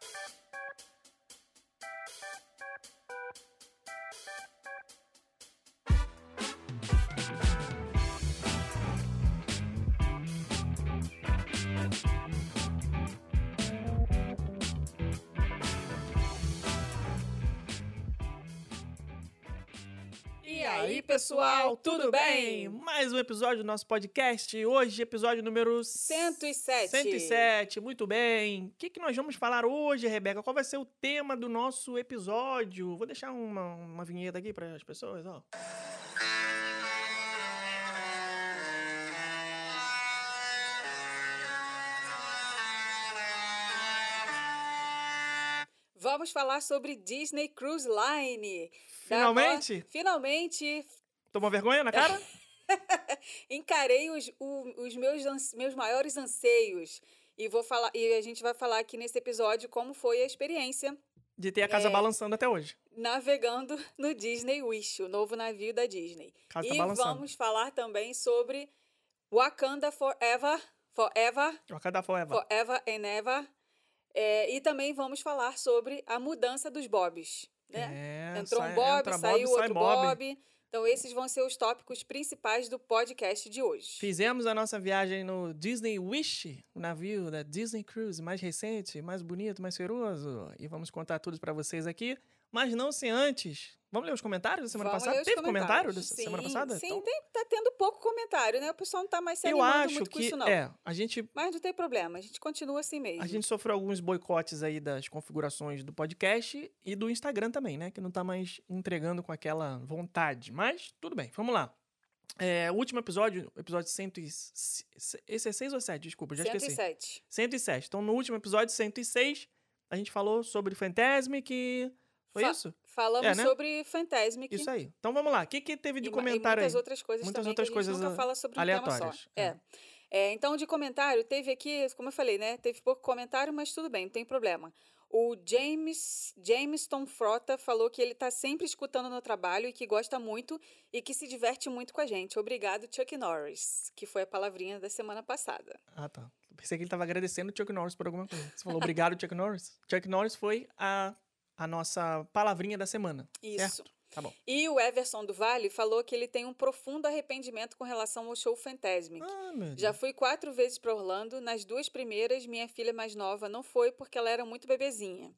Bye. Aí, pessoal, tudo bem? Mais um episódio do nosso podcast. Hoje, episódio número 107. 107. Muito bem. O que, que nós vamos falar hoje, Rebeca? Qual vai ser o tema do nosso episódio? Vou deixar uma, uma vinheta aqui para as pessoas, ó. Vamos falar sobre Disney Cruise Line. Finalmente? Finalmente Tomou vergonha na cara? encarei os, o- os meus, meus maiores anseios. E, vou falar, e a gente vai falar aqui nesse episódio como foi a experiência De ter a casa É. balançando até hoje. navegando no Disney Wish, o novo navio da Disney. Casa tá e balançando. vamos falar também sobre Wakanda Forever, Forever, Wakanda Forever. Forever and Ever. É, e também vamos falar sobre a mudança dos Bobs. Né? É, Entrou sai- um Bob, entra saiu sai outro Bob. Então, esses vão ser os tópicos principais do podcast de hoje. Fizemos a nossa viagem no Disney Wish, o navio da Disney Cruise, mais recente, mais bonito, mais cheiroso. E vamos contar tudo para vocês aqui. Mas não sem antes. Vamos ler os comentários da semana Vamos passada? Teve comentário da sim, semana passada? Sim, Então, tem, tá tendo pouco comentário, né? O pessoal não tá mais se eu acho muito com que isso, não. é, a gente Mas não tem problema, a gente continua assim mesmo. a gente sofreu alguns boicotes aí das configurações do podcast e do Instagram também, né? Que não tá mais entregando com aquela vontade. Mas tudo bem, vamos lá. É, o último episódio, episódio 100 e... Esse é 6 ou 7? Desculpa, já esqueci. 107. 107. Então, no último episódio 106, a gente falou sobre Fantasmic. Foi Fa- isso? Falamos É, né? sobre Fantasmic. Isso aí. Então vamos lá. O que, que teve de e, comentário e muitas aí? outras coisas Muitas também outras que a gente coisas, nunca fala sobre um tema só. aleatórias. É. É. É, então, de comentário, teve aqui, como eu falei, né? Teve pouco comentário, mas tudo bem, não tem problema. O James Jameson Frota falou que ele está sempre escutando no trabalho e que gosta muito e que se diverte muito com a gente. Obrigado, Chuck Norris, que foi a palavrinha da semana passada. Ah, tá. Pensei que ele estava agradecendo o Chuck Norris por alguma coisa. Você falou obrigado, Chuck Norris? Chuck Norris foi a, a nossa palavrinha da semana. Isso. Certo? Tá bom. E o Everson do Vale falou que ele tem um profundo arrependimento com relação ao show Fantasmic. Ah. Já fui quatro vezes para Orlando. Nas duas primeiras, minha filha mais nova não foi porque ela era muito bebezinha.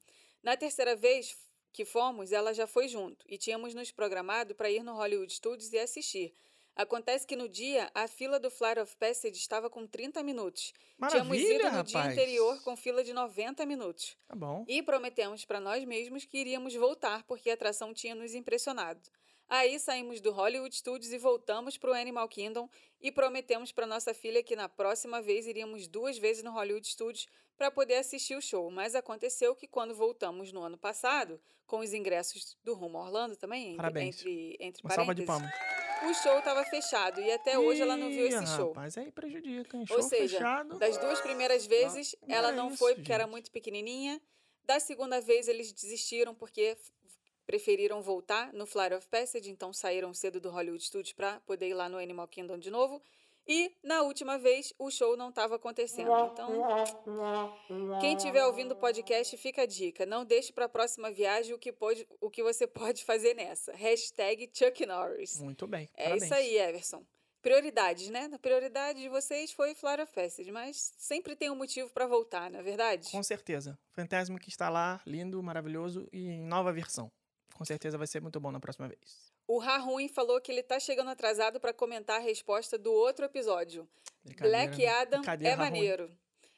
Na terceira vez que fomos, ela já foi junto e tínhamos nos programado para ir no Hollywood Studios e assistir. Acontece que no dia, a fila do Flight of Passage estava com 30 minutos. Tínhamos Maravilha, ido no dia rapaz. anterior com fila de 90 minutos. Tá bom. E prometemos para nós mesmos que iríamos voltar porque a atração tinha nos impressionado. Aí saímos do Hollywood Studios e voltamos para o Animal Kingdom e prometemos para nossa filha que na próxima vez iríamos duas vezes no Hollywood Studios para poder assistir o show. Mas aconteceu que quando voltamos no ano passado, com os ingressos do Rumo Orlando também, entre, Parabéns. entre, entre Uma salva de parênteses, palmas. O show estava fechado e até hoje ela não viu esse show. Rapaz, aí prejudica, hein? Ou Show seja, fechado. das duas primeiras vezes, não ela é não isso, foi porque era gente. muito pequenininha. Da segunda vez, eles desistiram porque preferiram voltar no Flight of Passage, então saíram cedo do Hollywood Studios para poder ir lá no Animal Kingdom de novo. E na última vez, o show não estava acontecendo. Então, quem estiver ouvindo o podcast, fica a dica. Não deixe para a próxima viagem o que, pode, o que você pode fazer nessa. Hashtag Chuck Norris. Muito bem. É parabéns. isso aí, Everson. Prioridades, né? A prioridade de vocês foi Flora Passage, mas sempre tem um motivo para voltar, não é verdade? Com certeza. Fantasma que está lá, lindo, maravilhoso e em nova versão. Com certeza vai ser muito bom na próxima vez. O Raruin falou que ele tá chegando atrasado para comentar a resposta do outro episódio. Black né? Adam é maneiro.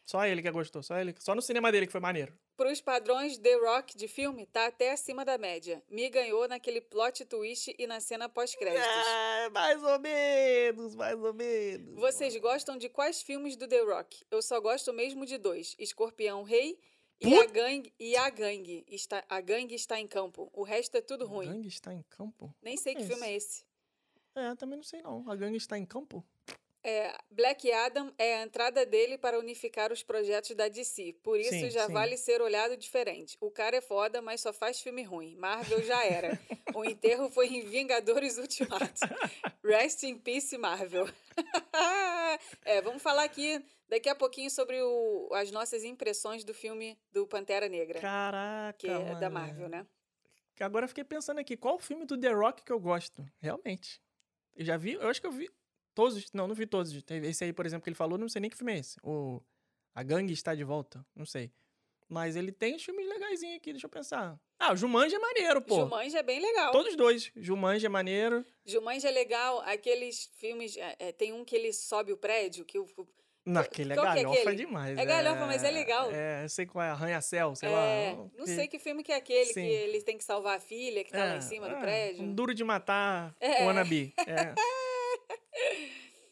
Só ele que gostou, só ele. Só no cinema dele que foi maneiro. Para os padrões The Rock de filme, tá até acima da média. Me ganhou naquele plot twist e na cena pós-créditos. É, mais ou menos, mais ou menos. Vocês gostam de quais filmes do The Rock? Eu só gosto mesmo de dois: Escorpião Rei e a gangue. E a gangue está, a gangue está em campo. O resto é tudo A ruim. gangue está em campo? Nem sei que Esse. filme é esse. É, também não sei não. A gangue está em campo? É, Black Adam é a entrada dele para unificar os projetos da DC. Por isso Sim, já sim. vale ser olhado diferente. O cara é foda, mas só faz filme ruim. Marvel já era. o enterro foi em Vingadores Ultimato. Rest in peace, Marvel. é, vamos falar aqui daqui a pouquinho sobre o- as nossas impressões do filme do Pantera Negra. Caraca, que é da mano. Marvel, né? Agora eu fiquei pensando aqui, qual o filme do The Rock que eu gosto? Realmente. Eu já vi, eu acho que eu vi todos, não, não vi todos. Esse aí, por exemplo, que ele falou, não sei nem que filme é esse. O A Gangue Está de Volta, não sei. Mas ele tem filmes legaisinhos aqui, deixa eu pensar. Ah, o Jumanji é maneiro, pô. Jumanji é bem legal. Todos dois. Jumanji é maneiro. Jumanji é legal. Aqueles filmes. é, é, tem um que ele sobe o prédio, que o. Naquele é é galhofa aquele? demais. É galhofa, mas é legal. É, eu sei qual é, Arranha-Céu, sei é, lá. não sei que filme que é aquele Sim. que ele tem que salvar a filha, que tá lá É, em cima do é, prédio. Um duro de matar É. wannabe. É.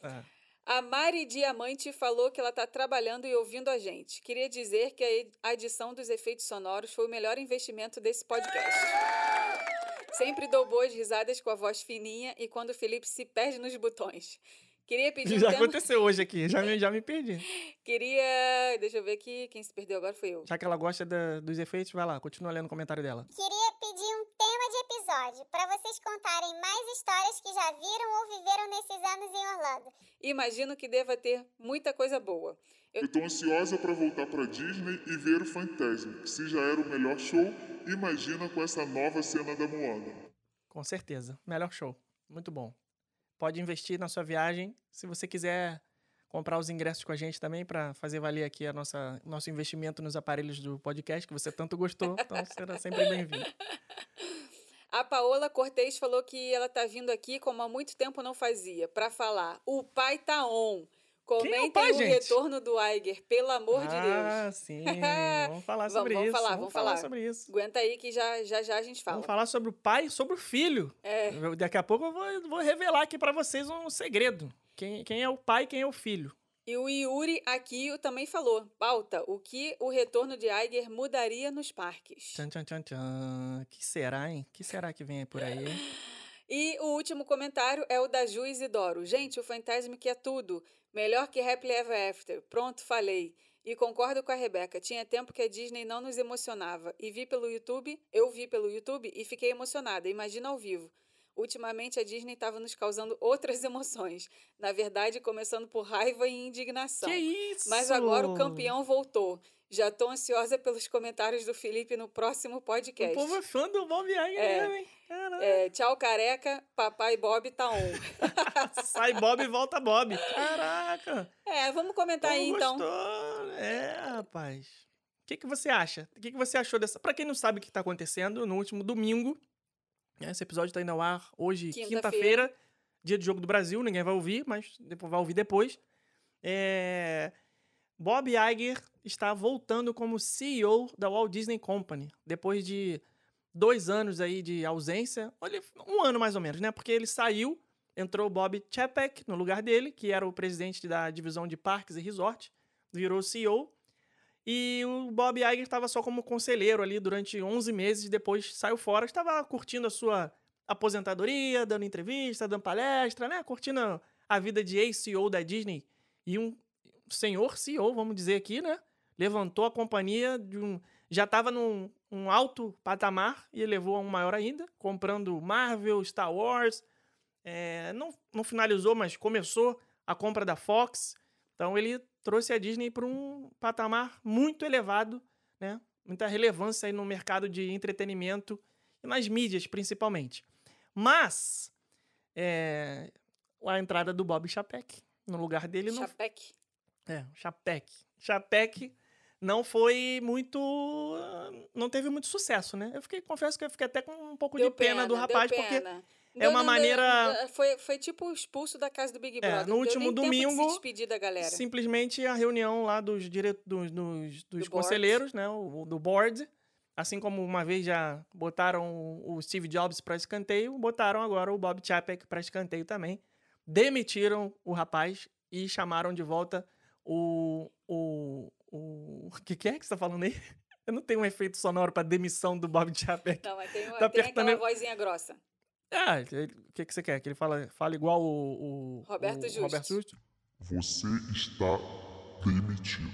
É. A Mari Diamante falou que ela tá trabalhando e ouvindo a gente. Queria dizer que a ed- a edição dos efeitos sonoros foi o melhor investimento desse podcast. Sempre dou boas risadas com a voz fininha e quando o Felipe se perde nos botões. Queria pedir Já aconteceu hoje aqui, já me, já me perdi. Queria. Deixa eu ver aqui. Quem se perdeu agora foi eu. Já que ela gosta da- dos efeitos, vai lá, continua lendo o comentário dela. Queria pedir um tema de episódio para vocês contarem mais histórias que já viram ou viveram nesses anos em Orlando. Imagino que deva ter muita coisa boa. Eu tô ansiosa para voltar para Disney e ver o Fantasmic. Se já era o melhor show, imagina com essa nova cena da Moana. Com certeza. Melhor show. Muito bom. Pode investir na sua viagem. Se você quiser comprar os ingressos com a gente também para fazer valer aqui a nossa nosso investimento nos aparelhos do podcast que você tanto gostou, então será sempre bem-vindo. A Paola Cortez falou que ela tá vindo aqui como há muito tempo não fazia, para falar. O pai tá on. Comentem pai, o gente? retorno do Aiger, pelo amor de Deus. Ah, sim. Vamos falar Vamos- sobre vamos isso. falar, vamos falar. sobre isso. Aguenta aí que já já, já a gente fala. Vamos falar sobre o pai e sobre o filho. É. Daqui a pouco eu vou, vou revelar aqui para vocês um segredo. Quem, quem é o pai e quem é o filho. E o Yuri aqui também falou. Pauta, o que o retorno de Aiger mudaria nos parques? Tchan, tchan, tchan, tchan. Que será, hein? Que será que vem aí por aí? E o último comentário é o da Ju Isidoro. Gente, o Fantasmic é tudo. Melhor que Happily Ever After. Pronto, falei. E concordo com a Rebeca. Tinha tempo que a Disney não nos emocionava. E vi pelo YouTube, eu vi pelo YouTube e fiquei emocionada. Imagina ao vivo. Ultimamente a Disney estava nos causando outras emoções. Na verdade, começando por raiva e indignação. que isso? Mas agora o campeão voltou. Já tô ansiosa pelos comentários do Felipe no próximo O podcast. povo é fã do Bob Iger É. mesmo, hein? É, tchau, careca. Papai Bob tá on. Sai Bob e volta Bob. Caraca. É, vamos comentar aí Povo então. gostou. É, rapaz. O que, que você acha? O que, que você achou dessa... Pra quem não sabe o que tá acontecendo, no último domingo, né, esse episódio tá indo ao ar hoje, Quinta-feira. quinta-feira, dia de Jogo do Brasil, ninguém vai ouvir, mas depois vai ouvir depois. É... Bob Iger está voltando como CEO da Walt Disney Company, depois de dois anos aí de ausência, olha, um ano mais ou menos, né? Porque ele saiu, entrou o Bob Chapek no lugar dele, que era o presidente da divisão de parques e resort, virou CEO, e o Bob Iger estava só como conselheiro ali durante 11 meses, depois saiu fora, estava curtindo a sua aposentadoria, dando entrevista, dando palestra, né? Curtindo a vida de ex-CEO da Disney e um senhor CEO, vamos dizer aqui, né? Levantou a companhia de um. Já estava num um alto patamar e elevou a um maior ainda, comprando Marvel, Star Wars. É, não, não finalizou, mas começou a compra da Fox. Então ele trouxe a Disney para um patamar muito elevado, né? Muita relevância aí no mercado de entretenimento e nas mídias, principalmente. Mas é, a entrada do Bob Chapek no lugar dele não Chapec. é, Chapek. Chapek não foi muito. Não teve muito sucesso, né? Eu fiquei, confesso que eu fiquei até com um pouco Deu de pena, do deu rapaz, porque pena. É uma maneira- Foi, foi tipo expulso da casa do Big É, Brother. no Não deu último de domingo, se despedir da galera. simplesmente a reunião lá dos, dire... dos, dos, dos Do board. conselheiros, né? O, do board. Assim como uma vez já botaram o Steve Jobs para escanteio, botaram agora o Bob Chapek para escanteio também. Demitiram o rapaz e chamaram de volta o. O. O que, que é que você tá falando aí? Eu não tenho um efeito sonoro para demissão do Bob Chapek. Não, mas tem, uma- Tá tem apertando- aquela vozinha grossa. Ah, ele- o que, que você quer? Que ele fala, fala igual o. o Roberto o Justo. Roberto Justo? Você está demitido.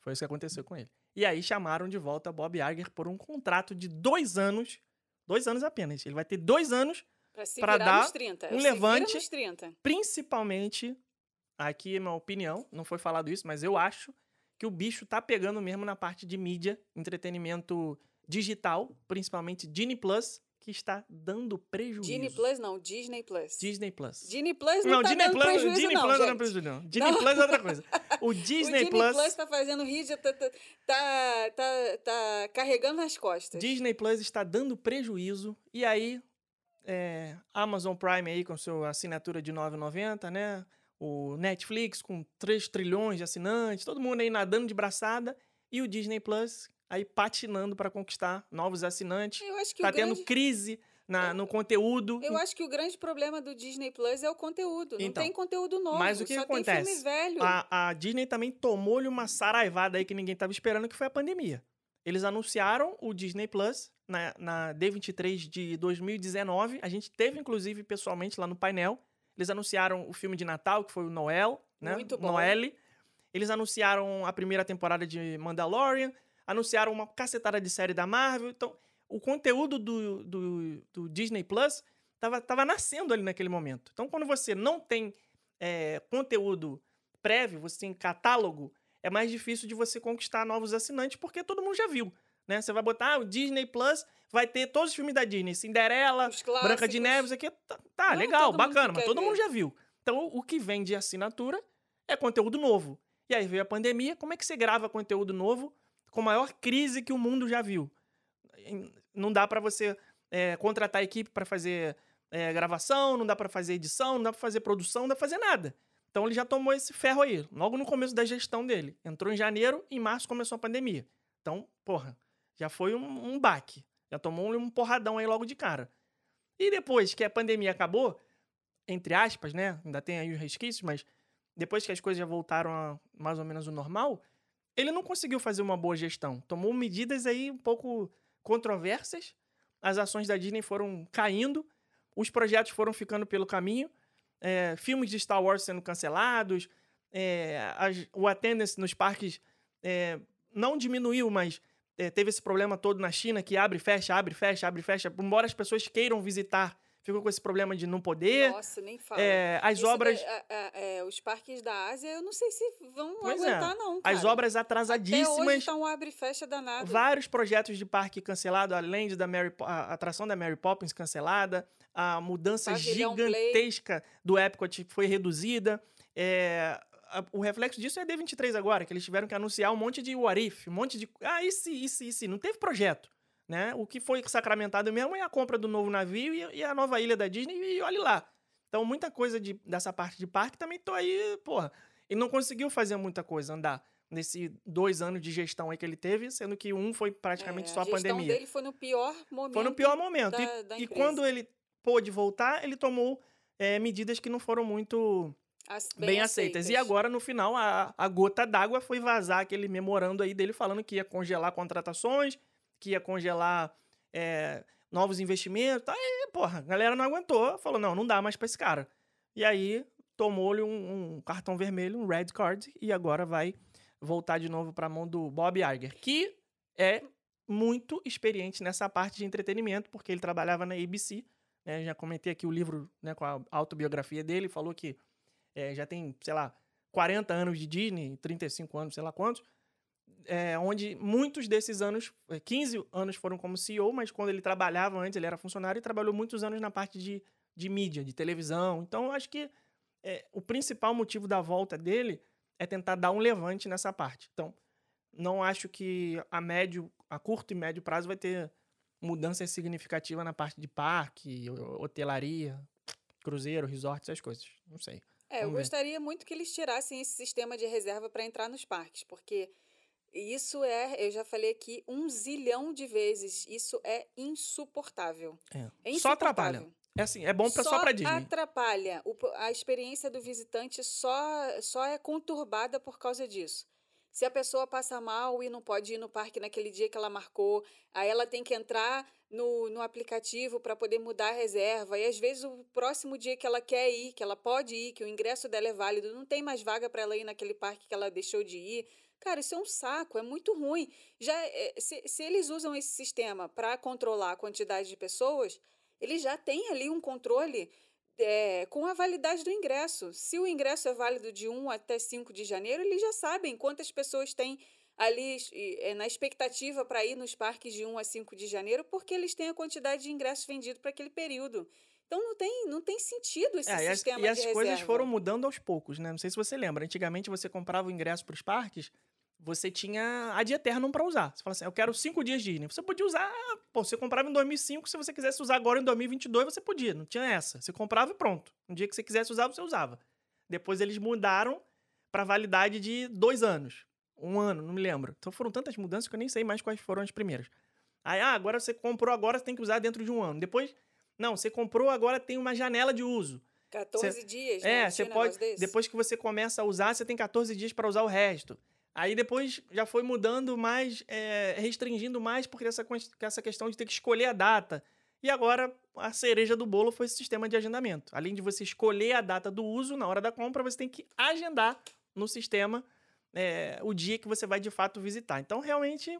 Foi isso que aconteceu com ele. E aí chamaram de volta Bob Iger por um contrato de dois anos. Dois anos apenas. Ele vai ter dois anos, virar dar nos 30. um levante. nos 30. principalmente. Aqui é minha opinião, não foi falado isso, mas eu acho que o bicho tá pegando mesmo na parte de mídia, entretenimento digital, principalmente Disney Plus, que está dando prejuízo. Disney Plus não, Disney Plus. Disney Plus. Disney Plus não, Não, tá Disney dando Plus, prejuízo Disney não, Plus não dá prejuízo, não. Disney Não. Plus é outra coisa. O o Disney, Disney Plus, Plus tá fazendo já tá, tá, tá, tá, tá carregando nas costas. Disney Plus está dando prejuízo. E aí, é, Amazon Prime aí com sua assinatura de R$ 9,90, né? O Netflix com 3 trilhões de assinantes, todo mundo aí nadando de braçada. E o Disney Plus aí patinando para conquistar novos assinantes. Eu acho que Tá tendo grande... crise na, no conteúdo. Eu acho que o grande problema do Disney Plus é o conteúdo. Não Então, tem conteúdo novo. mas o que só acontece? tem filme velho. A, a Disney também tomou-lhe uma saraivada aí que ninguém estava esperando, que foi a pandemia. Eles anunciaram o Disney Plus na, na D23 de 2019. A gente teve, inclusive, pessoalmente lá no painel. Eles anunciaram o filme de Natal, que foi o Noel, né? Muito bom. Noelle. Eles anunciaram a primeira temporada de Mandalorian. Anunciaram uma cacetada de série da Marvel. Então, o conteúdo do, do, do Disney Plus tava, tava nascendo ali naquele momento. Então, quando você não tem é, conteúdo prévio, você tem catálogo, é mais difícil de você conquistar novos assinantes, porque todo mundo já viu. Né? Você vai botar ah, o Disney Plus, vai ter todos os filmes da Disney, Cinderela, Branca de clássicos. Neve, isso aqui. Tá, tá, Não legal, bacana, mas todo ver. mundo já viu. Então, o que vem de assinatura é conteúdo novo. E aí veio a pandemia, como é que você grava conteúdo novo com a maior crise que o mundo já viu? Não dá pra você é, contratar equipe pra fazer é, gravação, não dá pra fazer edição, não dá pra fazer produção, não dá pra fazer nada. Então ele já tomou esse ferro aí, logo no começo da gestão dele. Entrou em janeiro, em março começou a pandemia. Então, porra, já foi um, um baque. Já tomou um porradão aí logo de cara. E depois que a pandemia acabou, entre aspas, né? Ainda tem aí os resquícios, mas depois que as coisas já voltaram a mais ou menos o normal, ele não conseguiu fazer uma boa gestão. Tomou medidas aí um pouco controversas. As ações da Disney foram caindo, os projetos foram ficando pelo caminho, é, filmes de Star Wars sendo cancelados, é, as- o attendance nos parques é, não diminuiu, mas é, teve esse problema todo na China que abre, fecha, abre, fecha, abre, fecha. Embora as pessoas queiram visitar, ficou com esse problema de não poder. Nossa, nem fala. É, as Isso obras, da- a- a- é, os parques da Ásia, eu não sei se vão Pois é. aguentar, não. Cara. as obras Até hoje atrasadíssimas. tá um abre e fecha danado. Vários projetos de parque cancelado, além de da Mary, a atração da Mary Poppins cancelada, a mudança Pavilhão Play. gigantesca do Epcot foi reduzida. É, o reflexo disso é a D23 agora, que eles tiveram que anunciar um monte de what if, um monte de. Ah, isso, isso, isso. Não teve projeto. Né? O que foi sacramentado mesmo é a compra do novo navio e, e a nova ilha da Disney, e olhe lá. Então, muita coisa de, dessa parte de parque também tô aí, porra. Ele não conseguiu fazer muita coisa, andar nesses dois anos de gestão aí que ele teve, sendo que um foi praticamente É, só a, gestão pandemia. dele foi no pior momento. Foi no pior momento. da- e da e quando ele pôde voltar, ele tomou é, medidas que não foram muito As- bem, aceitas. E agora, no final, a, a gota d'água foi vazar aquele memorando aí dele falando que ia congelar contratações, que ia congelar é, novos investimentos. Aí, porra, a galera não aguentou. Falou, não, não dá mais pra esse cara. E aí, tomou-lhe um, um cartão vermelho, um red card, e agora vai voltar de novo pra mão do Bob Iger, que é muito experiente nessa parte de entretenimento, porque ele trabalhava na ABC, né? Já comentei aqui o livro né, com a autobiografia dele, falou que é, já tem, sei lá, 40 anos de Disney, 35 anos, sei lá quantos, é, onde muitos desses anos, é, 15 anos foram como CEO, mas quando ele trabalhava antes, ele era funcionário e trabalhou muitos anos na parte de, de mídia, de televisão. Então, eu acho que é, o principal motivo da volta dele é tentar dar um levante nessa parte. Então, não acho que a médio, a curto e médio prazo vai ter mudança significativa na parte de parque, ho- hotelaria, cruzeiro, resort, essas coisas. Não sei. É, eu gostaria muito que eles tirassem esse sistema de reserva para entrar nos parques, porque isso é, eu já falei aqui um zilhão de vezes, isso é insuportável. É. É Só atrapalha. insuportável. É assim, é bom pra, só, pra Disney. atrapalha. O a experiência do visitante só, só é conturbada por causa disso. Se a pessoa passa mal e não pode ir no parque naquele dia que ela marcou, aí ela tem que entrar no, no aplicativo para poder mudar a reserva. E às vezes o próximo dia que ela quer ir, que ela pode ir, que o ingresso dela é válido, não tem mais vaga para ela ir naquele parque que ela deixou de ir. Cara, isso é um saco, é muito ruim. Já é, se, se eles usam esse sistema para controlar a quantidade de pessoas, eles já têm ali um controle é, com a validade do ingresso. Se o ingresso é válido de 1 até 5 de janeiro, eles já sabem quantas pessoas têm ali é, na expectativa para ir nos parques de 1 a 5 de janeiro, porque eles têm a quantidade de ingressos vendidos para aquele período. Então não tem, não tem sentido esse é, sistema e as, de e as coisas reserva. foram mudando aos poucos, né? Não sei se você lembra. Antigamente você comprava o ingresso para os parques, você tinha a dia eterno para usar. Você fala assim, eu quero cinco dias de Disney. Você podia usar, pô, você comprava em 2005, se você quisesse usar agora em 2022, você podia. Não tinha essa. Você comprava e pronto. No dia que você quisesse usar, você usava. Depois eles mudaram para validade de dois anos. Um ano, não me lembro. Então foram tantas mudanças que eu nem sei mais quais foram as primeiras. Aí, ah, agora você comprou, agora você tem que usar dentro de um ano. Depois, não, você comprou, agora tem uma janela de uso. 14 Cê- dias, né? É, você um pode. Depois que você começa a usar, você tem 14 dias para usar o resto. Aí depois já foi mudando mais, é, restringindo mais, porque essa, essa questão de ter que escolher a data. E agora a cereja do bolo foi esse sistema de agendamento. Além de você escolher a data do uso na hora da compra, você tem que agendar no sistema é, o dia que você vai de fato visitar. Então, realmente,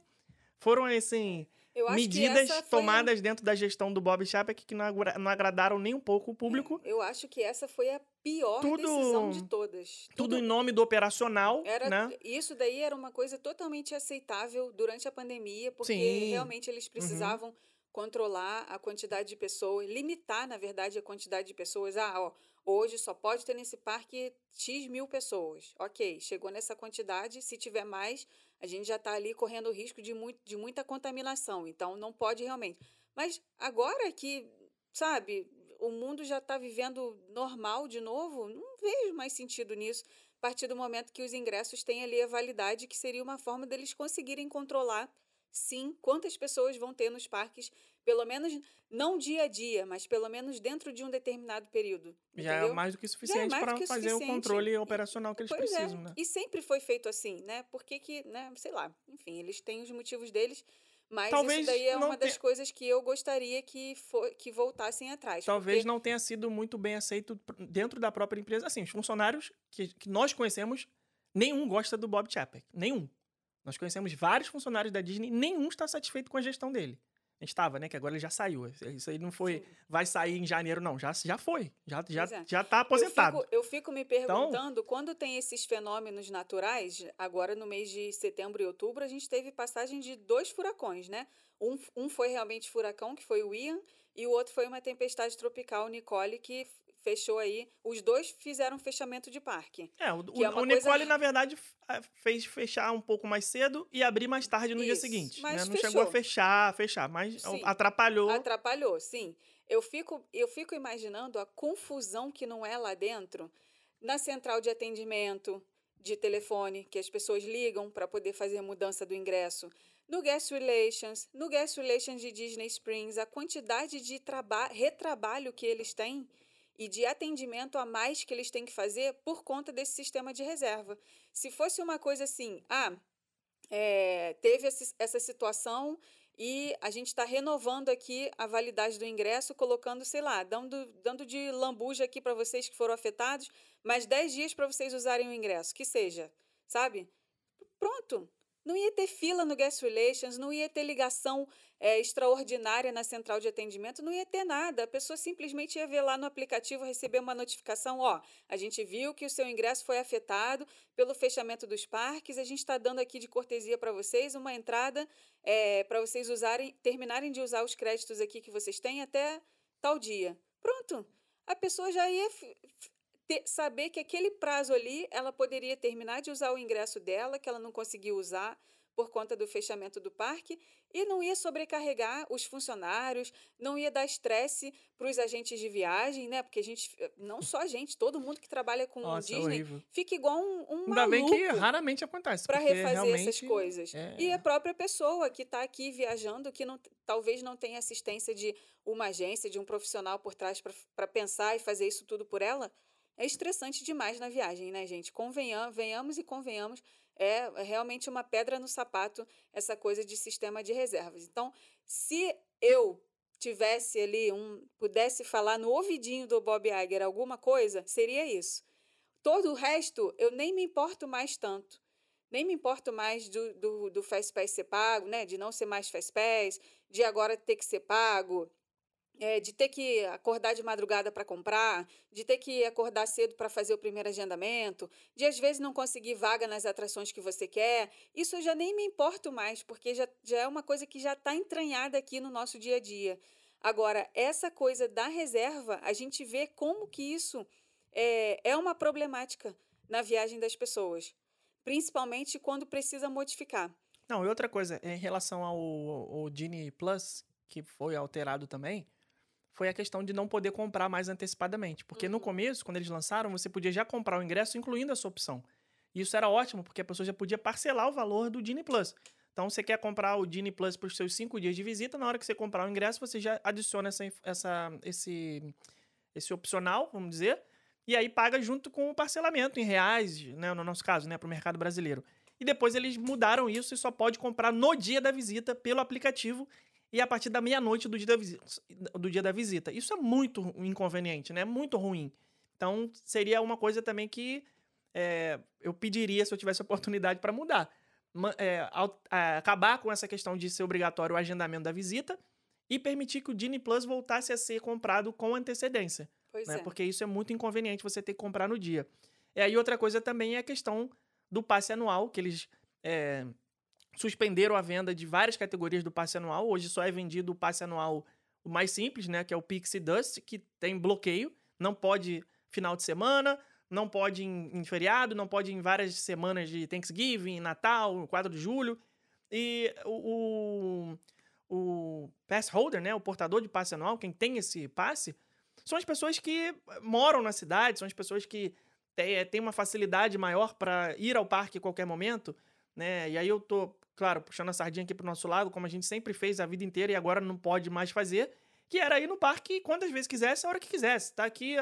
foram assim, medidas essa foi tomadas dentro da gestão do Bob Chapek que não, agra- não agradaram nem um pouco o público. Eu acho que essa foi a pior Tudo- decisão de todas. Tudo em nome do operacional, Era, né? Isso daí era uma coisa totalmente aceitável durante a pandemia, porque Sim. Uhum. realmente eles precisavam controlar a quantidade de pessoas, limitar, na verdade, a quantidade de pessoas. Ah, ó, hoje só pode ter nesse parque X mil pessoas. Ok, chegou nessa quantidade, se tiver mais, a gente já está ali correndo o risco de, muito, de muita contaminação, então não pode realmente. Mas agora que, sabe, o mundo já está vivendo normal de novo, não vejo mais sentido nisso a partir do momento que os ingressos têm ali a validade, que seria uma forma deles conseguirem controlar, sim, quantas pessoas vão ter nos parques, pelo menos não dia a dia, mas pelo menos dentro de um determinado período. Já é entendeu? mais do que suficiente mais do para fazer o suficiente. controle E- operacional que eles Pois precisam, é. né? E sempre foi feito assim, né? Por que que, né? Sei lá. Enfim, eles têm os motivos deles, mas Talvez isso daí é uma das tenha- coisas que eu gostaria que, for, que voltassem atrás. Talvez porque- não tenha sido muito bem aceito dentro da própria empresa. Assim, os funcionários que, que nós conhecemos, nenhum gosta do Bob Chapek. Nenhum. Nós conhecemos vários funcionários da Disney, nenhum está satisfeito com a gestão dele. Gente estava, né? Que agora ele já saiu. Isso aí não foi. Sim. Vai sair em janeiro, não. Já, já foi. Já, já, é. já tá aposentado. Eu fico, eu fico me Então perguntando, quando tem esses fenômenos naturais, agora no mês de setembro e outubro, a gente teve passagem de dois furacões, né? Um, um foi realmente furacão, que foi o Ian, e o outro foi uma tempestade tropical, Nicole, que fechou aí. Os dois fizeram fechamento de parque. É, o, é o, Nicole, coisa- na verdade, fez fechar um pouco mais cedo e abrir mais tarde no dia Isso, seguinte. mas né? Não chegou a fechar, fechar, mas Sim. atrapalhou. Atrapalhou, sim. Eu fico, eu fico imaginando a confusão que não é lá dentro, na central de atendimento de telefone, que as pessoas ligam para poder fazer mudança do ingresso, no Guest Relations, no Guest Relations de Disney Springs, a quantidade de traba retrabalho que eles têm e de atendimento a mais que eles têm que fazer por conta desse sistema de reserva. Se fosse uma coisa assim, ah, é, teve essa situação e a gente está renovando aqui a validade do ingresso, colocando, sei lá, dando, dando de lambuja aqui para vocês que foram afetados, mais 10 dias para vocês usarem o ingresso, que seja, sabe? Pronto. Não ia ter fila no Guest Relations, não ia ter ligação é, extraordinária na central de atendimento, não ia ter nada. A pessoa simplesmente ia ver lá no aplicativo, receber uma notificação: ó, a gente viu que o seu ingresso foi afetado pelo fechamento dos parques, a gente está dando aqui de cortesia para vocês uma entrada é, para vocês usarem, terminarem de usar os créditos aqui que vocês têm até tal dia. Pronto. A pessoa já ia ter- saber que aquele prazo ali ela poderia terminar de usar o ingresso dela, que ela não conseguiu usar por conta do fechamento do parque, e não ia sobrecarregar os funcionários, não ia dar estresse para os agentes de viagem, né? Porque a gente, não só a gente, todo mundo que trabalha com Nossa, é Disney horrível. fica igual um, um Ainda bem que raramente acontece. para refazer essas coisas. é- E a própria pessoa que está aqui viajando, que não, talvez não tenha assistência de uma agência, de um profissional por trás para pensar e fazer isso tudo por ela, é estressante demais na viagem, né, gente? Convenhamos, venhamos e convenhamos, É é realmente uma pedra no sapato essa coisa de sistema de reservas. Então, se eu tivesse ali um pudesse falar no ouvidinho do Bob Iger alguma coisa, seria isso. Todo o resto eu nem me importo mais tanto. Nem me importo mais do, do, do Fastpass ser pago, né? De não ser mais Fastpass, de agora ter que ser pago, é, de ter que acordar de madrugada para comprar, de ter que acordar cedo para fazer o primeiro agendamento, de às vezes não conseguir vaga nas atrações que você quer. Isso eu já nem me importo mais, porque já, já é uma coisa que já está entranhada aqui no nosso dia a dia. Agora, essa coisa da reserva, a gente vê como que isso é, é uma problemática na viagem das pessoas, principalmente quando precisa modificar. Não, e outra coisa, em relação ao, ao Genie Plus, que foi alterado também, foi a questão de não poder comprar mais antecipadamente. Porque no Uhum. começo, quando eles lançaram, você podia já comprar o ingresso, incluindo essa opção. E isso era ótimo, porque a pessoa já podia parcelar o valor do Genie Plus. Então, você quer comprar o Genie Plus para os seus cinco dias de visita, na hora que você comprar o ingresso, você já adiciona essa, essa, esse, esse opcional, vamos dizer, e aí paga junto com o parcelamento em reais, né, no nosso caso, né, para o mercado brasileiro. E depois eles mudaram isso e só pode comprar no dia da visita pelo aplicativo e a partir da meia-noite do, dia da visita- do dia da visita. Isso é muito inconveniente, né? Muito ruim. Então, seria uma coisa também que é, eu pediria se eu tivesse oportunidade para mudar. É, au- a- acabar com essa questão de ser obrigatório o agendamento da visita e permitir que o Genie Plus voltasse a ser comprado com antecedência Pois né? é. Porque isso é muito inconveniente você ter que comprar no dia. É, e aí outra coisa também é a questão do passe anual, que eles é, suspenderam a venda de várias categorias do passe anual. Hoje só é vendido o passe anual o mais simples, né? Que é o Pixie Dust, que tem bloqueio. Não pode final de semana, não pode em, em feriado, não pode em várias semanas de Thanksgiving, Natal, 4 de julho. E o, o, o pass holder, né? O portador de passe anual, quem tem esse passe, são as pessoas que moram na cidade, são as pessoas que têm uma facilidade maior para ir ao parque a qualquer momento, né? E aí eu tô, claro, puxando a sardinha aqui pro nosso lado, como a gente sempre fez a vida inteira e agora não pode mais fazer, que era ir no parque quantas vezes quisesse, a hora que quisesse. Tá aqui,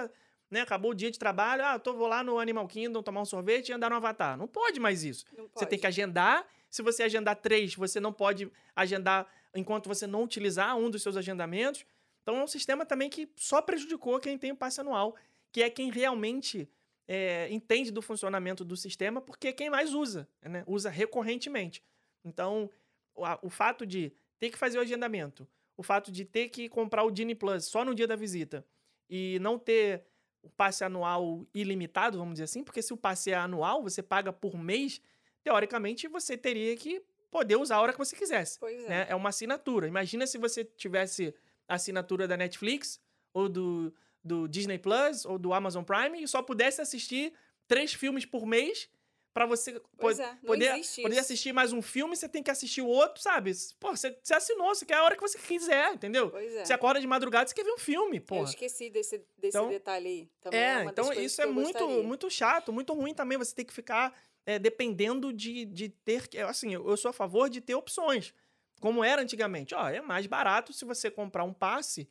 né? Acabou o dia de trabalho, ah, tô, vou lá no Animal Kingdom tomar um sorvete e andar no Avatar. Não pode mais isso. Não Você tem pode. que agendar. Se você agendar três, você não pode agendar enquanto você não utilizar um dos seus agendamentos. Então é um sistema também que só prejudicou quem tem o passe anual, que é quem realmente é, entende do funcionamento do sistema, porque é quem mais usa, né? Usa recorrentemente. Então, o, a- o fato de ter que fazer o agendamento, o fato de ter que comprar o Disney Plus só no dia da visita e não ter o passe anual ilimitado, vamos dizer assim, porque se o passe é anual, você paga por mês, teoricamente você teria que poder usar a hora que você quisesse Pois é. né? É uma assinatura. Imagina se você tivesse a assinatura da Netflix, ou do, do Disney Plus, ou do Amazon Prime, e só pudesse assistir três filmes por mês para você Pois po- é, não poder, poder assistir mais um filme, você tem que assistir o outro, sabe? Pô, você, você assinou, você quer a hora que você quiser, entendeu? Pois é. Você acorda de madrugada, você quer ver um filme, Eu pô. esqueci desse, desse Então- detalhe aí. Também É, das então isso é eu muito, gostaria. muito chato, muito ruim também. Você tem que ficar é, dependendo de, de ter. que- Assim, eu eu sou a favor de ter opções, como era antigamente. Ó, é mais barato se você comprar um passe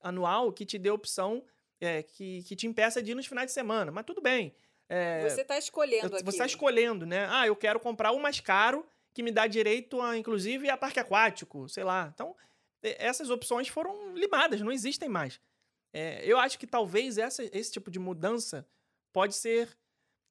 anual que te dê opção é, que, que te impeça de ir nos finais de semana. Mas tudo bem. É, Você está escolhendo aqui. você está escolhendo, né? Ah, eu quero comprar o mais caro, que me dá direito a, inclusive, a parque aquático, sei lá. Então, essas opções foram limadas, não existem mais. É, eu acho que talvez essa, esse tipo de mudança pode ser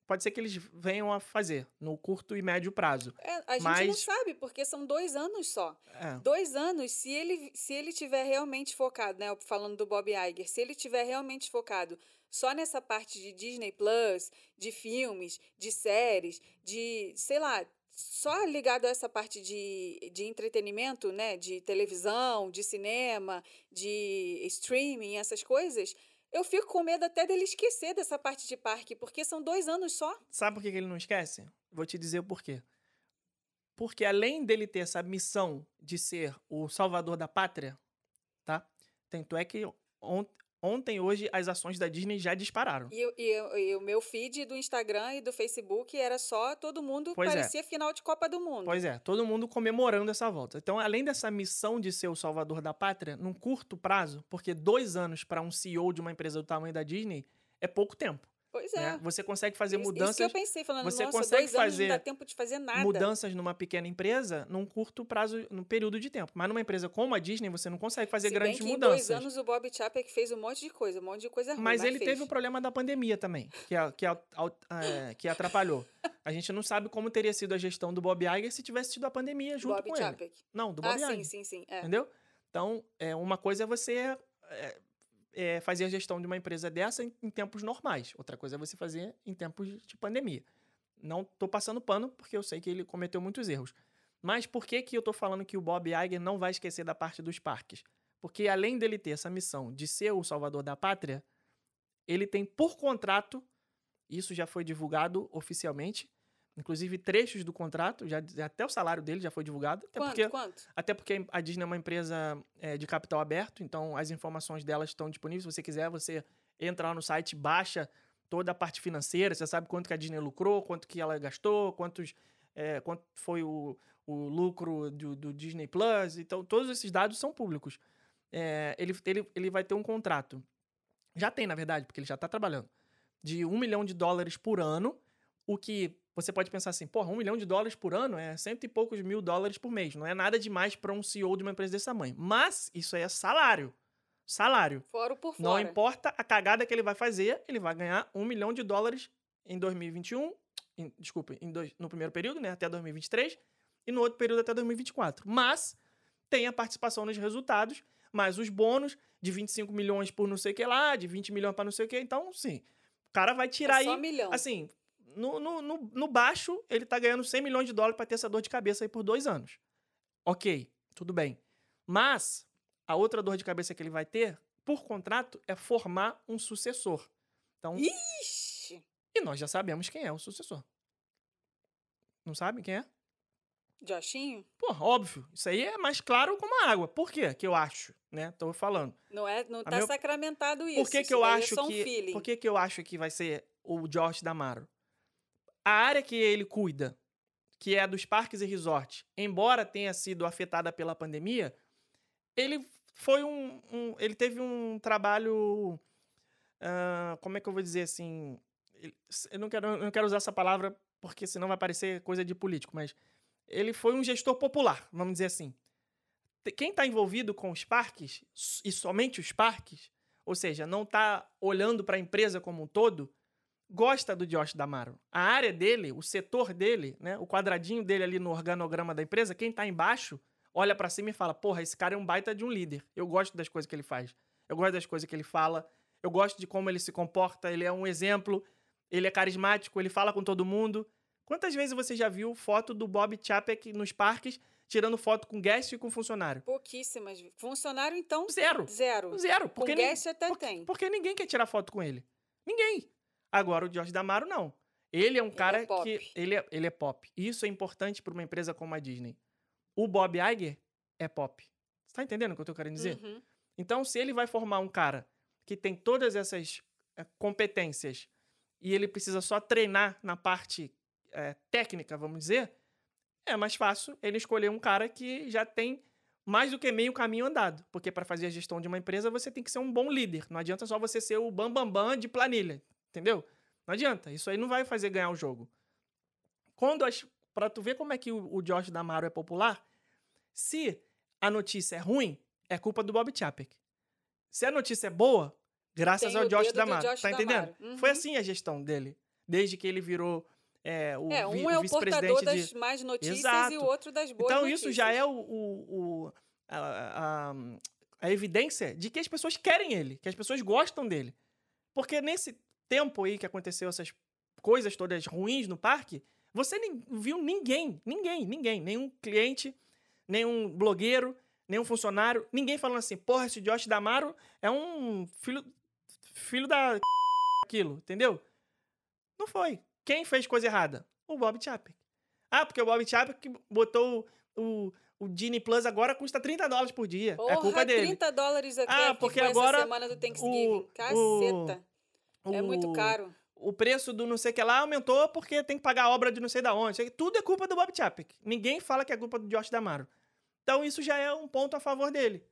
pode ser que eles venham a fazer no curto e médio prazo. É, a gente não Mas- sabe, porque são dois anos só. É, Dois anos, se ele, se ele tiver realmente focado, né? Falando do Bob Iger, se ele tiver realmente focado só nessa parte de Disney Plus, de filmes, de séries, de, sei lá, só ligado a essa parte de, de entretenimento, né? De televisão, de cinema, de streaming, essas coisas, eu fico com medo até dele esquecer dessa parte de parque, porque são dois anos só. Sabe por que ele não esquece? Vou te dizer o porquê. Porque além dele ter essa missão de ser o salvador da pátria, tá? Tanto é que ontem, hoje, as ações da Disney já dispararam. E, e e o meu feed do Instagram e do Facebook era só todo mundo Pois é. parecia final de Copa do Mundo. Pois é, todo mundo comemorando essa volta. Então, além dessa missão de ser o salvador da pátria, num curto prazo, porque dois anos para um CEO de uma empresa do tamanho da Disney é pouco tempo. Pois é. né? Você consegue fazer Isso- mudanças Isso que eu pensei, falando, você nossa, consegue dois anos fazer não dá tempo de fazer nada. mudanças numa pequena empresa num curto prazo, num período de tempo. Mas numa empresa como a Disney, você não consegue fazer Se bem grandes que em mudanças. dois anos o Bob Chapek fez um monte de coisa, um monte de coisa ruim, mas mas ele fez. teve o problema da pandemia também, que, a- que, a- é, que atrapalhou. A gente não sabe como teria sido a gestão do Bob Iger se tivesse tido a pandemia junto Bob com Chapek. ele. Não, do Bob Ah, sim, Iger. sim, sim. É. Entendeu? Então, é, uma coisa é você é, é, fazer a gestão de uma empresa dessa em, em tempos normais. Outra coisa é você fazer em tempos de pandemia. Não tô passando pano, porque eu sei que ele cometeu muitos erros. Mas por que, que eu tô falando que o Bob Iger não vai esquecer da parte dos parques? Porque além dele ter essa missão de ser o salvador da pátria, ele tem por contrato, isso já foi divulgado oficialmente, inclusive trechos do contrato, já, até o salário dele já foi divulgado. Até Quanto, porque quanto? até porque a Disney é uma empresa é, de capital aberto, então as informações delas estão disponíveis. Se você quiser, você entra lá no site, baixa toda a parte financeira, você sabe quanto que a Disney lucrou, quanto que ela gastou, quantos, é, quanto foi o, o lucro do, do Disney Plus. Então, todos esses dados são públicos. É, ele, ele, ele vai ter um contrato. Já tem, na verdade, porque ele já está trabalhando. De um milhão de dólares por ano, o que você pode pensar assim, porra, um milhão de dólares por ano é cento e poucos mil dólares por mês. Não é nada demais para um CEO de uma empresa desse tamanho. Mas isso aí é salário. Salário. Fora por Não fora. importa a cagada que ele vai fazer, ele vai ganhar um milhão de dólares em 2021. Em, desculpa, em dois- no primeiro período, né? Até 2023. E no outro período até 2024. Mas tem a participação nos resultados, mais os bônus de 25 milhões por não sei o que lá, de 20 milhões para não sei o que. Então, sim. O cara vai tirar é só aí. milhão. Assim, no, no, no, no baixo, ele tá ganhando 100 milhões de dólares para ter essa dor de cabeça aí por dois anos. Ok, tudo bem. Mas a outra dor de cabeça que ele vai ter, por contrato, é formar um sucessor. Então, Ixi, e nós já sabemos quem é o sucessor. Não sabem quem é? Joshinho? Pô, óbvio. Isso aí é mais claro como a água. Por quê? Que eu acho, né? Tô falando. Não, é, não A tá meu- sacramentado isso. Por que, que isso eu daí acho é um que. feeling. Por que, que eu acho que vai ser o Josh Damaro? A área que ele cuida, que é dos parques e resorts, embora tenha sido afetada pela pandemia, ele foi um. um- ele teve um trabalho. ah, como é que eu vou dizer assim? Eu não quero, eu não quero usar essa palavra porque senão vai parecer coisa de político, mas ele foi um gestor popular, vamos dizer assim. Quem está envolvido com os parques, e somente os parques, ou seja, não está olhando para a empresa como um todo, gosta do Josh Damaro. A área dele, o setor dele, né, o quadradinho dele ali no organograma da empresa, quem está embaixo, olha para cima e fala: "Porra, esse cara é um baita de um líder. Eu gosto das coisas que ele faz. Eu gosto das coisas que ele fala. Eu gosto de como ele se comporta, ele é um exemplo, ele é carismático, ele fala com todo mundo. Quantas vezes você já viu foto do Bob Chapek nos parques tirando foto com guest e com funcionário? Pouquíssimas. Funcionário, então, Zero. zero. Zero. Com Porque nem- guest até porque, tem. porque ninguém quer tirar foto com ele. Ninguém. Agora, o Jorge Damaro, não. Ele é um Ele cara é que. Ele é, ele é pop. E Isso é importante para uma empresa como a Disney. O Bob Iger é pop. Você tá entendendo o que eu tô querendo dizer? Uhum. Então, se ele vai formar um cara que tem todas essas eh, competências e ele precisa só treinar na parte eh, técnica, vamos dizer, é mais fácil ele escolher um cara que já tem mais do que meio caminho andado. Porque para fazer a gestão de uma empresa, você tem que ser um bom líder. Não adianta só você ser o bambambam bam, bam de planilha. Entendeu? Não adianta. Isso aí não vai fazer ganhar o jogo. Quando as. Pra tu ver como é que o, o Josh Damaro é popular, se a notícia é ruim, é culpa do Bob Chapek. Se a notícia é boa, graças Tem ao Josh Damaro. Josh tá entendendo? Damaro. Foi Uhum. assim a gestão dele. Desde que ele virou é, o, É, um é o portador de. das más notícias e Exato. o outro das boas Então, notícias. isso já é o, o- o- a, a- a evidência de que as pessoas querem ele, que as pessoas gostam dele. Porque nesse tempo aí que aconteceu essas coisas todas ruins no parque, você nem viu ninguém, ninguém, ninguém, nenhum cliente, nenhum blogueiro, nenhum funcionário, ninguém falando assim, porra, esse Josh Damaro é um filho, filho da aquilo, entendeu? Não foi. Quem fez coisa errada? O Bob Chapek. Ah, porque o Bob Chapek botou o, o Disney Plus agora custa 30 dólares por dia. Porra, é culpa dele. 30 dólares aqui, Ah, que porque agora essa semana do Thanksgiving. Caceta. É muito O- caro. O preço do não sei o que lá aumentou porque tem que pagar a obra de não sei da onde. Tudo é culpa do Bob Chapek. Ninguém fala que é culpa do Josh Damaro. Então isso já é um ponto a favor dele.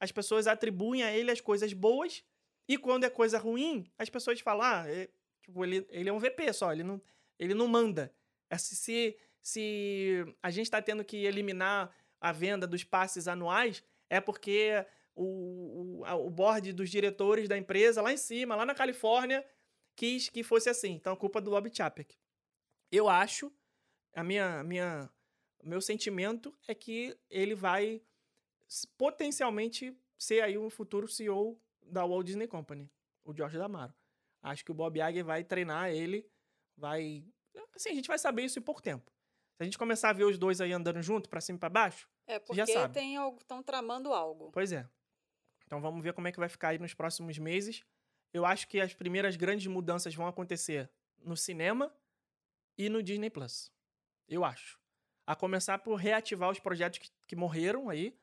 As pessoas atribuem a ele as coisas boas e quando é coisa ruim, as pessoas falam, ah, é, Tipo, ele, ele é um VP só, ele não, ele não manda. É, se, se, se a gente tá tendo que eliminar a venda dos passes anuais, é porque o, o, o board dos diretores da empresa lá em cima, lá na Califórnia, quis que fosse assim. Então, a culpa do Bob Chapek. Eu acho, a minha, minha, o meu sentimento é que ele vai potencialmente ser aí um futuro CEO da Walt Disney Company, o George Damaro. Acho que o Bob Iger vai treinar ele, vai... Assim, a gente vai saber isso em pouco tempo. Se a gente começar a ver os dois aí andando junto, pra cima e pra baixo, É já porque sabe. tem algo, estão tramando algo. Pois é. Então vamos ver como é que vai ficar aí nos próximos meses. Eu acho que as primeiras grandes mudanças vão acontecer no cinema e no Disney Plus. Eu acho. A começar por reativar os projetos que, que morreram aí.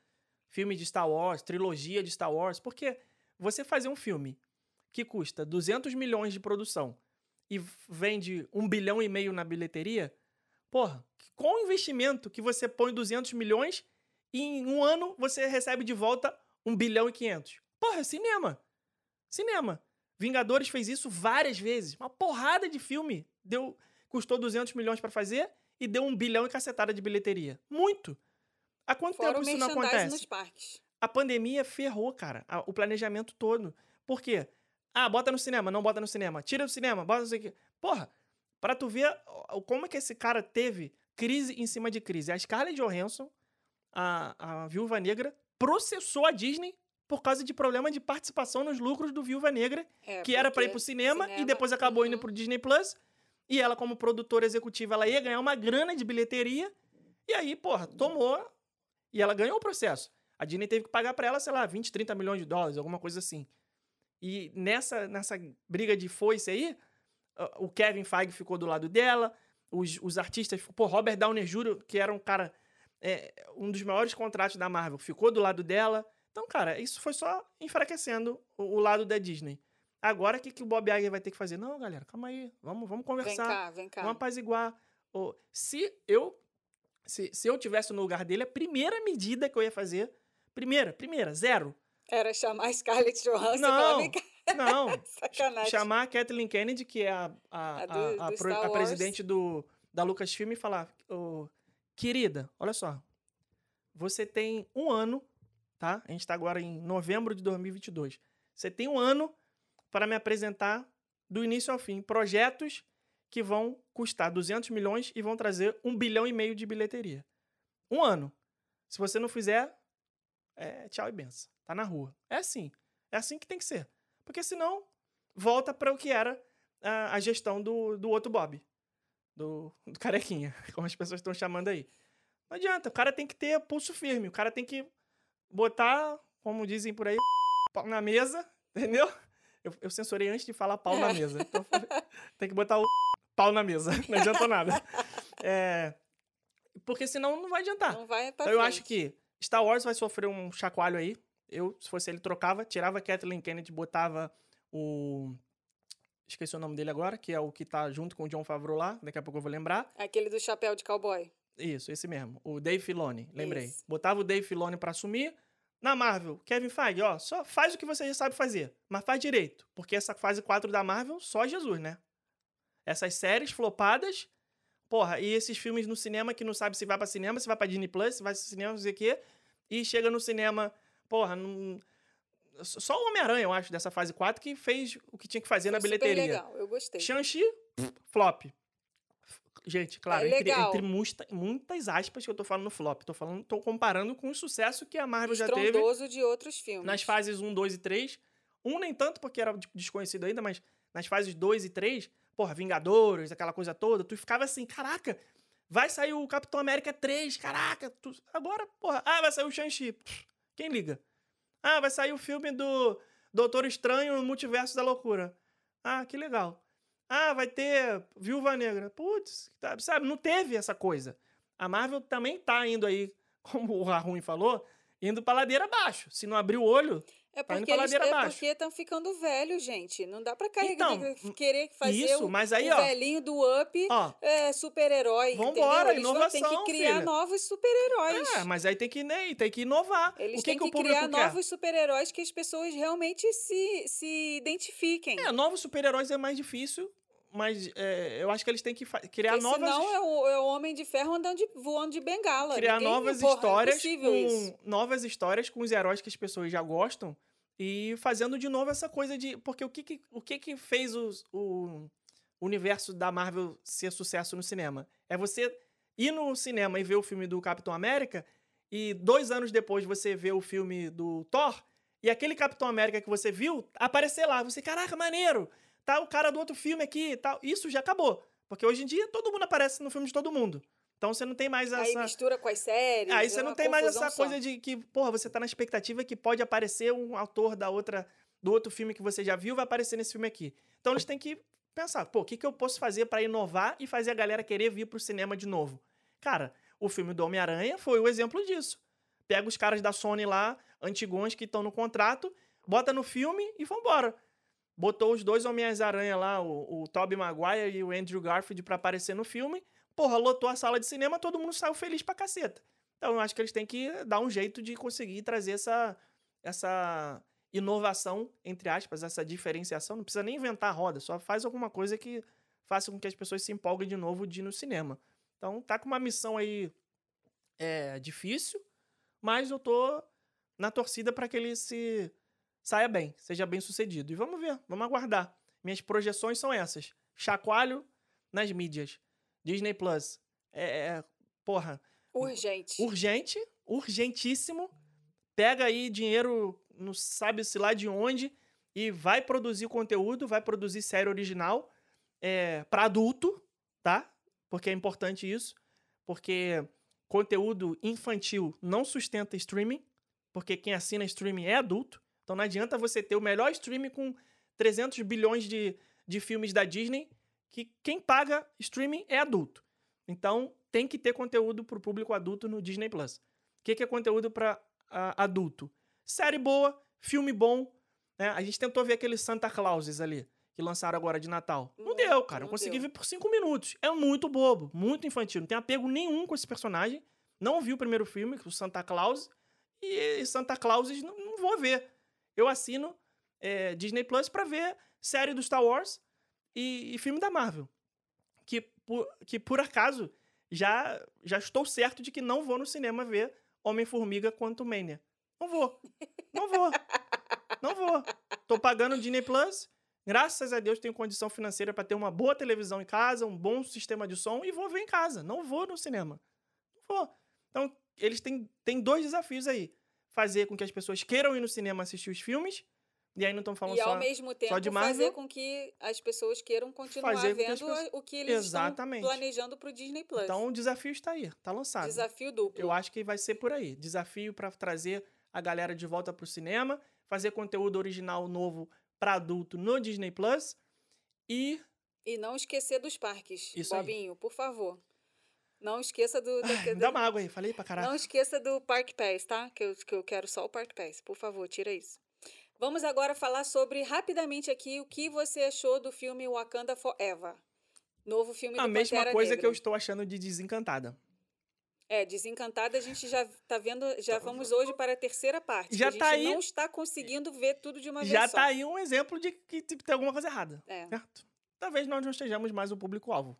Filme de Star Wars, trilogia de Star Wars. Porque você fazer um filme que custa 200 milhões de produção e vende um bilhão e meio na bilheteria, porra, o investimento que você põe 200 milhões e em um ano você recebe de volta 1 bilhão e 500. Porra, é cinema. Cinema. Vingadores fez isso várias vezes. Uma porrada de filme deu custou 200 milhões pra fazer e deu 1 bilhão e cacetada de bilheteria. Muito. Há quanto Fora tempo isso não acontece? nos parques. A pandemia ferrou, cara, o planejamento todo. Por quê? Ah, bota no cinema, não bota no cinema. Tira do cinema, bota não sei o quê. Porra, pra tu ver como é que esse cara teve crise em cima de crise. A Scarlett Johansson, a, a Viúva Negra, processou a Disney por causa de problema de participação nos lucros do Viúva Negra, É, que era pra ir pro cinema, e cinema, depois acabou indo uhum. pro Disney Plus. E ela, como produtora executiva, ela ia ganhar uma grana de bilheteria. E aí, porra, tomou. E ela ganhou o processo. A Disney teve que pagar pra ela, sei lá, 20, 30 milhões de dólares, alguma coisa assim. E nessa, nessa briga de foice aí, o Kevin Feige ficou do lado dela, os, os artistas, pô, Robert Downey Jr., que era um cara, é, um dos maiores contratos da Marvel, ficou do lado dela. Então, cara, isso foi só enfraquecendo o, o lado da Disney. Agora, o que, que o Bob Iger vai ter que fazer? Não, galera, calma aí, vamos, vamos Vem conversar. cá, vem cá. Vamos apaziguar. Ô, se eu se, se eu tivesse no lugar dele, a primeira medida que eu ia fazer, primeira, primeira, zero. Era chamar a Scarlett Johansson e Não, falar, vem Não, sacanagem. chamar a Kathleen Kennedy, que é a, a, A do- a- a do a Wars. presidente do, da Lucasfilm e falar, "Ô, querida, olha só, você tem um ano, tá? A gente tá agora em novembro de 2022. Você tem um ano para me apresentar do início ao fim projetos que vão custar 200 milhões e vão trazer um bilhão e meio de bilheteria. Um ano. Se você não fizer, é tchau e benção. Tá na rua. É assim. É assim que tem que ser. Porque senão, volta para o que era a, a gestão do, do outro Bob. Do, do carequinha, como as pessoas estão chamando aí. Não adianta. O cara tem que ter pulso firme. O cara tem que botar, como dizem por aí, pau na mesa, entendeu? Eu, eu censurei antes de falar pau na mesa. Então, tem que botar o pau na mesa. Não adianta nada. É, porque senão não vai adiantar. Não vai Então eu frente. acho que Star Wars vai sofrer um chacoalho aí. Eu, se fosse ele, trocava, tirava a Kathleen Kennedy, botava o. Esqueci o nome dele agora, que é o que tá junto com o John Favreau lá. Daqui a pouco eu vou lembrar. Aquele do chapéu de cowboy. Isso, esse mesmo. O Dave Filoni, lembrei. Isso. Botava o Dave Filoni pra assumir. Na Marvel, Kevin Feige, ó, só faz o que você já sabe fazer, mas faz direito. Porque essa fase 4 da Marvel, só Jesus, né? Essas séries flopadas, porra, e esses filmes no cinema que não sabe se vai pra cinema, se vai pra Disney Plus, se vai pro cinema, não sei o quê. E chega no cinema, porra, não... só o Homem-Aranha, eu acho, dessa fase 4, que fez o que tinha que fazer na Foi super bilheteria. legal, eu gostei. Shang-Chi, flop. Gente, claro, É entre, entre musta- muitas aspas que eu tô falando flop. Tô falando, tô comparando com o sucesso que a Marvel já teve de outros filmes. nas fases 1, 2 e 3. Um nem tanto, porque era de- desconhecido ainda, mas nas fases 2 e 3, porra, Vingadores, aquela coisa toda, tu ficava assim, caraca, vai sair o Capitão América 3, caraca. tu- Agora, porra, ah, vai sair o Shang-Chi. Quem liga? Ah, vai sair o filme do Doutor Estranho no Multiverso da Loucura. Ah, que legal. Ah, vai ter Viúva Negra. Putz, tá- sabe, não teve essa coisa. A Marvel também tá indo aí, como o Rahun falou, indo pra ladeira abaixo. Se não abrir o olho, É Tá porque pra eles é porque estão ficando velhos, gente. Não dá pra carregar, Então, querer fazer isso, o, mas aí, o ó. velhinho do Up ó, é, super-herói. Vambora? Eles inovação, que criar filha. novos super-heróis. é, mas aí tem que, né, tem que inovar. Eles o que, têm que, que, o público criar quer? novos super-heróis que as pessoas realmente se, se identifiquem. É, novos super-heróis é mais difícil mas é, eu acho que eles têm que criar Porque novas senão é o, é o Homem de Ferro andando de, voando de bengala. criar Ninguém- novas porra, é histórias impossível com isso. novas histórias com os heróis que as pessoas já gostam e fazendo de novo essa coisa de porque o que que, o que, que fez os- o universo da Marvel ser sucesso no cinema é você ir no cinema e ver o filme do Capitão América e dois anos depois você vê o filme do Thor e aquele Capitão América que você viu aparecer lá você caraca maneiro tá o cara do outro filme aqui e tal isso já acabou porque hoje em dia todo mundo aparece no filme de todo mundo então você não tem mais essa Aí mistura com as séries. Aí é você não uma tem mais essa só. coisa de que, porra, você tá na expectativa que pode aparecer um autor da outra, do outro filme que você já viu, vai aparecer nesse filme aqui. Então eles têm que pensar, pô, o que, que eu posso fazer pra inovar e fazer a galera querer vir pro cinema de novo? Cara, o filme do Homem-Aranha foi o exemplo disso. Pega os caras da Sony lá, antigões que estão no contrato, bota no filme e vambora. Botou os dois Homens-Aranha lá, o, o Tobey Maguire e o Andrew Garfield pra aparecer no filme. Porra, lotou a sala de cinema, todo mundo saiu feliz pra caceta. Então eu acho que eles têm que dar um jeito de conseguir trazer essa, essa inovação, entre aspas, essa diferenciação. Não precisa nem inventar a roda, só faz alguma coisa que faça com que as pessoas se empolguem de novo de ir no cinema. Então tá com uma missão aí é, difícil, mas eu tô na torcida para que ele se saia bem, seja bem sucedido. E vamos ver, vamos aguardar. Minhas projeções são essas. Chacoalho nas mídias. Disney Plus. É, é, porra, Urgente. urgente, urgentíssimo. Pega aí dinheiro, não sabe-se lá de onde, e vai produzir conteúdo, vai produzir série original é, para adulto, tá? Porque é importante isso. Porque conteúdo infantil não sustenta streaming, porque quem assina streaming é adulto. Então não adianta você ter o melhor streaming com 300 bilhões de, de filmes da Disney, que quem paga streaming é adulto. Então tem que ter conteúdo para o público adulto no Disney Plus. O que, que é conteúdo para adulto? Série boa, filme bom. Né? A gente tentou ver aqueles Santa Clauses ali, que lançaram agora de Natal. Não, Não, deu, cara. Eu não consegui deu. ver por cinco minutos. É muito bobo, muito infantil. Não tem apego nenhum com esse personagem. Não vi o primeiro filme, o Santa Claus. E Santa Clauses não, não vou ver. Eu assino é, Disney Plus para ver série do Star Wars e, e filme da Marvel. Que por, que por acaso já, já estou certo de que não vou no cinema ver Homem-Formiga Quantumania. Não vou. Não vou. Não vou. Tô pagando Disney Plus. Graças a Deus tenho condição financeira para ter uma boa televisão em casa, um bom sistema de som e vou ver em casa. Não vou no cinema. Não vou. Então, eles têm, têm dois desafios aí. Fazer com que as pessoas queiram ir no cinema assistir os filmes. E aí não estão falando E só... ao mesmo tempo de fazer com que as pessoas queiram continuar com que as vendo pessoas- o que eles Exatamente. estão planejando pro Disney Plus. Então o desafio está aí, tá lançado. Desafio duplo. Eu acho que vai ser por aí. Desafio para trazer a galera de volta pro cinema, fazer conteúdo original novo para adulto no Disney Plus e E não esquecer dos parques, Isso aí. Bobinho, por favor. Não esqueça do. da- dá uma água aí, falei pra caralho. Não esqueça do Park Pass, tá? Que eu, que eu quero só o Park Pass. Por favor, tira isso. Vamos agora falar sobre, rapidamente aqui, o que você achou do filme Wakanda Forever. Novo filme a do mesma Pantera coisa Negra. que eu estou achando de Desencantada. É, Desencantada, a gente já tá vendo, já vamos hoje para a terceira parte. Já a tá gente aí- não está conseguindo ver tudo de uma vez Já só. tá aí um exemplo de que tipo, tem alguma coisa errada. É. Certo? Talvez nós não estejamos mais o público-alvo.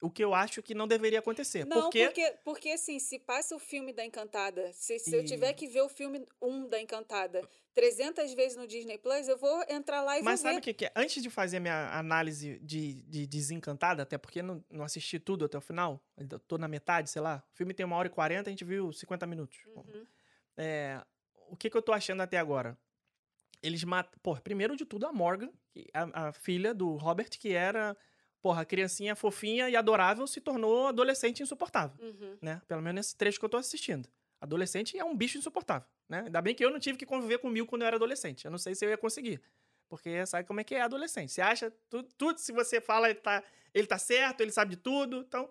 O que eu acho que não deveria acontecer. Não, porque porque, porque assim, se passa o filme da Encantada, se, se eu E- tiver que ver o filme 1 da Encantada 300 vezes no Disney Plus, eu vou entrar lá e Mas vou sabe o que, que é? Antes de fazer minha análise de, de Desencantada, até porque não, não assisti tudo até o final, ainda tô na metade, sei lá. O filme tem uma hora e quarenta, a gente viu 50 minutos. Uhum. É, o que, que eu tô achando até agora? Eles matam. Pô, primeiro de tudo, a Morgan, a, a filha do Robert, que era. Porra, a criancinha fofinha e adorável, se tornou adolescente insuportável, Uhum. né? Pelo menos nesse trecho que eu tô assistindo. Adolescente é um bicho insuportável, né? Ainda bem que eu não tive que conviver com Mil quando eu era adolescente. Eu não sei se eu ia conseguir. Porque sabe como é que é adolescente. Você acha tudo, tudo se você fala, ele tá, ele tá certo, ele sabe de tudo. Então,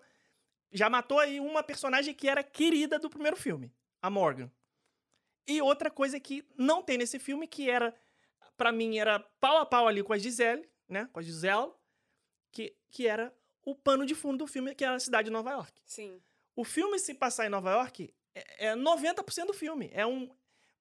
já matou aí uma personagem que era querida do primeiro filme, a Morgan. E outra coisa que não tem nesse filme, que era, pra mim, era pau a pau ali com a Gisele, né? Com a Gisele, que, que era o pano de fundo do filme, que era a cidade de Nova York. Sim. O filme se passar em Nova York é, é 90% do filme. É um.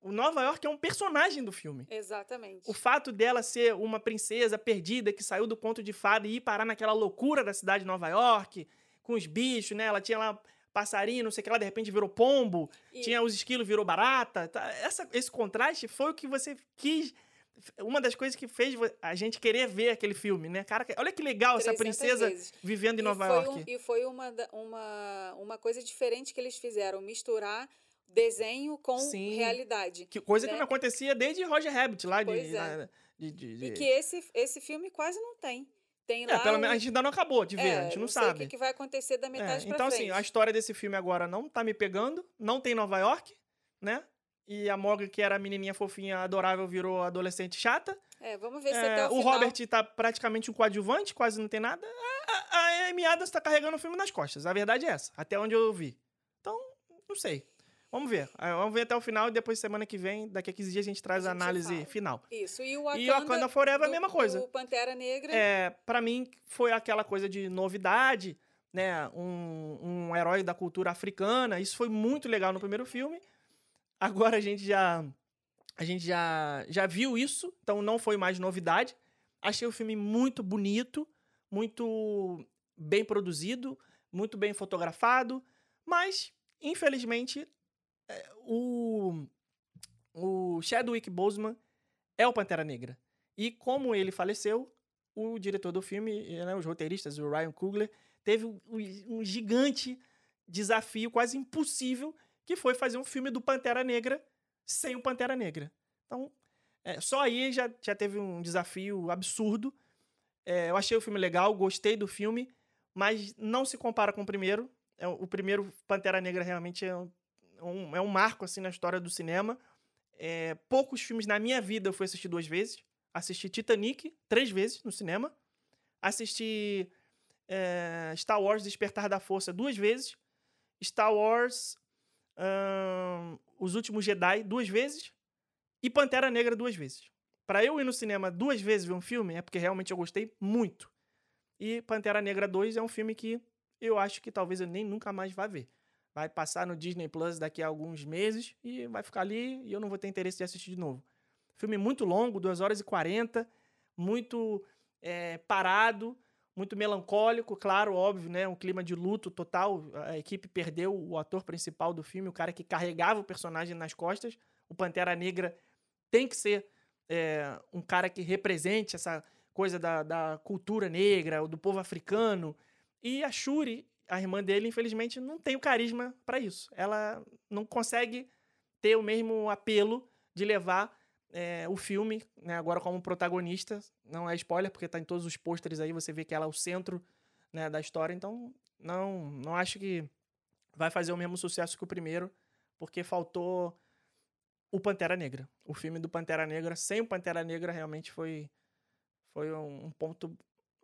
O Nova York é um personagem do filme. Exatamente. O fato dela ser uma princesa perdida que saiu do conto de fada e ir parar naquela loucura da cidade de Nova York, com os bichos, né? Ela tinha lá passarinho, não sei o que lá, de repente virou pombo, E- tinha os esquilos, virou barata. tá? Essa, esse contraste foi o que você quis. Uma das coisas que fez a gente querer ver aquele filme, né? Cara, olha que legal essa 300 princesa vezes. vivendo em E Nova York. um- e foi uma, uma, uma coisa diferente que eles fizeram, misturar desenho com Sim. realidade. Que coisa que né? não acontecia desde Roger Rabbit, lá de. É. lá de- de- de- E que esse, esse filme quase não tem. Tem É, pelo menos a gente ainda não acabou de ver, é, a gente não, sei sabe. o que, que vai acontecer da É, metade pra então, frente. assim, a história desse filme agora não tá me pegando, não tem Nova York, né? E a Morgan, que era a menininha fofinha, adorável, virou adolescente chata. É, vamos ver se É, até o, o final... Robert tá praticamente um coadjuvante, quase não tem nada. A, a, a Amy Adams tá carregando o filme nas costas. A verdade é essa, até onde eu vi. Então, não sei. Vamos ver. Ah, Vamos ver até o final e depois, semana que vem, daqui a 15 dias, a gente traz A gente análise fala. final. Isso, e o Wakanda, E Wakanda Forever é a mesma coisa. do Pantera Negra. É, para mim, foi aquela coisa de novidade, né? Um, um herói da cultura africana. Isso foi muito legal no primeiro filme. Agora a gente já. A gente já, já viu isso, então não foi mais novidade. Achei o filme muito bonito, muito bem produzido, muito bem fotografado, mas, infelizmente, é, o, o Chadwick Boseman é o Pantera Negra. E como ele faleceu, o diretor do filme, né, os roteiristas, o Ryan Coogler, teve um, um gigante desafio quase impossível, que foi fazer um filme do Pantera Negra sem o Pantera Negra. Então, é, só aí já, já teve um desafio absurdo. É, eu achei o filme legal, gostei do filme, mas não se compara com o primeiro. É, o primeiro Pantera Negra realmente é um, é um marco assim na história do cinema. É, poucos filmes na minha vida eu fui assistir duas vezes. Assisti Titanic três vezes no cinema. Assisti é, Star Wars Despertar da Força duas vezes. Star Wars Os Últimos Jedi duas vezes. E Pantera Negra duas vezes. Pra eu ir no cinema duas vezes ver um filme é porque realmente eu gostei muito. E Pantera Negra 2 é um filme que eu acho que talvez eu nem nunca mais vá ver. Vai passar no Disney Plus daqui a alguns meses e vai ficar ali e eu não vou ter interesse de assistir de novo. Filme muito longo, 2 horas e 40, muito é, parado, muito melancólico, claro, óbvio, né? Um clima de luto total. A equipe perdeu o ator principal do filme, o cara que carregava o personagem nas costas. O Pantera Negra tem que ser é, um cara que represente essa coisa da, da cultura negra, do povo africano. E a Shuri, a irmã dele, infelizmente, não tem o carisma para isso. Ela não consegue ter o mesmo apelo de levar é, o filme, né, agora como protagonista. Não é spoiler, porque tá em todos os pôsteres aí, você vê que ela é o centro né, da história. Então, não, não acho que vai fazer o mesmo sucesso que o primeiro, porque faltou o Pantera Negra. O filme do Pantera Negra, sem o Pantera Negra, realmente foi, foi um, ponto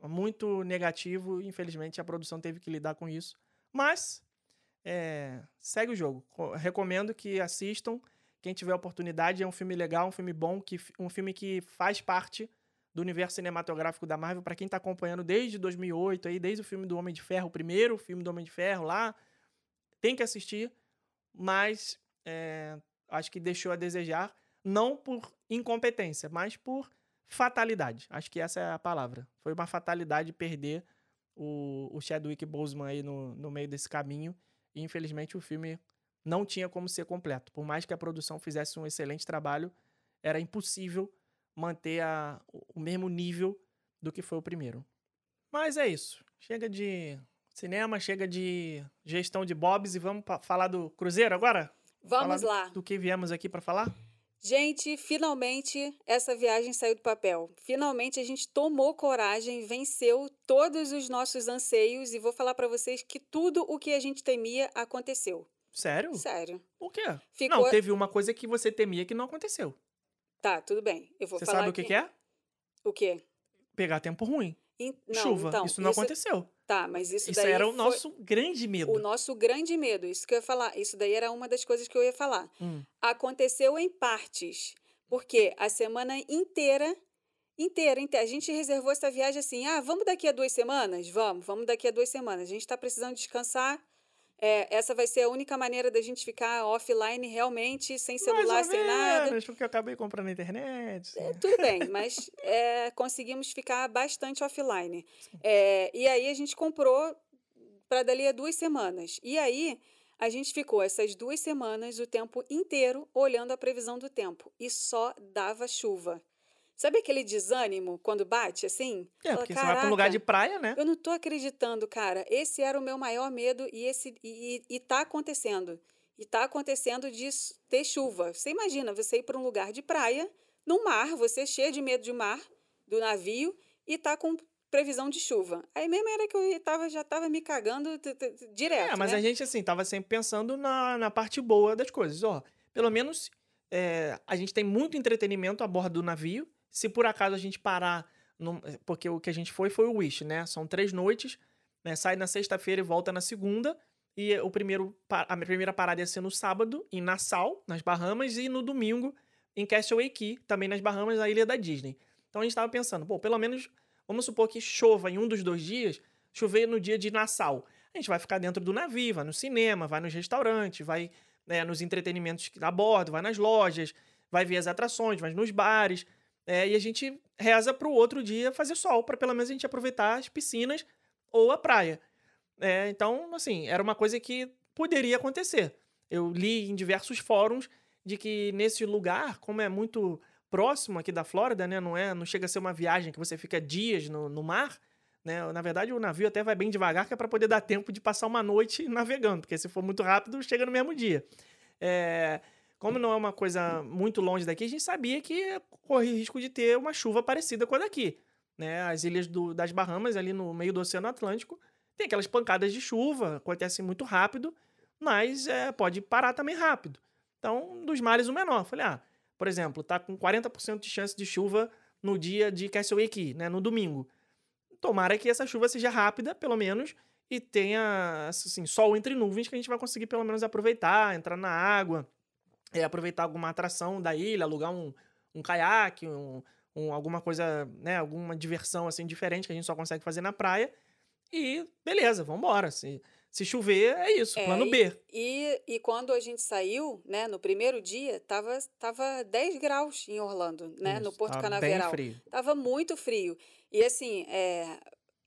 muito negativo. Infelizmente, a produção teve que lidar com isso. Mas, é, segue o jogo. Co- Recomendo que assistam. Quem tiver oportunidade, é um filme legal, um filme bom, que, um filme que faz parte do universo cinematográfico da Marvel. Para quem tá acompanhando desde 2008, aí, desde o filme do Homem de Ferro, o primeiro filme do Homem de Ferro lá, tem que assistir. Mas é, acho que deixou a desejar, não por incompetência, mas por fatalidade. Acho que essa é a palavra. Foi uma fatalidade perder o, o Chadwick Boseman aí no, no meio desse caminho. E infelizmente o filme não tinha como ser completo. Por mais que a produção fizesse um excelente trabalho, era impossível manter a, o mesmo nível do que foi o primeiro. Mas é isso. Chega de cinema, chega de gestão de bobs e vamos falar do Cruzeiro agora? Vamos Falar lá. Do que viemos aqui para falar? Gente, finalmente essa viagem saiu do papel. Finalmente a gente tomou coragem, venceu todos os nossos anseios e vou falar pra vocês que tudo o que a gente temia aconteceu. Sério? Sério. O quê? Ficou... Não, teve uma coisa que você temia que não aconteceu. Tá, tudo bem. Eu vou Você falar sabe o que, é? O quê? Pegar tempo ruim. In- Não, Chuva. então, isso não aconteceu. Tá, mas isso, Isso, daí era o foi nosso grande medo. o nosso grande medo. Isso que eu ia falar. Isso daí era uma das coisas que eu ia falar. Hum. Aconteceu em partes. Porque a semana inteira, inteira, inteira, a gente reservou essa viagem assim, ah, vamos daqui a duas semanas? Vamos, vamos daqui a duas semanas. A gente está precisando descansar. É, essa vai ser a única maneira da gente ficar offline realmente, sem celular, sem nada. menos, porque eu acabei comprando na internet. É, tudo bem, mas é, conseguimos ficar bastante offline. É, e aí a gente comprou para dali a duas semanas. E aí a gente ficou essas duas semanas o tempo inteiro olhando a previsão do tempo e só dava chuva. Sabe aquele desânimo quando bate assim? É, Fala, porque você vai pra um lugar de "Caraca, praia, né? eu não tô acreditando, cara. Esse era o meu maior medo e esse e, e, e tá acontecendo. E tá acontecendo de ter chuva. Você imagina você ir para um lugar de praia, no mar, você cheio de medo de mar, do navio, e tá com previsão de chuva. Aí mesmo era que eu tava, já tava me cagando direto. É, mas né? a gente, assim, tava sempre pensando na, na parte boa das coisas. Ó, pelo menos é, a gente tem muito entretenimento a bordo do navio. Se por acaso a gente parar. num- porque o que a gente foi foi o Wish, né? São três noites, né? Sai na sexta-feira e volta na segunda. E o primeiro, a primeira parada ia ser no sábado, em Nassau, nas Bahamas, e no domingo, em Castaway Key, também nas Bahamas, na ilha da Disney. Então a gente tava pensando, pô, pelo menos, vamos supor que chova em um dos dois dias, chover no dia de Nassau. A gente vai ficar dentro do navio, vai no cinema, vai nos restaurantes, vai né, nos entretenimentos a bordo, vai nas lojas, vai ver as atrações, vai nos bares. É, e a gente reza pro outro dia fazer sol, para pelo menos a gente aproveitar as piscinas ou a praia. É, então, assim, era uma coisa que poderia acontecer. Eu li em diversos fóruns de que nesse lugar, como é muito próximo aqui da Flórida, né, não é, não chega a ser uma viagem que você fica dias no, no mar, né? Na verdade, o navio até vai bem devagar, que é para poder dar tempo de passar uma noite navegando, porque se for muito rápido, chega no mesmo dia. É, como não é uma coisa muito longe daqui, a gente sabia que corria risco de ter uma chuva parecida com a daqui. Né? As ilhas do- das Bahamas, ali no meio do Oceano Atlântico, tem aquelas pancadas de chuva, acontece muito rápido, mas é, pode parar também rápido. Então, dos mares, o menor. Falei, ah, por exemplo, tá com 40% de chance de chuva no dia de Key, né, no domingo. Tomara que essa chuva seja rápida, pelo menos, e tenha assim, sol entre nuvens que a gente vai conseguir pelo menos aproveitar, entrar na água, é, aproveitar alguma atração da ilha, alugar um, um caiaque, um, um- alguma coisa, né, alguma diversão assim diferente que a gente só consegue fazer na praia. E beleza, vamos embora. Se, se chover, é isso, É, plano B. E, e quando a gente saiu, né, no primeiro dia, tava, tava 10 graus em Orlando, né, no Isso, Porto tava Canaveral. Bem frio. Tava muito frio. E assim, é,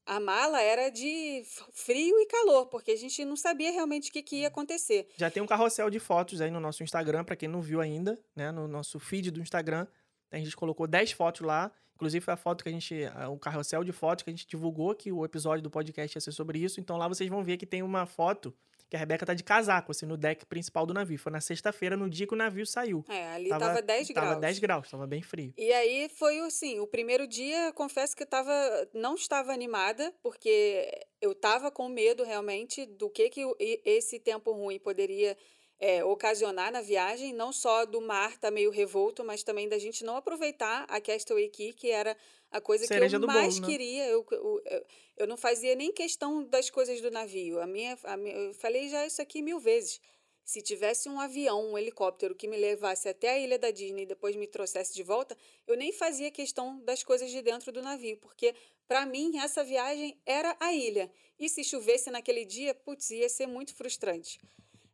a mala era de frio e calor, porque a gente não sabia realmente o que, que ia acontecer. Já tem um carrossel de fotos aí no nosso Instagram, pra quem não viu ainda, né? No nosso feed do Instagram. A gente colocou 10 fotos lá. Inclusive, foi a foto que a gente. O carrossel de fotos que a gente divulgou, que o episódio do podcast ia ser sobre isso. Então lá vocês vão ver que tem uma foto que a Rebeca tá de casaco, assim, no deck principal do navio. Foi na sexta-feira, no dia que o navio saiu. É, ali tava, 10 graus. Tava 10 graus, tava bem frio. E aí foi assim, o primeiro dia, confesso que eu tava, não estava animada, porque eu estava com medo realmente do que, que esse tempo ruim poderia é, ocasionar na viagem, não só do mar tá meio revolto, mas também da gente não aproveitar a Castaway Key, que era a coisa Cereja que eu mais bolo, né? queria. Eu, eu, eu, eu não fazia nem questão das coisas do navio. A minha, a minha, eu falei já isso aqui mil vezes. Se tivesse um avião, um helicóptero que me levasse até a ilha da Disney e depois me trouxesse de volta, eu nem fazia questão das coisas de dentro do navio, porque para mim essa viagem era a ilha. E se chovesse naquele dia, putz, ia ser muito frustrante.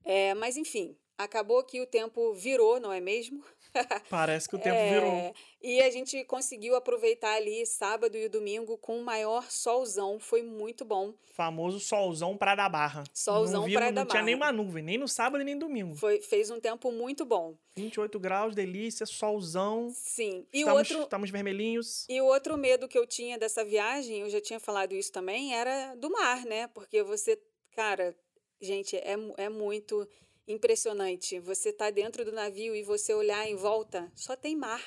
É, mas enfim, acabou que o tempo virou, não é mesmo? Parece que o tempo virou. É, e a gente conseguiu aproveitar ali sábado e domingo com o maior solzão, foi muito bom. Famoso solzão pra dar barra. Solzão não vi, Praia não, da tinha Barra. nenhuma nuvem, nem no sábado nem no domingo. Foi, fez um tempo muito bom. 28 graus, delícia, solzão. Sim. E o estamos, outro, estamos vermelhinhos. E o outro medo que eu tinha dessa viagem, eu já tinha falado isso também, era do mar, né? Porque você, cara, gente, é, é muito impressionante. Você tá dentro do navio e você olhar em volta, só tem mar.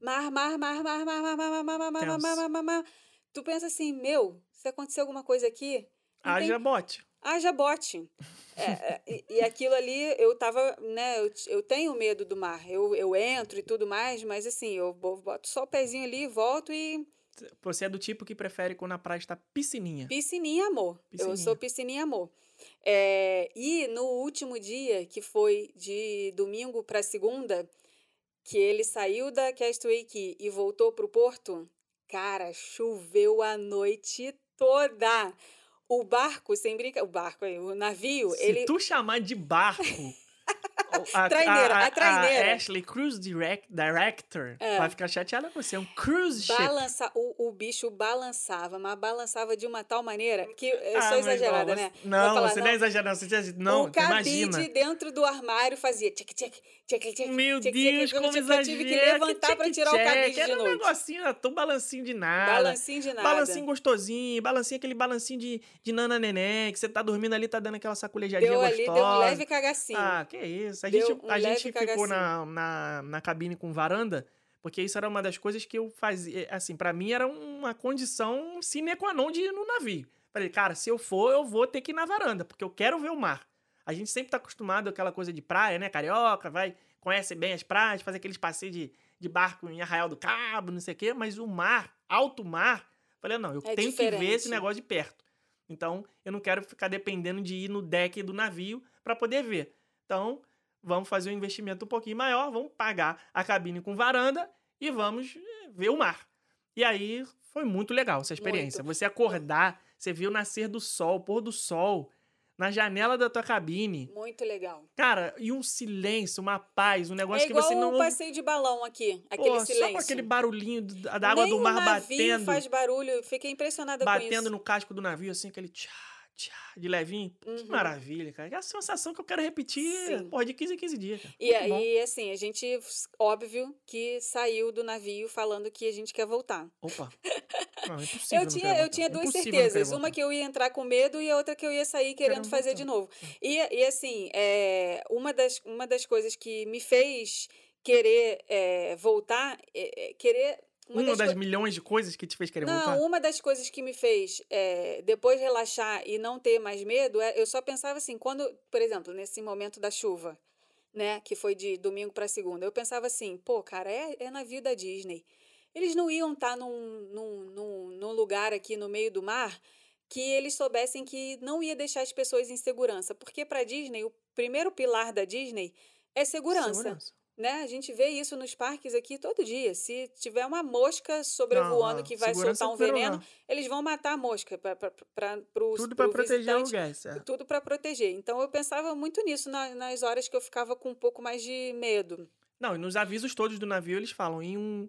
Mar, mar, mar, mar, mar, mar, mar, mar, mar, mar, mar, mar, mar, mar. Tu pensa assim, meu, se acontecer alguma coisa aqui, tem- Haja bote. haja bote. É, é, e, e aquilo ali, eu tava, né, eu, tenho medo do mar. Eu, eu entro e tudo mais, mas assim, eu bo- boto só o pezinho ali, volto e Você é do tipo que prefere quando a praia está piscininha. Piscininha amor. Eu sou piscininha amor. É, e no último dia, que foi de domingo para segunda, que ele saiu da Castaway Key e voltou pro porto, cara, choveu a noite toda. o barco, sem brincar, o barco, o navio, Se ele tu chamar de barco. a, Traineira, a traineira. a Ashley Cruise direct, Director É. vai ficar chateada com você. É um cruise ship. balança, o, o bicho balançava, mas balançava de uma tal maneira que eu Ah, sou mas, exagerada, ó, né? Não, falar, você não é exagerado. Você diz, não, o cabide imagina. dentro do armário fazia tchic tchic tchic tchic Meu tchic, Deus, tchic, como tive- exagera. Eu tive que levantar pra tirar o cabide de Era um noite. negocinho, era tão balancinho de nada. Balancinho de nada. Balancinho gostosinho, balancinho, aquele balancinho de, de nana neném, que você tá dormindo ali, tá dando aquela sacolejadinha Deu gostosa. ali, deu um leve cagacinho. Ah, que isso. A Deu gente, um a gente ficou cagacinho. na, na, na cabine com varanda, porque isso era uma das coisas que eu fazia. Assim, pra mim era uma condição sine qua non de ir no navio. Falei, cara, se eu for, eu vou ter que ir na varanda, porque eu quero ver o mar. A gente sempre tá acostumado àquela coisa de praia, né? Carioca, vai, conhece bem as praias, faz aqueles passeios de, de barco em Arraial do Cabo, não sei o quê, mas o mar, alto mar, falei, não, eu É tenho que ver esse diferente. negócio de perto. Então, eu não quero ficar dependendo de ir no deck do navio para poder ver. Então, vamos fazer um investimento um pouquinho maior, vamos pagar a cabine com varanda e vamos eh, ver o mar. E aí foi muito legal essa experiência. Você acordar, você viu o nascer do sol, o pôr do sol na janela da tua cabine. Muito legal. Cara, e um silêncio, uma paz, um negócio é que você não o ouve. passeio de balão aqui, aquele Pô, silêncio. Só com aquele barulhinho da água Nem do mar o navio batendo. faz barulho. Fiquei impressionada com isso. batendo no casco do navio, assim, aquele tchá, de levinho. Que Uhum. maravilha, cara. É a sensação que eu quero repetir, Sim. porra, de 15 em 15 dias. Cara. E aí, assim, a gente, óbvio, que saiu do navio falando que a gente quer voltar. Opa. Não, é Eu tinha, eu tinha É duas certezas. Uma que eu ia entrar com medo e a outra que eu ia sair querendo Querendo fazer voltar. de novo. E, e assim, é, uma, das, uma das coisas que me fez querer é, voltar, é, é, querer. Uma, das das coi- milhões de coisas que te fez querer Não, voltar? uma das coisas que me fez é, depois relaxar e não ter mais medo, é, eu só pensava assim, quando, por exemplo, nesse momento da chuva, né, que foi de domingo para segunda, eu pensava assim, pô, cara, é, é navio da Disney. Eles não iam estar num, num, num, num lugar aqui no meio do mar que eles soubessem que não ia deixar as pessoas em segurança, porque para Disney o primeiro pilar da Disney é segurança né? A gente vê isso nos parques aqui todo dia. Se tiver uma mosca sobrevoando que vai soltar um veneno, eles vão matar a mosca para pro, Tudo pro pra proteger o lugar, certo? Tudo para proteger. Então eu pensava muito nisso na- nas horas que eu ficava com um pouco mais de medo. Não, e nos avisos todos do navio eles falam em um,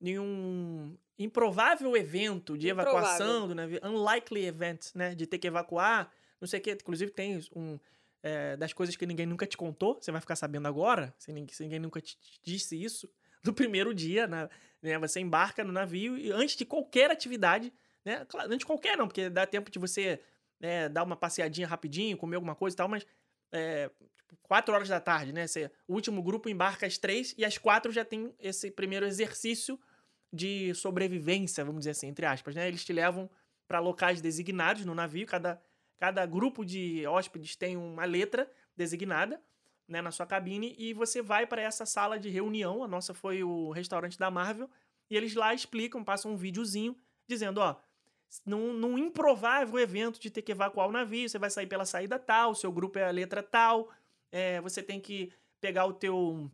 em um improvável evento de Improvável. evacuação do navio, unlikely event, né? De ter que evacuar, não sei o quê. Inclusive tem um é, das coisas que ninguém nunca te contou, você vai ficar sabendo agora, se ninguém, se ninguém nunca te disse isso, do primeiro dia, na- né? Você embarca no navio e antes de qualquer atividade, né? Claro, antes de qualquer não, porque dá tempo de você né, dar uma passeadinha rapidinho, comer alguma coisa e tal, mas é, tipo, quatro horas da tarde, né? Você, o último grupo embarca às três e às quatro já tem esse primeiro exercício de sobrevivência, vamos dizer assim, entre aspas, né? Eles te levam para locais designados no navio, cada, cada grupo de hóspedes tem uma letra designada, né, na sua cabine e você vai para essa sala de reunião. A nossa foi o restaurante da Marvel e eles lá explicam, passam um videozinho dizendo, ó, num, num improvável evento de ter que evacuar o navio, você vai sair pela saída tal, seu grupo é a letra tal, é, você tem que pegar o teu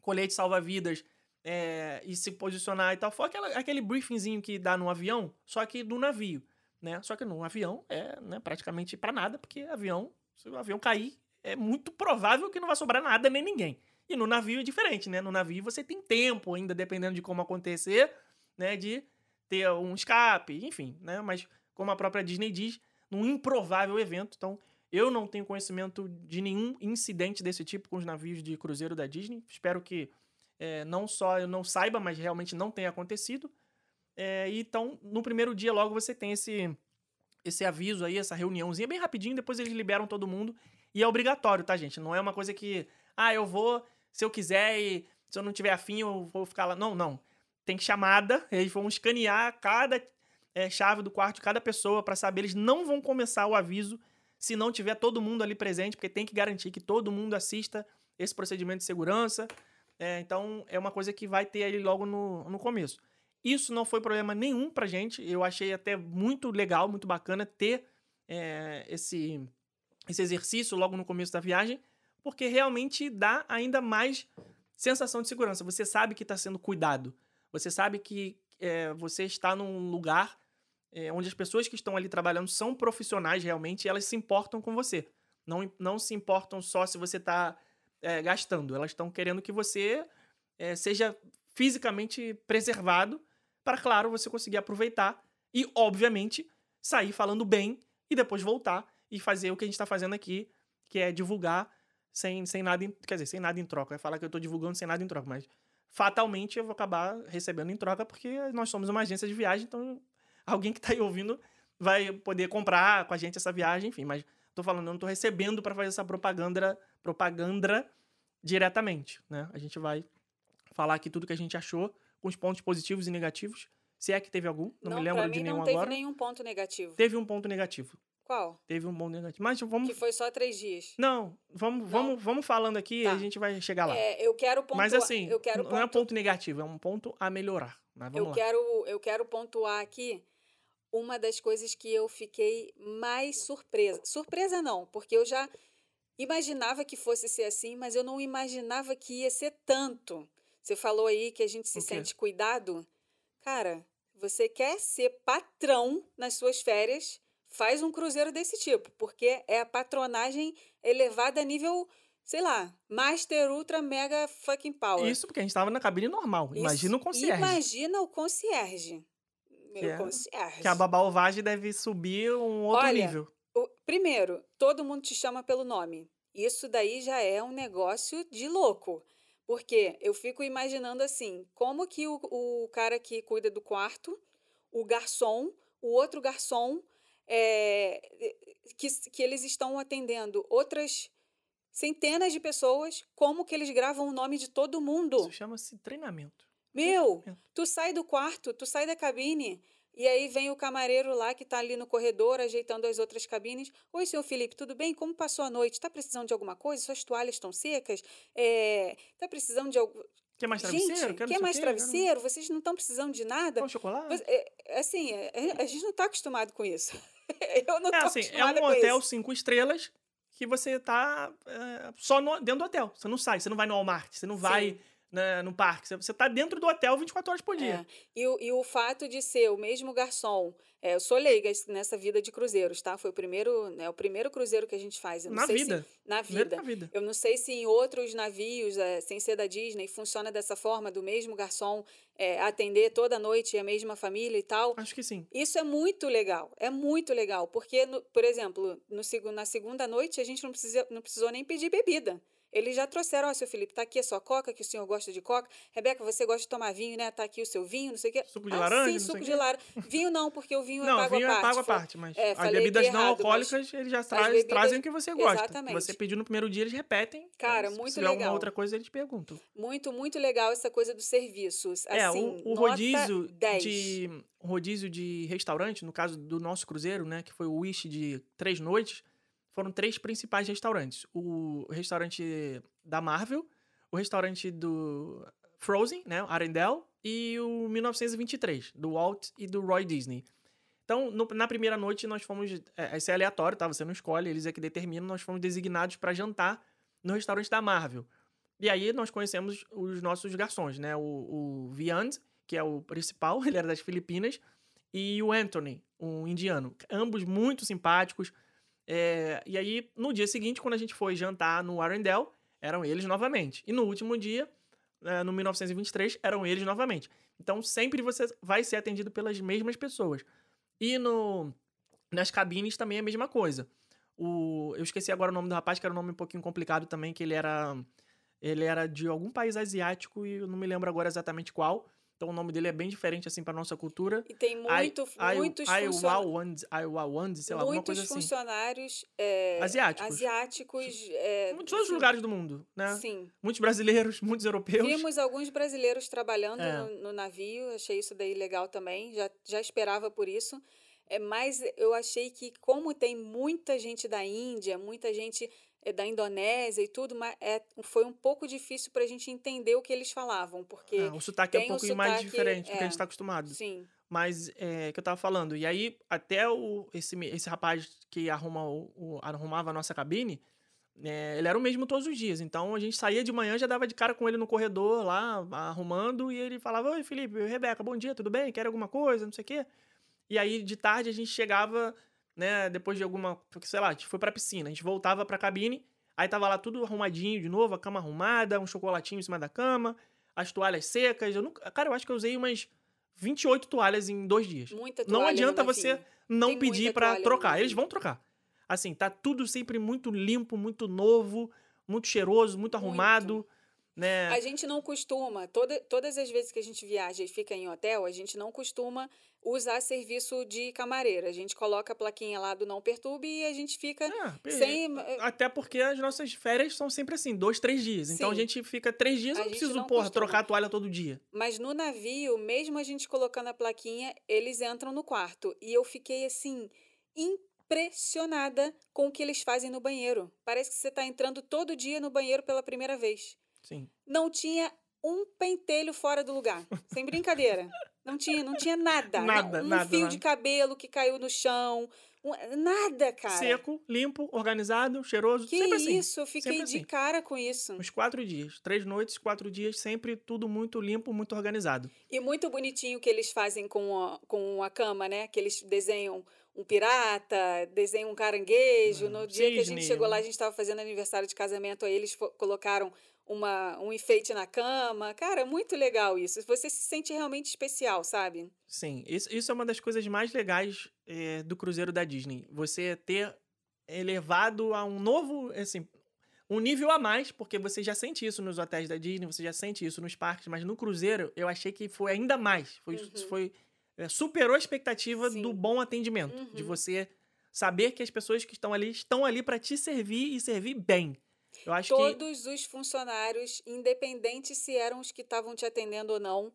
colete salva-vidas é, e se posicionar e tal. Foi aquela, aquele briefingzinho que dá no avião, só que do navio, né? Só que no avião é né, praticamente para nada, porque avião, se o avião cair, é muito provável que não vai sobrar nada nem ninguém. E no navio é diferente, né? No navio você tem tempo ainda, dependendo de como acontecer, né? De ter um escape, enfim, né? Mas como a própria Disney diz, num improvável evento. Então, eu não tenho conhecimento de nenhum incidente desse tipo com os navios de cruzeiro da Disney. Espero que é, não só eu não saiba, mas realmente não tenha acontecido. É, então, no primeiro dia, logo você tem esse, esse aviso aí, essa reuniãozinha bem rapidinho, depois eles liberam todo mundo. E é obrigatório, tá, gente? Não é uma coisa que, ah, eu vou, se eu quiser e se eu não tiver afim, eu vou ficar lá. Não, não. Tem chamada, eles vão escanear cada é, chave do quarto de cada pessoa para saber. Eles não vão começar o aviso se não tiver todo mundo ali presente, porque tem que garantir que todo mundo assista esse procedimento de segurança. É, então, é uma coisa que vai ter ali logo no, no começo. Isso não foi problema nenhum pra gente. Eu achei até muito legal, muito bacana ter é, esse, esse exercício logo no começo da viagem, porque realmente dá ainda mais sensação de segurança. Você sabe que está sendo cuidado. Você sabe que é, você está num lugar é, onde as pessoas que estão ali trabalhando são profissionais realmente e elas se importam com você. Não, não se importam só se você está gastando. Elas estão querendo que você seja fisicamente preservado para, claro, você conseguir aproveitar e, obviamente, sair falando bem e depois voltar e fazer o que a gente está fazendo aqui, que é divulgar sem, sem nada, em, quer dizer, sem nada em troca. É falar que eu estou divulgando sem nada em troca, mas fatalmente eu vou acabar recebendo em troca porque nós somos uma agência de viagem, então alguém que está aí ouvindo vai poder comprar com a gente essa viagem, enfim, mas tô falando, eu não tô recebendo para fazer essa propaganda, propaganda diretamente, né? A gente vai falar aqui tudo que a gente achou, com os pontos positivos e negativos, se é que teve algum, não, Não, me lembro de nenhum não teve agora. nenhum ponto negativo. Teve um ponto negativo. Qual? Teve um ponto negativo. Mas vamos Que foi só três dias. Não, vamos, vamos, vamos falando aqui e Tá. a gente vai chegar lá. É, eu quero pontuar. Mas assim, eu quero não é um ponto negativo, é um ponto a melhorar. Mas vamos eu lá. quero, eu quero pontuar aqui uma das coisas que eu fiquei mais surpresa. Surpresa não, porque eu já imaginava que fosse ser assim, mas eu não imaginava que ia ser tanto. Você falou aí que a gente se sente cuidado. Cara, você quer ser patrão nas suas férias, faz um cruzeiro desse tipo, porque é a patronagem elevada a nível, sei lá, master, ultra, mega fucking power. Isso porque a gente tava na cabine normal. Imagina o Isso. concierge. Imagina o concierge. Meu Que é- concierge. Que a babalvagem deve subir um outro Olha, nível. O- primeiro, todo mundo te chama pelo nome. Isso daí já é um negócio de louco. Porque eu fico imaginando assim, como que o, o cara que cuida do quarto, o garçom, o outro garçom, é, que, que eles estão atendendo outras centenas de pessoas, como que eles gravam o nome de todo mundo? Isso chama-se treinamento. Meu, Treinamento. tu sai do quarto, tu sai da cabine, e aí vem o camareiro lá que tá ali no corredor, ajeitando as outras cabines. Oi, senhor Felipe, tudo bem? Como passou a noite? Tá precisando de alguma coisa? Suas toalhas estão secas? É, tá precisando de algum... Quer mais travesseiro? Gente, Quer quer mais travesseiro? Vocês não estão precisando de nada? Um chocolate? Você- é, assim, é, é, a gente não tá acostumado com isso. Eu não É assim, é um hotel isso. cinco estrelas que você tá é, só no- dentro do hotel. Você não sai, você não vai no Walmart, você não vai Sim. Né, no parque. Você, você tá dentro do hotel 24 horas por dia. É. E, o, e o fato de ser o mesmo garçom, é, eu sou leiga nessa vida de cruzeiros, tá? Foi o primeiro, né, o primeiro cruzeiro que a gente faz. Eu não Na sei se- vida. na vida. na vida. Eu não sei se em outros navios, é, sem ser da Disney, funciona dessa forma, do mesmo garçom é, atender toda noite a mesma família e tal. Acho que sim. Isso é muito legal, é muito legal, porque, no- por exemplo, no, na segunda noite a gente não, precisa, não precisou nem pedir bebida. Eles já trouxeram, ó, seu Felipe, tá aqui a sua coca, que o senhor gosta de coca. Rebeca, você gosta de tomar vinho, né? Tá aqui o seu vinho, não sei o quê. Suco de ah, laranja, sim, não suco o de laranja. Vinho não, porque o vinho é Não, pago vinho à é parte. pago à parte, mas é, as bebidas não alcoólicas, eles já traz- bebidas- trazem o que você gosta. Exatamente. Você pediu no primeiro dia, eles repetem. Cara, Aí, se muito tiver alguma legal. outra coisa, eles perguntam. Muito, muito legal essa coisa dos serviços. é, Assim, o, o nota rodízio 10. de o rodízio de restaurante, no caso do nosso cruzeiro, né, que foi o Wish de três noites, foram três principais restaurantes. O restaurante da Marvel, o restaurante do Frozen, né, Arendelle, e o 1923, do Walt e do Roy Disney. Então, no- na primeira noite, nós fomos. É, isso é aleatório, tá? Você não escolhe, eles é que determinam. Nós fomos designados para jantar no restaurante da Marvel. E aí nós conhecemos os nossos garçons, né? O, o Viand, que é o principal, ele era das Filipinas, e o Anthony, um indiano. Ambos muito simpáticos. É, e aí, no dia seguinte, quando a gente foi jantar no Arendelle, eram eles novamente. E no último dia, é, no 1923, eram eles novamente. Então, sempre você vai ser atendido pelas mesmas pessoas. E no, nas cabines também é a mesma coisa. O, eu esqueci agora o nome do rapaz, que era um nome um pouquinho complicado também, que ele era ele era de algum país asiático e eu não me lembro agora exatamente qual. Então o nome dele é bem diferente assim para nossa cultura. E tem muito, Ai- muitos, Ai- funciona- Aiwawand- Aiwawand, sei lá, alguma muitos coisa assim. funcionários é, Asiáticos. asiáticos, é, Muitos outros sim, lugares do mundo, né? Sim. Muitos brasileiros, muitos europeus. Vimos alguns brasileiros trabalhando É. no, no navio, achei isso daí legal também, já, já esperava por isso. É, mas eu achei que, como tem muita gente da Índia, muita gente da Indonésia e tudo, mas é, foi um pouco difícil para a gente entender o que eles falavam, porque, Ah, o sotaque é um tem o pouquinho mais diferente do que a é. gente está acostumado. sim, Mas é que eu tava falando. E aí, até o, esse, esse rapaz que arruma o, o- arrumava a nossa cabine, é, ele era o mesmo todos os dias. Então a gente saía de manhã, já dava de cara com ele no corredor lá, arrumando, e ele falava: Oi, Felipe, Rebeca, bom dia, tudo bem? Quer alguma coisa? Não sei o quê. E aí, de tarde, a gente chegava, né, depois de alguma. Sei lá, a gente foi pra piscina, a gente voltava pra cabine, aí tava lá tudo arrumadinho de novo, a cama arrumada, um chocolatinho em cima da cama, as toalhas secas. Eu nunca, cara, eu acho que eu usei umas 28 toalhas em dois dias. Muita Não toalha adianta no você não Tem pedir no trocar. Eles vão trocar. Assim, tá tudo sempre muito limpo, muito novo, muito cheiroso, muito arrumado, né? A gente não costuma, toda, todas as vezes que a gente viaja e fica em hotel, a gente não costuma usar serviço de camareira. A gente coloca a plaquinha lá do não perturbe e a gente fica É, sem. Até porque as nossas férias são sempre assim, dois, três dias. Então a Sim. gente fica três dias, A eu não preciso, não porra, costuma. trocar a toalha todo dia. Mas no navio, mesmo a gente colocando a plaquinha, eles entram no quarto. E eu fiquei assim, impressionada com o que eles fazem no banheiro. Parece que você está entrando todo dia no banheiro pela primeira vez. Sim. Não tinha um pentelho fora do lugar. Sem brincadeira. Não tinha, não tinha nada. Nada, Não- um nada, fio nada. de cabelo que caiu no chão. um- nada, cara. Seco, limpo, organizado, cheiroso. Que sempre assim. isso, eu fiquei sempre de assim. cara com isso. Uns quatro dias. Três noites, quatro dias, sempre tudo muito limpo, muito organizado. E muito bonitinho que eles fazem com a, com a cama, né? Que eles desenham um pirata, desenham um caranguejo. Ah, No dia que a cisne. gente chegou lá, a gente estava fazendo aniversário de casamento, aí eles colocaram uma, um enfeite na cama. Cara, muito legal isso. Você se sente realmente especial, sabe? Sim, isso, isso é uma das coisas mais legais eh, do cruzeiro da Disney. Você ter elevado a um novo, assim, um nível a mais, porque você já sente isso nos hotéis da Disney, você já sente isso nos parques, mas no cruzeiro eu achei que foi ainda mais. Foi, Uhum. foi eh, superou a expectativa Sim. do bom atendimento, de Uhum. você saber que as pessoas que estão ali estão ali para te servir e servir bem. Eu acho que Todos os funcionários, independente se eram os que estavam te atendendo ou não,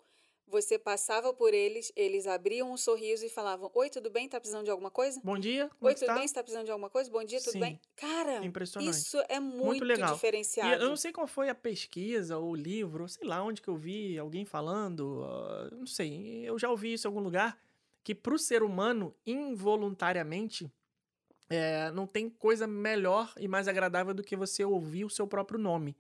você passava por eles, eles abriam um sorriso e falavam: Oi, tudo bem? Tá precisando de alguma coisa? bom dia, Oi, é que tudo tá? bem? Você tá precisando de alguma coisa? Bom dia, tudo Sim. bem? Cara, Impressionante. isso é muito, legal. E diferenciado. eu não sei qual foi a pesquisa ou o livro, sei lá onde que eu vi alguém falando, ah, não sei, eu já ouvi isso em algum lugar, que pro ser humano, involuntariamente, é, não tem coisa melhor e mais agradável do que você ouvir o seu próprio nome.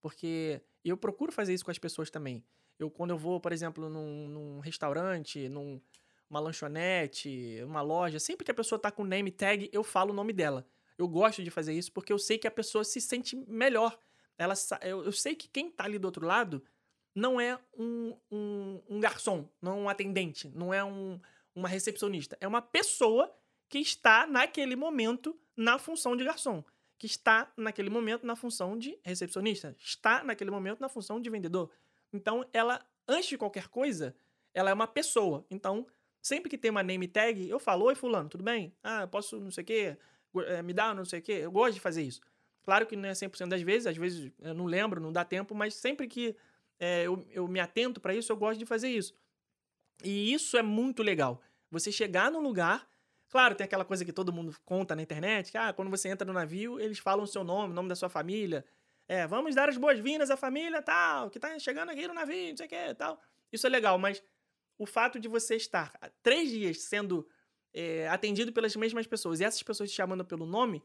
Porque eu procuro fazer isso com as pessoas também. Eu, quando eu vou, por exemplo, num, num restaurante, num, uma lanchonete, uma loja, sempre que a pessoa tá com name tag, eu falo o nome dela. Eu gosto de fazer isso porque eu sei que a pessoa se sente melhor. Ela, eu, eu sei que quem tá ali do outro lado não é um, um, um garçom, não é um atendente, não é um, uma recepcionista. É uma pessoa que está naquele momento na função de garçom, que está naquele momento na função de recepcionista, está naquele momento na função de vendedor. Então, ela, antes de qualquer coisa, ela é uma pessoa. Então, sempre que tem uma name tag, eu falo, oi fulano, tudo bem? Ah, posso não sei o quê? Eh, Me dá não sei o quê? Eu gosto de fazer isso. Claro que não é 100% das vezes, às vezes eu não lembro, não dá tempo, mas sempre que eh, eu, eu me atento para isso, eu gosto de fazer isso. E isso é muito legal. Você chegar num lugar. Claro, tem aquela coisa que todo mundo conta na internet, que ah, quando você entra no navio, eles falam o seu nome, o nome da sua família. É, vamos dar as boas-vindas à família tal, que tá chegando aqui no navio, não sei o que tal. Isso é legal, mas o fato de você estar há três dias sendo é, atendido pelas mesmas pessoas e essas pessoas te chamando pelo nome,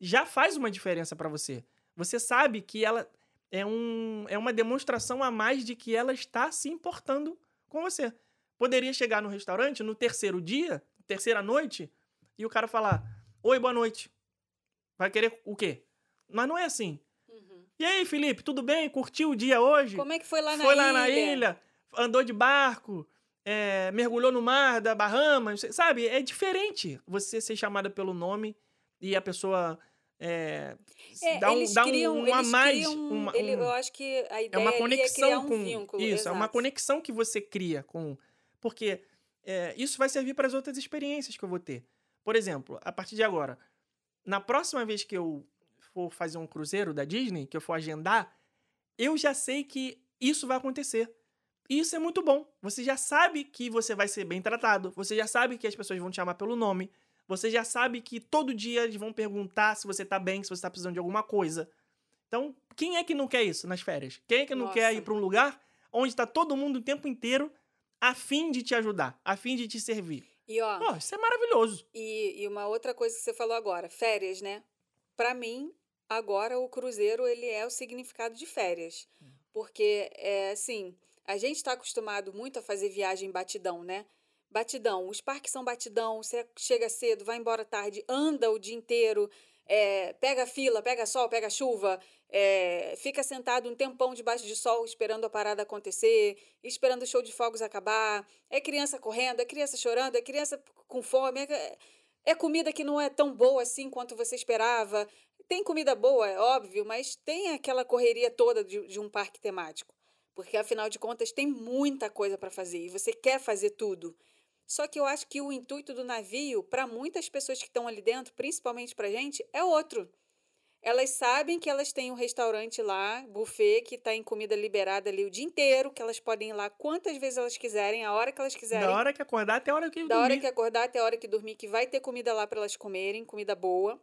já faz uma diferença pra você. Você sabe que ela é, um, é uma demonstração a mais de que ela está se importando com você. Poderia chegar no restaurante no terceiro dia, terceira noite, e o cara falar: Oi, boa noite. Vai querer o quê? Mas não é assim. Uhum. E aí, Felipe, tudo bem? Curtiu o dia hoje? Como é que foi lá na Foi ilha? lá na ilha, andou de barco, é, mergulhou no mar da Bahamas, sabe? É diferente você ser chamada pelo nome e a pessoa é, É, dá um, dá um, criam, um a eles mais. criam, uma- ele- um- eu acho que a é ideia uma ali conexão é criar um com vínculo. isso, é uma exato. conexão que você cria com, porque é, isso vai servir para as outras experiências que eu vou ter. Por exemplo, a partir de agora, na próxima vez que eu for fazer um cruzeiro da Disney, que eu for agendar, eu já sei que isso vai acontecer. E isso é muito bom. Você já sabe que você vai ser bem tratado, você já sabe que as pessoas vão te chamar pelo nome, você já sabe que todo dia eles vão perguntar se você tá bem, se você tá precisando de alguma coisa. Então, quem é que não quer isso nas férias? Quem é que não quer Nossa. ir para um lugar onde está todo mundo o tempo inteiro a fim de te ajudar, a fim de te servir? E ó, Pô, isso é maravilhoso. E, e uma outra coisa que você falou agora, férias, né? Pra mim, agora o cruzeiro ele é o significado de férias, porque é assim, a gente está acostumado muito a fazer viagem batidão, né? batidão. Os parques são batidão, você chega cedo, vai embora tarde, anda o dia inteiro, é, pega fila, pega sol, pega chuva, é, fica sentado um tempão debaixo de sol esperando a parada acontecer, esperando o show de fogos acabar. É criança correndo, é criança chorando, é criança com fome, é, é comida que não é tão boa assim quanto você esperava. Tem comida boa, é óbvio, mas tem aquela correria toda de, de um parque temático. Porque afinal de contas tem muita coisa para fazer e você quer fazer tudo. Só que eu acho que o intuito do navio, para muitas pessoas que estão ali dentro, principalmente para gente, é outro. Elas sabem que elas têm um restaurante lá, buffet, que está em comida liberada ali o dia inteiro, que elas podem ir lá quantas vezes elas quiserem, a hora que elas quiserem. Da hora que acordar até a hora que Da dormir. hora que acordar até a hora que dormir, que vai ter comida lá para elas comerem, comida boa.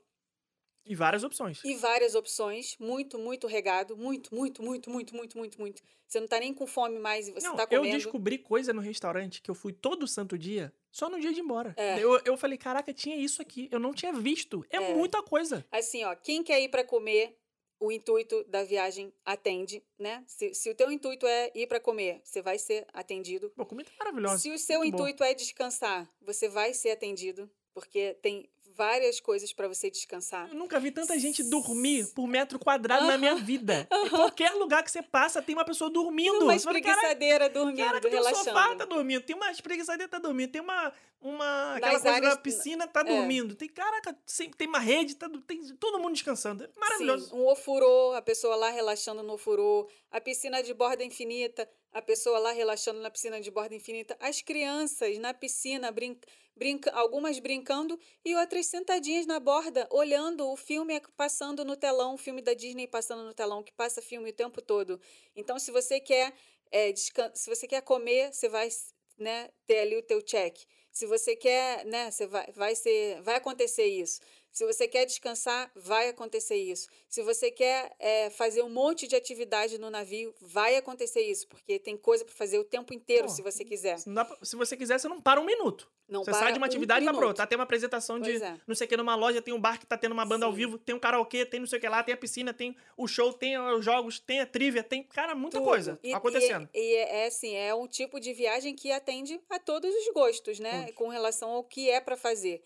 E várias opções. E várias opções, muito, muito regado, muito, muito, muito, muito, muito, muito, muito. Você não tá nem com fome mais e você Não, tá eu comendo. descobri coisa no restaurante que eu fui todo santo dia, só no dia de ir embora. É. Eu, eu falei, caraca, tinha isso aqui. Eu não tinha visto. É, É. muita coisa. Assim, ó, quem quer ir para comer, o intuito da viagem atende, né? Se, se o teu intuito é ir para comer, você vai ser atendido. Pô, comida maravilhosa. Se o seu muito bom. intuito é descansar, você vai ser atendido, porque tem várias coisas para você descansar. Eu nunca vi tanta gente dormir por metro quadrado na minha vida. Em qualquer lugar que você passa, tem uma pessoa dormindo. Uma fala, "Caraca, espreguiçadeira dormindo, Caraca, tem um relaxando. sofá, tá dormindo. Tem uma espreguiçadeira, tá dormindo. Tem uma. uma aquela Nas coisa áreas- da piscina, tá é. dormindo. Tem, caraca, sempre tem uma rede, tá, tem todo mundo descansando. É maravilhoso. Sim, um ofurô, a pessoa lá relaxando no ofurô, a piscina de borda infinita, a pessoa lá relaxando na piscina de borda infinita, as crianças na piscina, brin brinca algumas brincando e outras sentadinhas na borda, olhando o filme passando no telão, o filme da Disney passando no telão, que passa filme o tempo todo. Então, se você quer, é, se você quer comer, você vai né, ter ali o teu check. Se você quer, né, você vai, vai ser, vai acontecer isso. Se você quer descansar, vai acontecer isso. Se você quer é, fazer um monte de atividade no navio, vai acontecer isso, porque tem coisa para fazer o tempo inteiro, Pô, se você quiser. Pra- se você quiser, você não para um minuto. Não você sai de uma um atividade e vai pra minuto. outra. Tá, tem uma apresentação de Pois é. não sei o que numa loja, tem um bar que tá tendo uma banda ao Sim. vivo, tem um karaokê, tem não sei o que lá, tem a piscina, tem o show, tem os jogos, tem a trivia, tem, cara, muita Tudo. coisa E- acontecendo. E, e é, é assim, é um tipo de viagem que atende a todos os gostos, né? Todos. Com relação ao que é para fazer.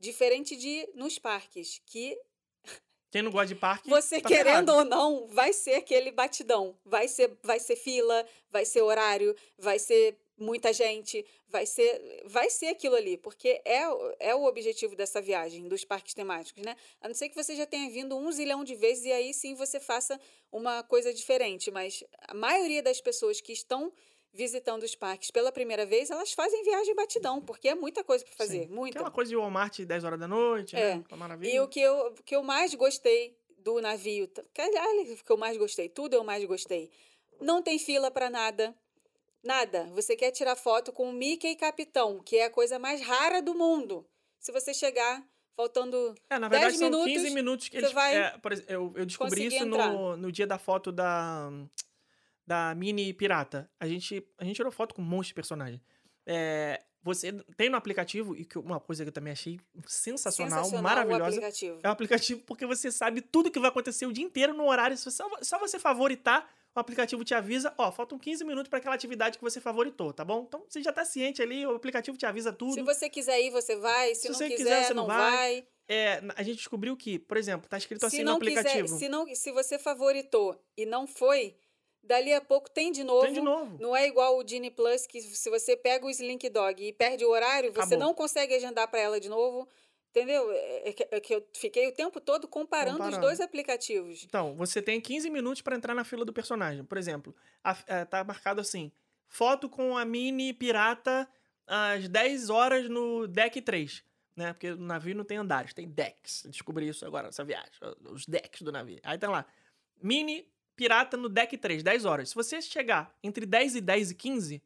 Diferente de nos parques, que Quem não gosta de parque. Você tá querendo ferrado. ou não, vai ser aquele batidão. Vai ser, vai ser fila, vai ser horário, vai ser muita gente, vai ser, vai ser aquilo ali, porque é, é o objetivo dessa viagem, dos parques temáticos, né? A não ser que você já tenha vindo um zilhão de vezes e aí sim você faça uma coisa diferente, mas a maioria das pessoas que estão visitando os parques pela primeira vez, elas fazem viagem batidão, porque é muita coisa para fazer, Sim. muita. Aquela coisa de Walmart 10 horas da noite, É. né? Uma maravilha. E o que eu, que eu mais gostei do navio, aliás, o que eu mais gostei, tudo eu mais gostei. Não tem fila para nada. Nada. Você quer tirar foto com o Mickey Capitão, que é a coisa mais rara do mundo. Se você chegar faltando É, na 10 verdade são minutos, 15 minutos que eles. vai é, eu, eu descobri isso entrar. no, no dia da foto da. Da mini pirata. A gente, a gente tirou foto com um monte de personagem. É, você tem no aplicativo, e que uma coisa que eu também achei sensacional, sensacional o maravilhosa. aplicativo. É o aplicativo porque você sabe tudo que vai acontecer o dia inteiro no horário. Se Só, só você favoritar, o aplicativo te avisa, ó, faltam 15 minutos para aquela atividade que você favoritou, tá bom? Então você já tá ciente ali, o aplicativo te avisa tudo. Se você quiser ir, você vai. Se, Se não você quiser, quiser, você não não vai. vai. É, a gente descobriu que, por exemplo, tá escrito assim se no não aplicativo. quiser, se não, se você favoritou e não foi, dali a pouco tem de novo. Tem de novo. Não é igual o Disney Plus, que se você pega o Slink Dog e perde o horário, você Acabou. não consegue agendar para ela de novo. Entendeu? É é que, é que eu fiquei o tempo todo comparando, os Comparando. dois aplicativos. Então, você tem 15 minutos para entrar na fila do personagem. Por exemplo, a- é, tá marcado assim: foto com a mini pirata às 10 horas no deck 3. Né? Porque o navio não tem andares, tem decks. Descobri isso agora nessa viagem. Os decks do navio. Aí tá lá. Mini pirata no deck 3, 10 horas. Se você chegar entre 10 e 10 e 15,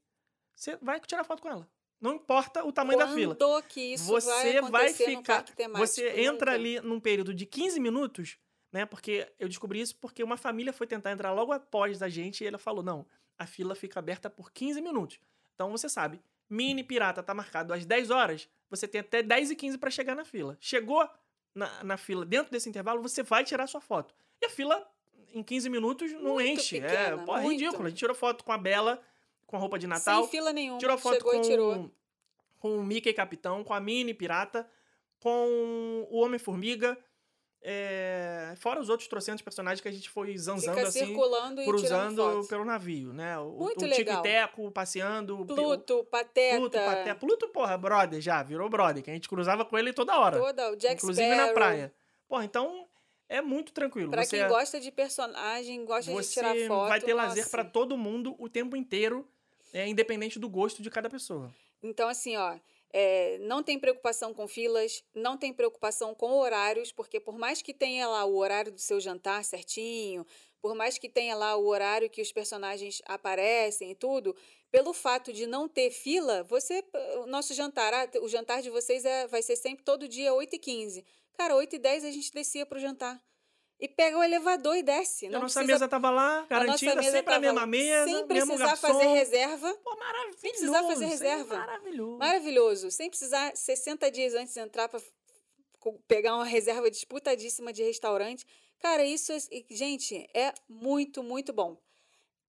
você vai tirar foto com ela. Não importa o tamanho da fila. Quando que isso vai você vai no ficar. Você entra Nunca. ali num período de 15 minutos, né? Porque eu descobri isso porque uma família foi tentar entrar logo após a gente e ela falou: não, a fila fica aberta por 15 minutos. Então você sabe, mini pirata tá marcado às 10 horas, você tem até 10 e 15 para chegar na fila. Chegou na, na fila, dentro desse intervalo, você vai tirar sua foto. E a fila, em 15 minutos, não Muito enche. pequena, é, pô, é muito. ridículo. A gente tirou foto com a Bela, com a roupa de Natal. Sem fila nenhuma. Tirou foto Chegou com, e tirou. com o Mickey Capitão, com a Mini Pirata, com o Homem-Formiga, é, fora os outros trocentos personagens que a gente foi zanzando Fica assim, circulando cruzando pelo navio, né? O, Muito o legal. Tico-Teco passeando. o Pluto, Pateta, Pluto, Pateta. Pluto, porra, brother já, virou brother, que a gente cruzava com ele toda hora. toda, o Jack inclusive Sparrow. na praia. Porra, então é muito tranquilo. Pra você quem gosta de personagem, gosta de tirar foto. vai ter lazer pra todo mundo o tempo inteiro, é, independente do gosto de cada pessoa. Então, assim, ó, é, não tem preocupação com filas, não tem preocupação com horários, porque por mais que tenha lá o horário do seu jantar certinho, por mais que tenha lá o horário que os personagens aparecem e tudo, pelo fato de não ter fila, você. O nosso jantar, ah, o jantar de vocês é, vai ser sempre todo dia 8h15. Cara, 8h10 a gente descia pro jantar. E pega o elevador e desce. E Não a nossa precisa, mesa tava lá, a nossa garantida, mesa sempre a mesma mesa, sem precisar garçom. fazer reserva. Pô, maravilhoso. precisar fazer reserva. Maravilhoso. Maravilhoso. Sem precisar 60 dias antes de entrar para pegar uma reserva disputadíssima de restaurante. Cara, isso, é- gente, é muito, muito bom.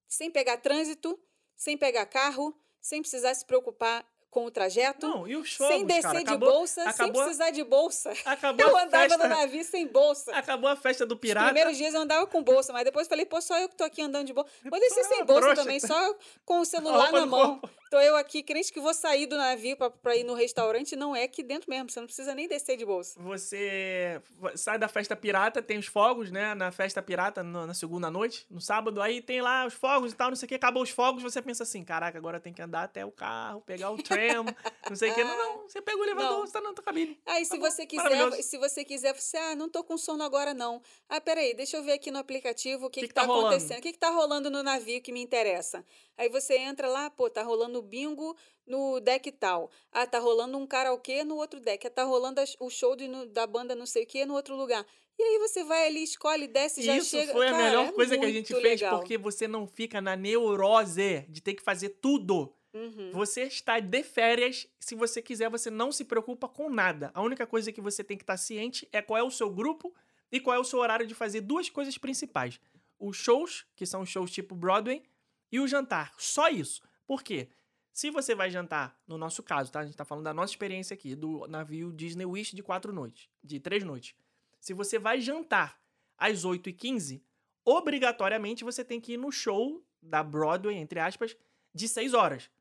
Sem pegar trânsito, sem pegar carro, sem precisar se preocupar com o trajeto. Não, e os fogos, sem descer cara, de acabou, bolsa, sem acabou, precisar de bolsa. acabou Eu andava festa, no navio sem bolsa. acabou a festa do Os pirata. primeiros dias eu andava com bolsa, mas depois falei, pô, só eu que tô aqui andando de bolsa. Vou descer Ah, sem bolsa também, só com o celular na mão. corpo. Tô eu aqui, crente que vou sair do navio pra, pra ir no restaurante. Não é aqui dentro mesmo, você não precisa nem descer de bolsa. Você sai da festa pirata, tem os fogos, né? Na festa pirata, na segunda noite, no sábado, aí tem lá os fogos e tal, não sei o que, acabou os fogos, você pensa assim, caraca, agora tem que andar até o carro, pegar o tram, não sei o que. Não, não, você pega o elevador, Não. você tá na tua cabine. Aí, se Tá você quiser, se você quiser, você, ah, não tô com sono agora, não. Ah, peraí, deixa eu ver aqui no aplicativo o que, Que que, que tá tá, acontecendo. O que, que tá rolando no navio que me interessa? Aí você entra lá, pô, tá rolando bingo no deck tal. Ah, tá rolando um karaokê no outro deck. Ah, tá rolando as- o show de no- da banda não sei o que no outro lugar. E aí você vai ali, escolhe, desce, já Isso chega. foi a Cara, melhor é coisa que a gente fez, legal. porque você não fica na neurose de ter que fazer tudo. Uhum. Você está de férias, se você quiser, você não se preocupa com nada. A única coisa que você tem que estar ciente é qual é o seu grupo e qual é o seu horário de fazer duas coisas principais: os shows, que são shows tipo Broadway, e o jantar. Só isso. Por quê? Se você vai jantar, no nosso caso, tá? A gente tá falando da nossa experiência aqui, do navio Disney Wish de quatro noites, de três noites. Se você vai jantar às 8h15, obrigatoriamente você tem que ir no show da Broadway, entre aspas, de 6 horas.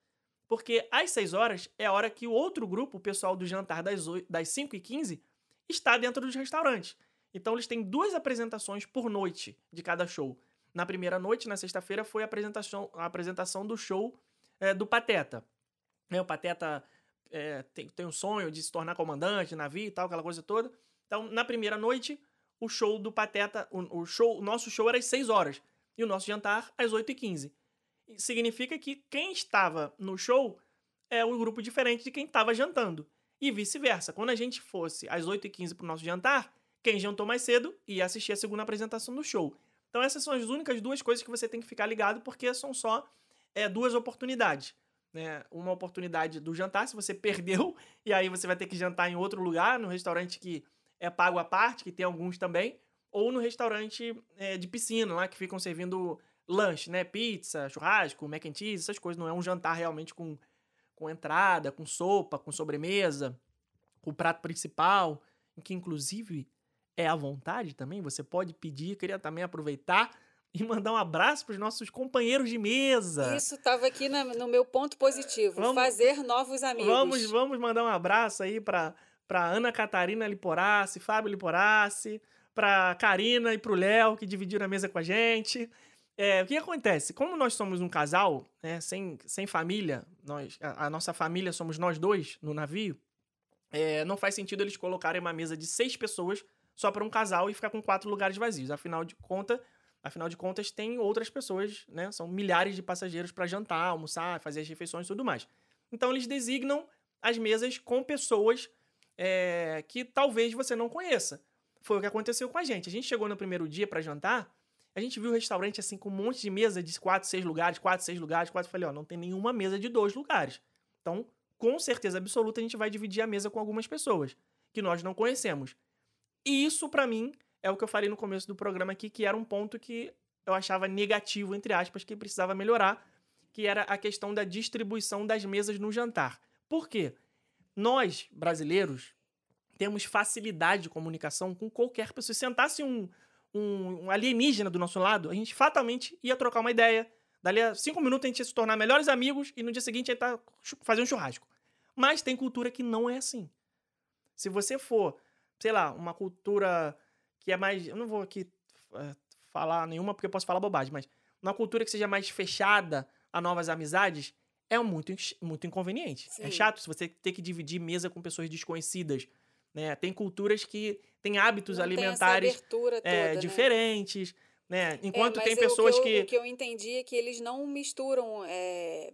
Porque às 6 horas é a hora que o outro grupo, o pessoal do jantar das, 8, das 5 e 15, está dentro dos restaurantes. Então eles têm duas apresentações por noite de cada show. Na primeira noite, na sexta-feira, foi a apresentação, a apresentação do show é, do Pateta. Né, o Pateta é, tem, tem um sonho de se tornar comandante de navio e tal, aquela coisa toda. Então, na primeira noite, o show do Pateta, o, o show, o nosso show era às 6 horas e o nosso jantar às 8h15. Significa que quem estava no show é um grupo diferente de quem estava jantando. E vice-versa. Quando a gente fosse às 8h15 para o nosso jantar, quem jantou mais cedo ia assistir a segunda apresentação do show. Então essas são as únicas duas coisas que você tem que ficar ligado, porque são só é, duas oportunidades. Né? Uma oportunidade do jantar, se você perdeu, e aí você vai ter que jantar em outro lugar, no restaurante que é pago à parte, que tem alguns também, ou no restaurante é, de piscina, lá que ficam servindo lanche, né? Pizza, churrasco, mac and cheese, essas coisas. Não é um jantar realmente com, com entrada, com sopa, com sobremesa, com prato principal, que inclusive é à vontade também. Você pode pedir, queria também aproveitar e mandar um abraço para os nossos companheiros de mesa. Isso estava aqui na- no meu ponto positivo. Vamos- fazer novos amigos. Vamos, vamos mandar um abraço aí para para Ana Catarina Liporassi, Fábio Liporassi, para Karina e pro Léo que dividiram a mesa com a gente. É, o que acontece? Como nós somos um casal, né, sem, sem família, nós, a, a nossa família somos nós dois no navio, é, não faz sentido eles colocarem uma mesa de seis pessoas só para um casal e ficar com quatro lugares vazios. Afinal de conta, afinal de contas, tem outras pessoas, né? São milhares de passageiros para jantar, almoçar, fazer as refeições e tudo mais. Então eles designam as mesas com pessoas é, que talvez você não conheça. Foi o que aconteceu com a gente. A gente chegou no primeiro dia para jantar, a gente viu o restaurante assim com um monte de mesa de quatro, seis lugares, quatro, seis lugares, quatro. Falei, ó, não tem nenhuma mesa de dois lugares. Então, com certeza absoluta, a gente vai dividir a mesa com algumas pessoas que nós não conhecemos. E isso, para mim, é o que eu falei no começo do programa aqui, que era um ponto que eu achava negativo, entre aspas, que precisava melhorar, que era a questão da distribuição das mesas no jantar. Por quê? nós, brasileiros, temos facilidade de comunicação com qualquer pessoa. Se sentasse um, um, um alienígena do nosso lado, a gente fatalmente ia trocar uma ideia. Dali a cinco minutos a gente ia se tornar melhores amigos e no dia seguinte ia estar fazer um churrasco. Mas tem cultura que não é assim. Se você for, sei lá, uma cultura que é mais. Eu não vou aqui é, falar nenhuma porque eu posso falar bobagem, mas uma cultura que seja mais fechada a novas amizades é muito, muito inconveniente. É Sim. É chato se você ter que dividir mesa com pessoas desconhecidas. Né? Tem culturas que têm hábitos não alimentares tem toda, é, né? diferentes. Né? Enquanto é, tem pessoas que, eu, que. O que eu entendi é que eles não misturam é,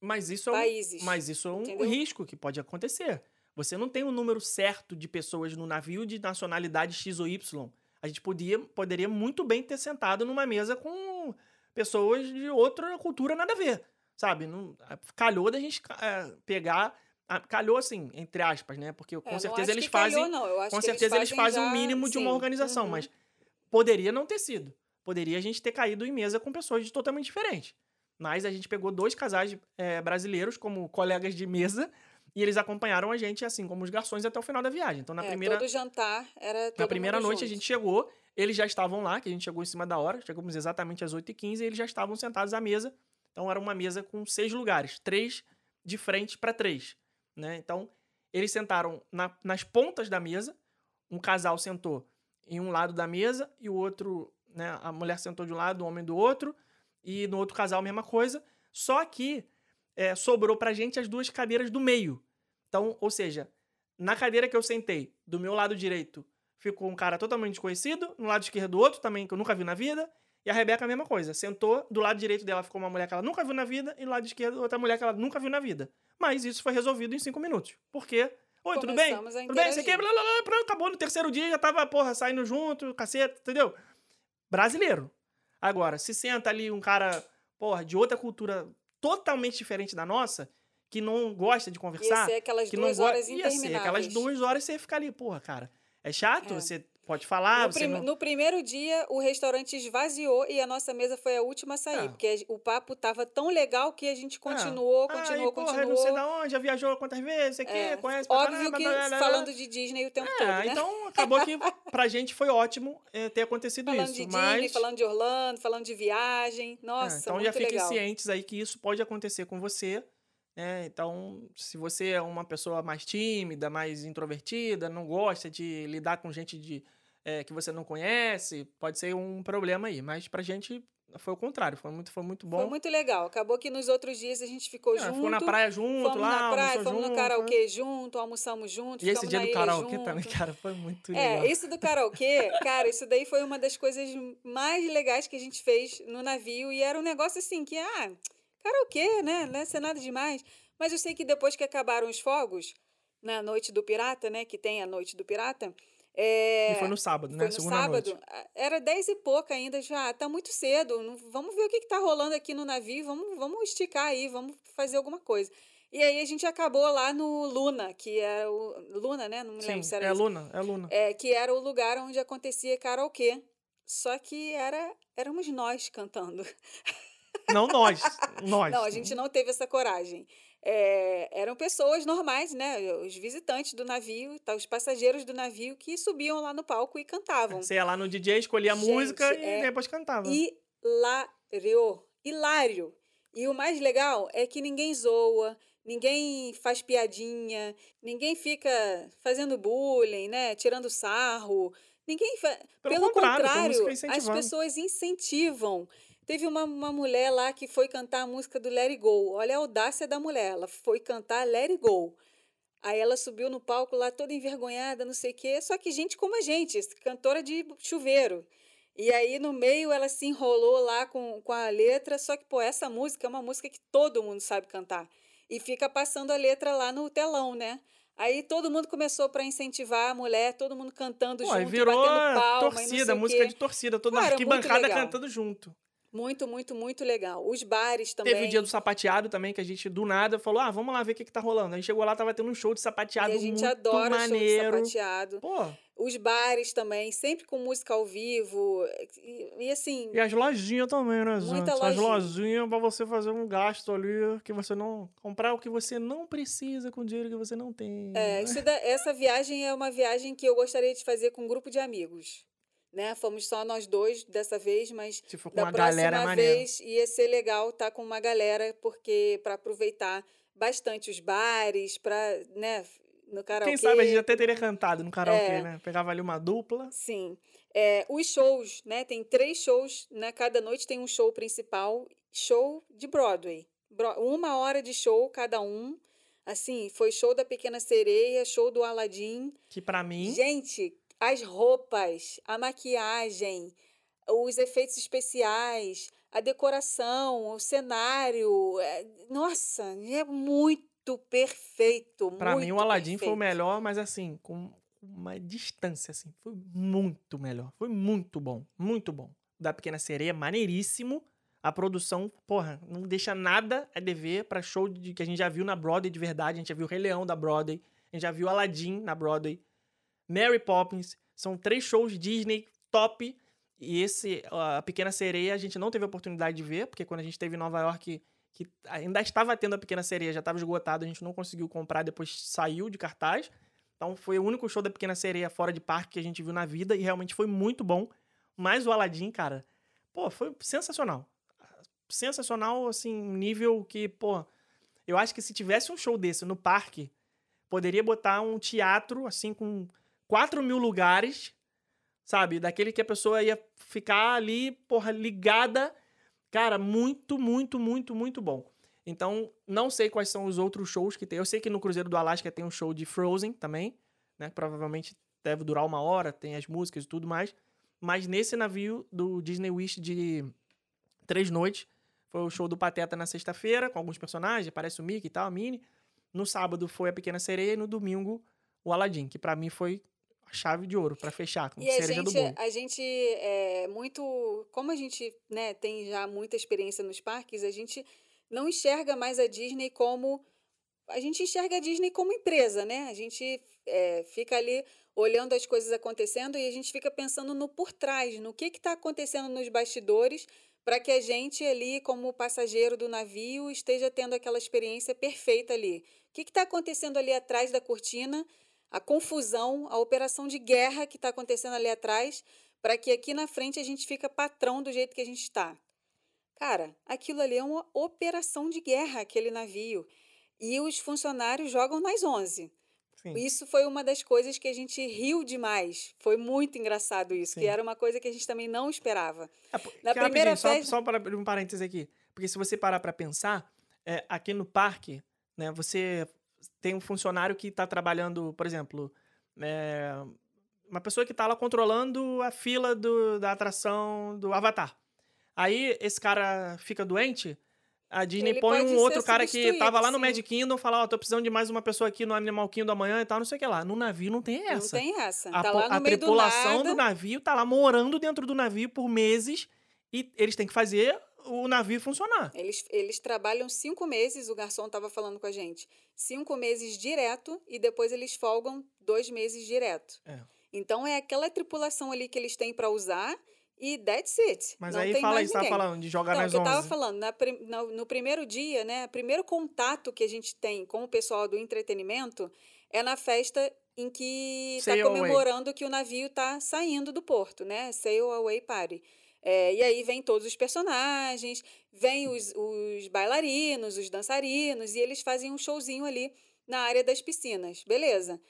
mas isso países. É um, mas isso é um entendeu? risco que pode acontecer. Você não tem um número certo de pessoas no navio de nacionalidade X ou Y. A gente podia, poderia muito bem ter sentado numa mesa com pessoas de outra cultura nada a ver. Sabe? Não, calhou da gente é, pegar. Calhou assim, entre aspas, né? Porque com é, certeza eles fazem. Calhou, com certeza eles fazem, o um mínimo sim. de uma organização, uhum. mas poderia não ter sido. Poderia a gente ter caído em mesa com pessoas totalmente diferentes. Mas a gente pegou dois casais é, brasileiros como colegas de mesa e eles acompanharam a gente, assim como os garçons, até o final da viagem. Então, na é, primeira. Todo jantar era. na primeira noite junto. a gente chegou, eles já estavam lá, que a gente chegou em cima da hora, chegamos exatamente às 8h15 e eles já estavam sentados à mesa. Então, era uma mesa com seis lugares, três de frente para três. Né? Então, eles sentaram na, nas pontas da mesa, um casal sentou em um lado da mesa e o outro, né, a mulher sentou de um lado, o homem do outro e no outro casal a mesma coisa. Só que é, sobrou pra gente as duas cadeiras do meio. Então, ou seja, na cadeira que eu sentei, do meu lado direito, ficou um cara totalmente desconhecido, no lado esquerdo outro também, que eu nunca vi na vida, e a Rebeca a mesma coisa. Sentou, do lado direito dela ficou uma mulher que ela nunca viu na vida, e do lado esquerdo outra mulher que ela nunca viu na vida. Mas isso foi resolvido em cinco minutos. Por quê? Oi, tudo bem? Tudo bem? Você quer? Blá, blá, blá, acabou no terceiro dia, já tava, porra, saindo junto, caceta, entendeu? Brasileiro. Agora, se senta ali um cara, porra, de outra cultura totalmente diferente da nossa, que não gosta de conversar. Ia ser aquelas que duas não horas Ia ser aquelas duas horas você fica ali, porra, cara. É chato, é. você pode falar. No, prim não... no, primeiro dia, o restaurante esvaziou e a nossa mesa foi a última a sair. É. Porque o papo tava tão legal que a gente continuou, é. continuou, ah, porra, continuou. não sei da onde, já viajou quantas vezes, aqui, é. conhece Óbvio caramba, que blá, blá, blá. falando de Disney o tempo é, todo, né? Então, acabou que pra gente foi ótimo é, ter acontecido falando isso. de mas... Disney, falando de Orlando, falando de viagem. Nossa, Então já fiquem cientes aí que isso pode acontecer com você. É, então, se você é uma pessoa mais tímida, mais introvertida, não gosta de lidar com gente de, é, que você não conhece, pode ser um problema aí. Mas pra gente foi o contrário, foi muito, foi muito bom. Foi muito legal. Acabou que nos outros dias a gente ficou é, junto. Ficou na praia junto, fomos lá, na praia, fomos junto, no karaokê junto, almoçamos junto. E esse dia do karaokê junto. também, cara, foi muito é, legal. É, isso do karaokê, cara, isso daí foi uma das coisas mais legais que a gente fez no navio. E era um negócio assim que, ah, karaokê, né? Não é nada demais. Mas eu sei que depois que acabaram os fogos, na noite do pirata, né? Que tem a noite do pirata. É, e foi no sábado, né? Foi no Segunda sábado. Noite. Era dez e pouca ainda, já tá muito cedo. Não, vamos ver o que, que tá rolando aqui no navio, vamos, vamos esticar aí, vamos fazer alguma coisa. E aí a gente acabou lá no Luna, que era o. Luna, né? Não me Sim, lembro se era é isso. Luna, é Luna. É, que era o lugar onde acontecia karaokê. Só que era, éramos nós cantando. Não nós, nós. Não, a gente não teve essa coragem é, eram pessoas normais, né? Os visitantes do navio, tá, os passageiros do navio que subiam lá no palco e cantavam. Você ia lá no DJ, escolhia a música é, e depois cantava. Hilário. Hilário. E o mais legal é que ninguém zoa, ninguém faz piadinha, ninguém fica fazendo bullying, né? Tirando sarro. Ninguém fa... Pelo, Pelo contrário, contrário as pessoas incentivam. Teve uma, uma mulher lá que foi cantar a música do Let It Go. Olha a audácia da mulher. Ela foi cantar Let It Go. Aí ela subiu no palco lá toda envergonhada, não sei o quê. Só que gente como a gente, cantora de chuveiro. E aí no meio ela se enrolou lá com, com a letra. Só que, pô, essa música é uma música que todo mundo sabe cantar. E fica passando a letra lá no telão, né? Aí todo mundo começou para incentivar a mulher, todo mundo cantando Pô, junto, virou batendo palma, torcida, música de torcida, toda na arquibancada cantando junto. Muito, muito, muito legal. Os bares também. Teve o dia do sapateado também, que a gente do nada falou: ah, vamos lá ver o que, que tá rolando. Aí chegou lá, tava tendo um show de sapateado e a gente muito adora maneiro. show de sapateado. Pô, Os bares também, sempre com música ao vivo. E, e assim, e as lojinhas também, né, Zé? Muita As lojinha. lojinhas pra você fazer um gasto ali que você não. comprar o que você não precisa com dinheiro que você não tem. é, isso da- essa viagem é uma viagem que eu gostaria de fazer com um grupo de amigos. Né? Fomos só nós dois dessa vez, mas Se for com da uma próxima galera é maneira. vez ia ser legal estar com uma galera, porque para aproveitar bastante os bares, para, né, no karaokê. Quem sabe a gente até teria cantado no karaokê, É. né? Pegava ali uma dupla. Sim. É, os shows, né? Tem três shows, né? Cada noite tem um show principal, show de Broadway. Bro- uma hora de show cada um. Assim, foi show da Pequena Sereia, show do Aladdin. Que pra mim. Gente, as roupas, a maquiagem, os efeitos especiais, a decoração, o cenário. é- nossa, é muito perfeito. Pra mim, o muito Aladdin foi o perfeito. melhor, mas assim, com uma distância, assim. Foi muito melhor. Foi muito bom. Muito bom. Da Pequena Sereia, maneiríssimo. A produção, porra, não deixa nada a dever pra show de, que a gente já viu na Broadway de verdade. A gente já viu o Rei Leão da Broadway. A gente já viu Aladdin na Broadway. Mary Poppins. São três shows Disney top. E esse, a Pequena Sereia, a gente não teve a oportunidade de ver, porque quando a gente esteve em Nova York, que ainda estava tendo a Pequena Sereia, já estava esgotado, a gente não conseguiu comprar, depois saiu de cartaz. Então foi o único show da Pequena Sereia fora de parque que a gente viu na vida e realmente foi muito bom. Mas o Aladdin, cara, pô, foi sensacional. Sensacional, assim, nível que, pô, eu acho que se tivesse um show desse no parque, poderia botar um teatro, assim, com 4 mil lugares, sabe? Daquele que a pessoa ia ficar ali, porra, ligada. Cara, muito, muito, muito, muito bom. Então, não sei quais são os outros shows que tem. Eu sei que no Cruzeiro do Alasca tem um show de Frozen também, né? Provavelmente deve durar uma hora, tem as músicas e tudo mais. Mas nesse navio do Disney Wish de três noites, foi o show do Pateta na sexta-feira, com alguns personagens, aparece o Mickey e tal, a Minnie. No sábado foi a Pequena Sereia e no domingo o Aladdin, que pra mim foi a chave de ouro pra fechar, com E a cereja do gente, bolo. a gente é muito. Como a gente né, tem já muita experiência nos parques, a gente não enxerga mais a Disney como. A gente enxerga a Disney como empresa, né? A gente é, fica ali olhando as coisas acontecendo e a gente fica pensando no por trás, no que está acontecendo nos bastidores, para que a gente ali, como passageiro do navio, esteja tendo aquela experiência perfeita ali. O que está acontecendo ali atrás da cortina? A confusão, a operação de guerra que está acontecendo ali atrás, para que aqui na frente a gente fica patrão do jeito que a gente está. Cara, aquilo ali é uma operação de guerra, aquele navio. E os funcionários jogam nas 11. Sim. Isso foi uma das coisas que a gente riu demais. Foi muito engraçado isso, Sim. que era uma coisa que a gente também não esperava. É, Na primeira rapidinho, só- festa- Só, para um parênteses aqui. Porque se você parar pra pensar, é, aqui no parque, né, você tem um funcionário que tá trabalhando, por exemplo, é, uma pessoa que tá lá controlando a fila do- da atração do Avatar. Aí esse cara fica doente, a Disney Ele põe um outro cara que substituído, tava lá no. Magic Kingdom, fala, ó, tô precisando de mais uma pessoa aqui no Animal Kingdom amanhã e tal, não sei o que lá. No navio não tem essa. Não tem essa. A, tá po- lá no a meio do tripulação nada. do navio tá lá morando dentro do navio por meses e eles têm que fazer o navio funcionar. Eles, eles trabalham cinco meses, o garçom estava falando com a gente. Cinco meses direto e depois eles folgam dois meses direto. É. Então é aquela tripulação ali que eles têm para usar e that's it. Mas Não aí fala isso, tava falando de jogar Não, nas que eu tava 11. falando, na no, no primeiro dia, né? Primeiro contato que a gente tem com o pessoal do entretenimento é na festa em que está Sail Away. comemorando que o navio está saindo do porto, né? Sail Away Party. É, e aí vem todos os personagens, vem os, os bailarinos, os dançarinos, e eles fazem um showzinho ali na área das piscinas. Beleza.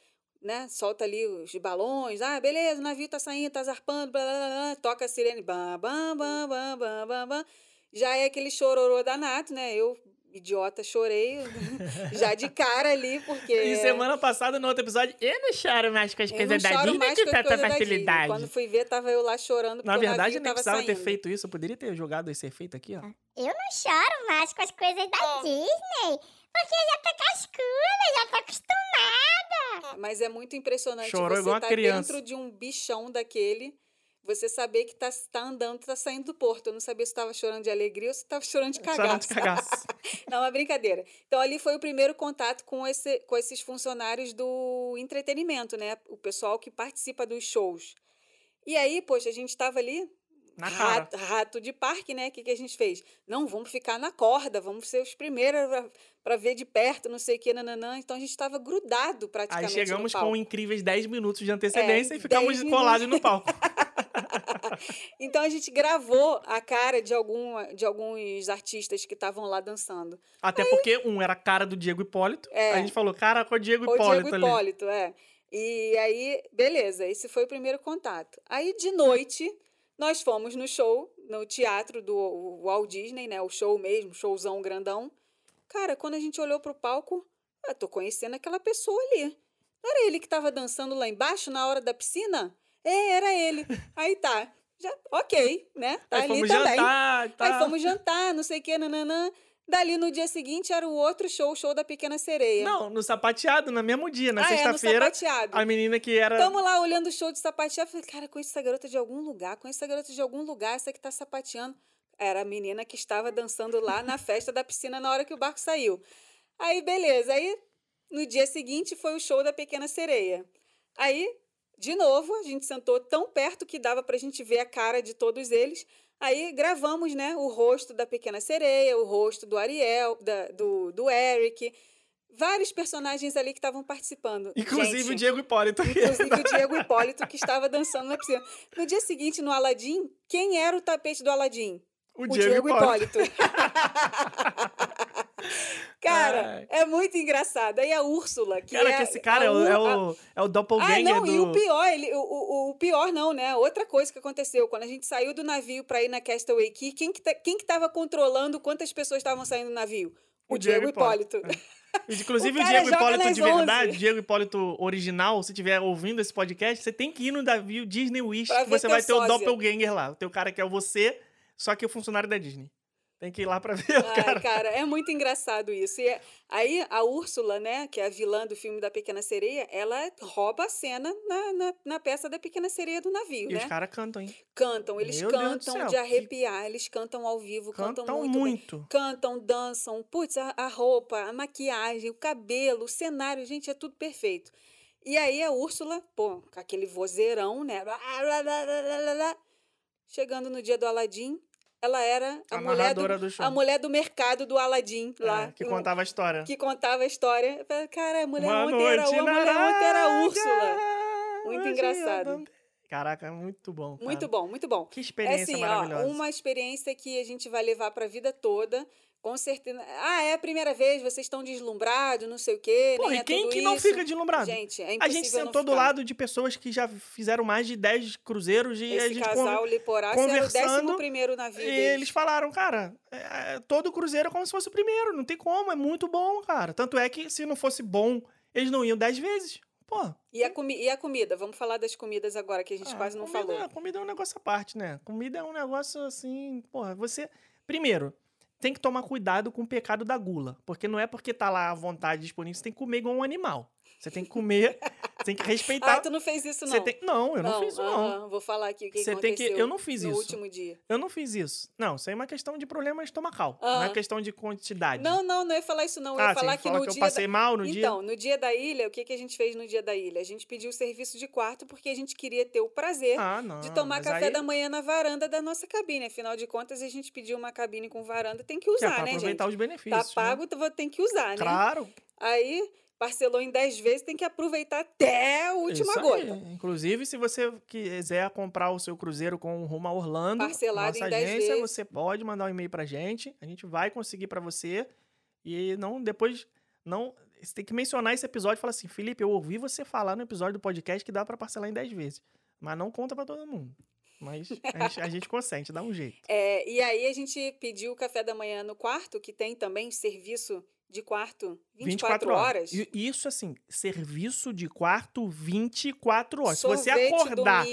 Né? Solta ali os balões. Ah, beleza, o navio tá saindo, tá zarpando, blá, blá, blá, toca a sirene. Bam, bam, bam, bam, bam, bam. Já é aquele chororô danado, né? Eu, idiota, chorei já de cara ali, porque... E semana passada, no outro episódio, eu não choro mais com as eu coisas não da Disney com as tanta facilidade. Quando fui ver, tava eu lá chorando Na verdade, nem tava precisava ter saindo. feito isso. Eu poderia ter jogado esse efeito aqui, ó. Eu não choro mais com as coisas da Disney, porque já tá cascuda, já tá acostumada. Mas é muito impressionante Chorou você estar criança. dentro de um bichão daquele, você saber que tá, tá andando, tá saindo do porto. Eu não sabia se estava chorando de alegria ou se estava chorando de cagaço. Chorando de cagaço. não, é uma brincadeira. Então, ali foi o primeiro contato com, esse, com esses funcionários do entretenimento, né? O pessoal que participa dos shows. E aí, poxa, a gente estava ali, rato, rato de parque, né? O que, que a gente fez? Não, vamos ficar na corda, vamos ser os primeiros para ver de perto, não sei o que, nananã. Então, a gente estava grudado Aí praticamente chegamos no palco. com incríveis 10 minutos de antecedência É, e ficamos 10 colados no palco. Então a gente gravou a cara de, algum, de alguns artistas que estavam lá dançando. Até porque um era a cara do Diego Hipólito. É. A gente falou, cara, com o Diego O Hipólito Diego ali. Hipólito, é. E aí, beleza, esse foi o primeiro contato. Aí, de noite, nós fomos no show, no teatro do Walt Disney, né? O show mesmo, showzão grandão. Cara, quando a gente olhou pro palco, eu tô conhecendo aquela pessoa ali. Não era ele que tava dançando lá embaixo na hora da piscina? É, era ele. Aí tá. Já, ok, né? Tá Aí ali fomos também. jantar tal. Aí fomos jantar, não sei o que, nananã. Dali no dia seguinte era o outro show, o show da Pequena Sereia. Não, no sapateado, no mesmo dia, na ah, é, no sexta-feira. sapateado. a menina que era. Tamo lá olhando o show de sapatear. Falei, cara, conheço essa garota de algum lugar, conheço essa garota de algum lugar, essa que tá sapateando. Era a menina que estava dançando lá na festa da piscina na hora que o barco saiu. Aí, beleza. Aí, no dia seguinte, foi o show da Pequena Sereia. Aí, de novo, a gente sentou tão perto que dava pra gente ver a cara de todos eles. Aí gravamos, né, o rosto da Pequena Sereia, o rosto do Ariel, da- do, do Eric, vários personagens ali que estavam participando. Inclusive Gente, o Diego Hipólito. Inclusive o Diego Hipólito, que estava dançando na piscina. No dia seguinte, no Aladim, quem era o tapete do Aladim? O Diego, Hipólito. cara, é muito engraçado. Aí a Úrsula, que Cara, é. que esse cara é o, é o, é o Ah, doppelganger não, do... e o pior, ele, o, o, o pior não, né? Outra coisa que aconteceu, quando a gente saiu do navio para ir na Castaway Key, quem que, tá- quem que tava controlando quantas pessoas estavam saindo do navio? O, Diego, Hipólito. Inclusive O o, Diego Hipólito de verdade, 11. Diego Hipólito original, se estiver ouvindo esse podcast, você tem que ir no navio Disney Wish, Pra que você vai ter o sósia. doppelganger lá. O teu cara que é você, só que o funcionário da Disney. Tem que ir lá pra ver Ai, cara. cara, é muito engraçado isso. E é- aí a Úrsula, né, que é a vilã do filme da Pequena Sereia, ela rouba a cena na, na, na peça da Pequena Sereia do navio, E né? os caras cantam, hein? Cantam, eles Meu cantam de que- arrepiar, eles cantam ao vivo, cantam, Cantam muito. bem. muito. Cantam, dançam, putz, a, a roupa, a maquiagem, o cabelo, o cenário, gente, é tudo perfeito. E aí a Úrsula, pô, com aquele vozeirão, né? Chegando no dia do Aladim, ela era a, A mulher do, do a mulher do mercado do Aladim lá. É, que contava a história. que contava a história. Cara, a mulher Uma ontem era a mulher ontem era Úrsula. Muito engraçado. Caraca, muito bom. Muito cara. bom, muito bom. Que É experiência assim, ó, maravilhosa. uma experiência que a gente vai levar para a vida toda. Com certeza. Ah, é a primeira vez, vocês estão deslumbrados, não sei o quê. Pô, e é quem que não isso. fica deslumbrado? Gente, é a gente sentou do lado de pessoas que já fizeram mais de 10 cruzeiros e a Esse gente casal o conversando, décimo primeiro navio E deles. eles falaram, cara, é, é, todo cruzeiro é como se fosse o primeiro, não tem como, é muito bom, cara. Tanto é que se não fosse bom, eles não iam 10 vezes. Pô. E, a e a comida? Vamos falar das comidas agora, que a gente ah, quase não comida, falou. Comida é um negócio à parte, né? Comida é um negócio assim, porra, você. Primeiro, tem que tomar cuidado com o pecado da gula. Porque não é porque tá lá à vontade disponível, você tem que comer igual um animal. Você tem que comer, tem que respeitar. Ah, tu não fez isso, não? Tem... Não, eu não, fiz isso, não. aham, vou falar aqui o que Você tem que- aconteceu eu não fiz no isso. último dia. Eu não fiz isso. Não, isso aí é uma questão de problema estomacal. Não é questão de quantidade. Não, não, não ia falar isso, não. Eu ah, ia falar você que fala no que eu dia passei da... mal no dia. Então, no dia da ilha, o que, que a gente fez no dia da ilha? A gente pediu o serviço de quarto porque a gente queria ter o prazer Ah, não. de tomar café aí da manhã na varanda da nossa cabine. Afinal de contas, a gente pediu uma cabine com varanda, tem que é usar, pra né, gente? aproveitar os Tá benefícios. né? pago, então tem que usar, né? Claro. Aí, parcelou em 10 vezes, tem que aproveitar até a última Isso gota. aí. Inclusive, se você quiser comprar o seu cruzeiro com rumo a Orlando, Parcelado nossa em 10 agência, vezes. você pode mandar um e-mail pra gente. A gente vai conseguir pra você. E não depois não você tem que mencionar esse episódio e falar assim: "Felipe, eu ouvi você falar no episódio do podcast que dá pra parcelar em 10 vezes". Mas não conta pra todo mundo. Mas a gente, a gente consente, dá um jeito. É, e aí a gente pediu o café da manhã no quarto, que tem também serviço de quarto 24, horas. E isso, assim, serviço de quarto 24 horas. Se você Sorvete acordar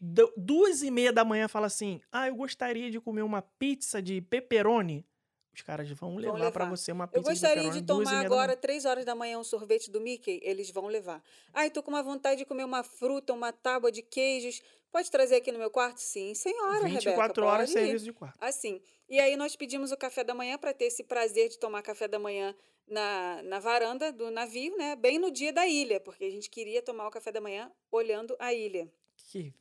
do duas e meia da manhã e fala assim: Ah, eu gostaria de comer uma pizza de pepperoni. Os caras vão levar, pra levar. você uma Eu pizza gostaria de de tomar agora, três horas da manhã, um sorvete do Mickey. Eles vão levar. Ai, tô com uma vontade de comer uma fruta, uma tábua de queijos. Pode trazer aqui no meu quarto? Sim, senhora, 24 Rebeca, horas pode serviço de quarto. Assim. E aí nós pedimos o café da manhã para ter esse prazer de tomar café da manhã na, na varanda do navio, né? Bem no dia da ilha, porque a gente queria tomar o café da manhã olhando a ilha. Que...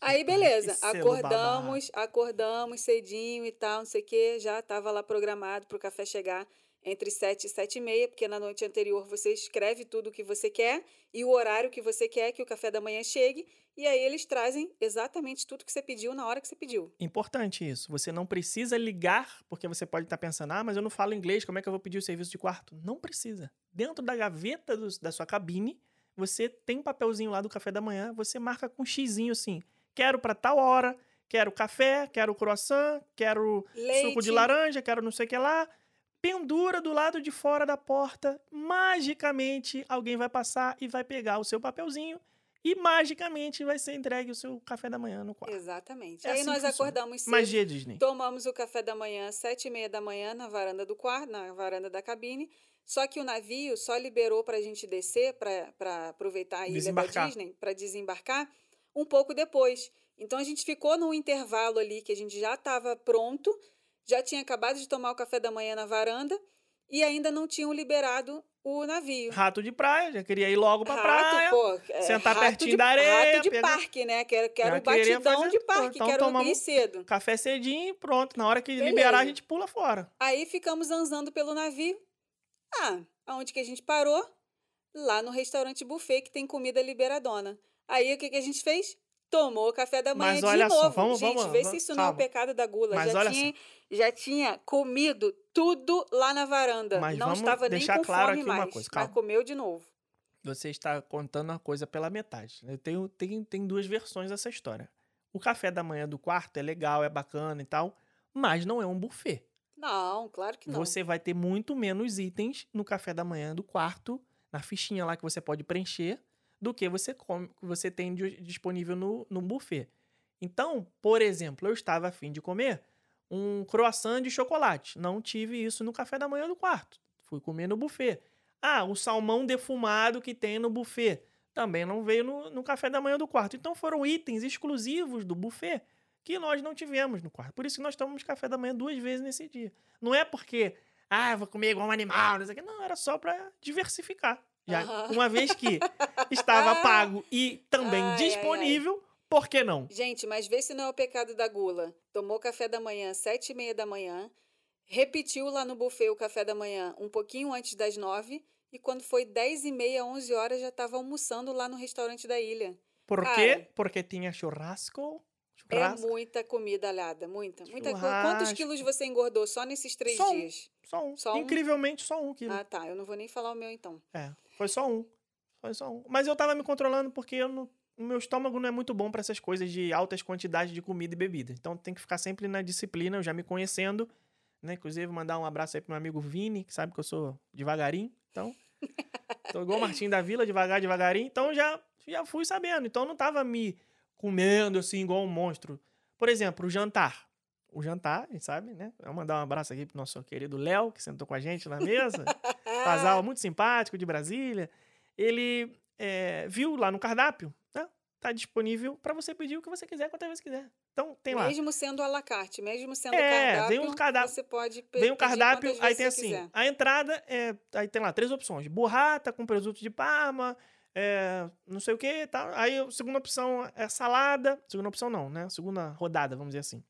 Aí, beleza. Acordamos, acordamos cedinho e tal, não sei o quê. Já estava lá programado para o café chegar entre 7 e 7 e meia, porque na noite anterior você escreve tudo o que você quer e o horário que você quer que o café da manhã chegue. E aí eles trazem exatamente tudo que você pediu na hora que você pediu. Importante isso. Você não precisa ligar, porque você pode estar pensando, ah, mas eu não falo inglês, como é que eu vou pedir o serviço de quarto? Não precisa. Dentro da gaveta do- da sua cabine, você tem um papelzinho lá do café da manhã, você marca com um xizinho assim, quero para tal hora, quero café, quero croissant, quero suco de Leite. laranja, quero não sei o que lá. Pendura do lado de fora da porta. Magicamente, alguém vai passar e vai pegar o seu papelzinho e magicamente vai ser entregue o seu café da manhã no quarto. Exatamente. É aí assim nós acordamos cedo. Magia Disney. Tomamos o café da manhã às sete e meia da manhã na varanda do quarto, na varanda da cabine. Só que o navio só liberou para a gente descer para aproveitar a ilha da Disney para desembarcar um pouco depois. Então a gente ficou num intervalo ali que a gente já estava pronto, já tinha acabado de tomar o café da manhã na varanda e ainda não tinham liberado o navio. Rato de praia, já queria ir logo pra Rato, praia. pô, é, sentar pertinho de, da areia, Rato de pegar- parque, né? Que era, que era Já o batidão fazer- de parque, então que era ir cedo. Café cedinho, pronto. Na hora que Beleza. liberar, a gente pula fora. Aí ficamos zanzando pelo navio. Ah, aonde que a gente parou? Lá no restaurante buffet que tem comida liberadona. Aí o que, que a gente fez? Tomou café da manhã Mas de olha novo. só, vamos- gente, vamos- vê vamos- se isso não é o calma. pecado da gula. Mas já, tinha, já tinha comido tudo lá na varanda. Mas não estava nem com claro fome aqui uma mais. coisa, mas calma. comeu de novo. Você está contando a coisa pela metade. Eu tenho, tem, tem duas versões dessa história. O café da manhã do quarto é legal, é bacana e tal, mas não é um buffet. Não, claro que não. Você vai ter muito menos itens no café da manhã do quarto, na fichinha lá que você pode preencher, do que você come, você tem disponível no, no buffet. Então, por exemplo, eu estava afim de comer um croissant de chocolate. Não tive isso no café da manhã do quarto. Fui comer no buffet. Ah, o salmão defumado que tem no buffet. Também não veio no, no café da manhã do quarto. Então foram itens exclusivos do buffet que nós não tivemos no quarto. Por isso que nós tomamos café da manhã duas vezes nesse dia. Não é porque, ah, vou comer igual um animal, não sei o quê. Não, era só para diversificar. Já, Aham. uma vez que estava pago e também Ai, ai, ai. disponível, por que não? Gente, mas vê se não é o pecado da gula. Tomou café da manhã às sete e meia da manhã, repetiu lá no buffet o café da manhã um pouquinho antes das nove, e quando foi dez e meia, onze horas, já estava almoçando lá no restaurante da ilha. Por Cara. quê? Porque tinha churrasco. É Churrasco. muita comida alhada, muita, muita. Quantos quilos você engordou só nesses três Só um. dias? Só um. Só um? Incrivelmente, só um quilo. Ah, tá. Eu não vou nem falar o meu então. É, foi só um. Foi só um. Mas eu tava me controlando porque eu não- o meu estômago não é muito bom pra essas coisas de altas quantidades de comida e bebida. Então tem que ficar sempre na disciplina, eu já me conhecendo. Né? Inclusive, mandar um abraço aí pro meu amigo Vini, que sabe que eu sou devagarinho. Então, tô igual o Martim da Vila, devagar, devagarinho. Então já, já fui sabendo. Então eu não tava me comendo assim, igual um monstro. Por exemplo, o jantar. O jantar, a gente sabe, né? Vou mandar um abraço aqui pro nosso querido Léo, que sentou com a gente na mesa casal muito simpático de Brasília. Ele é, viu lá no cardápio, né? Tá disponível para você pedir o que você quiser, quantas vezes quiser. Então tem lá. Mesmo sendo à la carte, mesmo sendo É, cardápio, vem um cardápio- você pode pe- Vem o pedir cardápio, aí tem assim, quiser. a entrada é, aí tem lá três opções: burrata com presunto de parma, é, não sei o que, tá. Aí a segunda opção é salada, segunda opção não, né? Segunda rodada, vamos dizer assim.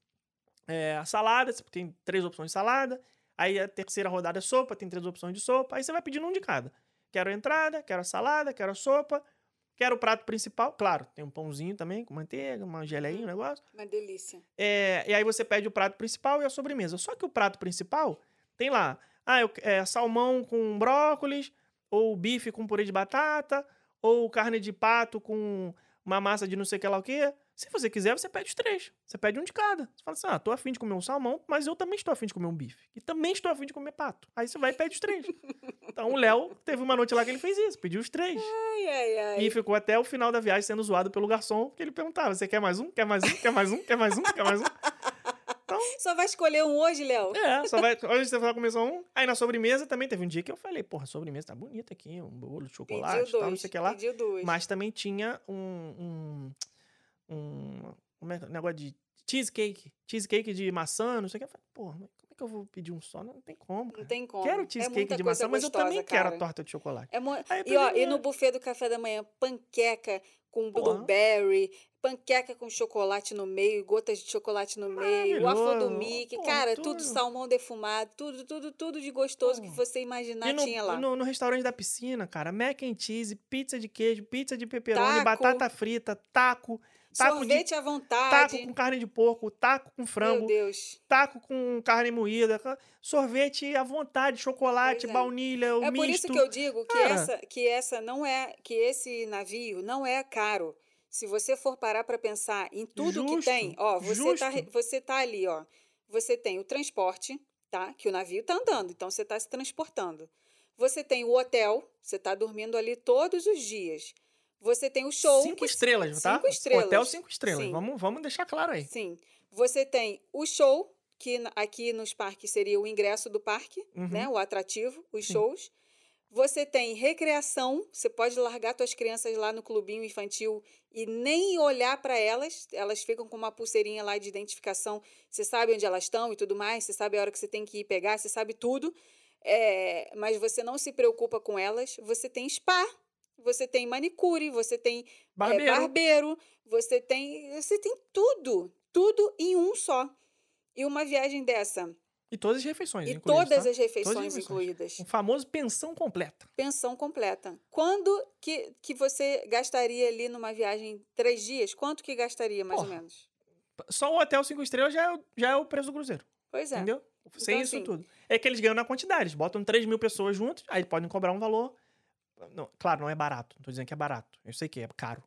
É, a salada, você tem três opções de salada. Aí a terceira rodada é sopa, tem três opções de sopa. Aí você vai pedindo um de cada. Quero a entrada, quero a salada, quero a sopa, quero o prato principal. Claro, tem um pãozinho também com manteiga, uma geleinha, um negócio. Uma delícia. É, e aí você pede o prato principal e a sobremesa. Só que o prato principal tem lá, ah, eu, é, salmão com brócolis, ou bife com purê de batata, ou carne de pato com uma massa de não sei o que lá o quê. Se você quiser, você pede os três. Você pede um de cada. Você fala assim, ah, tô afim de comer um salmão, mas eu também estou afim de comer um bife. E também estou afim de comer pato. Aí você vai e pede os três. então o Léo teve uma noite lá que ele fez isso, pediu os três. Ai, ai, ai. E ficou até o final da viagem sendo zoado pelo garçom, porque ele perguntava: você quer mais um? Quer mais um? Quer mais um? Quer mais um? Quer mais um? Só vai escolher um hoje, Léo? É, só vai. Hoje você vai comer só um. Aí na sobremesa também teve um dia que eu falei: porra, a sobremesa tá bonita aqui, um bolo de chocolate Pediu tal, não dois. sei o que lá. Pediu duas. Mas também tinha um, um, um, é que- negócio de cheesecake. Cheesecake de maçã, não sei o que. Eu falei, porra, mas como é que eu vou pedir um só? Não, não tem como, Não cara. tem como. Quero é cheesecake muita de maçã, mas eu gostosa, também quero cara. a torta de chocolate. É mo- Aí E, ó, e no buffet do café da manhã, panqueca com blueberry, panqueca com chocolate no meio, gotas de chocolate no meio, waffle do. Mickey, Porra, cara, tudo. tudo salmão defumado, tudo, tudo, tudo de gostoso que Porra. você imaginar no, tinha lá. no, no restaurante da piscina, cara, mac and cheese, pizza de queijo, pizza de pepperoni, Taco. batata frita, taco, taco de Sorvete à taco vontade. com carne de porco, taco com Meu frango, Deus. taco com carne moída, sorvete à vontade, chocolate, é. baunilha, o É misto. por isso que eu digo que Cara. essa, que essa não é, que esse navio não é caro. Se você for parar para pensar em tudo que Justo, tem, ó, você tá, re- justo. você tá ali, ó. Você tem o transporte, tá? Que o navio tá andando, então você tá se transportando. Você tem o hotel, você tá dormindo ali todos os dias. Você tem o show. Cinco que- estrelas, tá? Cinco estrelas. Hotel cinco estrelas. Sim. Vamos, vamos deixar claro aí. Sim. Você tem o show, que aqui nos parques seria o ingresso do parque, Uhum. né? O atrativo, os Sim. shows. Você tem recreação, você pode largar suas crianças lá no clubinho infantil e nem olhar para elas, elas ficam com uma pulseirinha lá de identificação, você sabe onde elas estão e tudo mais, você sabe a hora que você tem que ir pegar, você sabe tudo, é, mas você não se preocupa com elas. Você tem spa, você tem manicure, você tem é, Barbeiro. barbeiro, você tem, você tem tudo, tudo em um só. E uma viagem dessa, E todas as refeições, e incluídas, todas tá? as refeições refeições. incluídas, O famoso pensão completa. pensão completa. Quando que, que você gastaria ali numa viagem três dias? Quanto que gastaria, mais ou Porra. menos? Só o hotel cinco estrelas já é, o- já é o preço do cruzeiro. Pois é. Entendeu? Sem Então, isso assim- tudo. É que eles ganham na quantidade. Eles botam 3 mil pessoas juntos, aí podem cobrar um valor. Não, claro, não é barato. Não tô dizendo que é barato. Eu sei que é caro.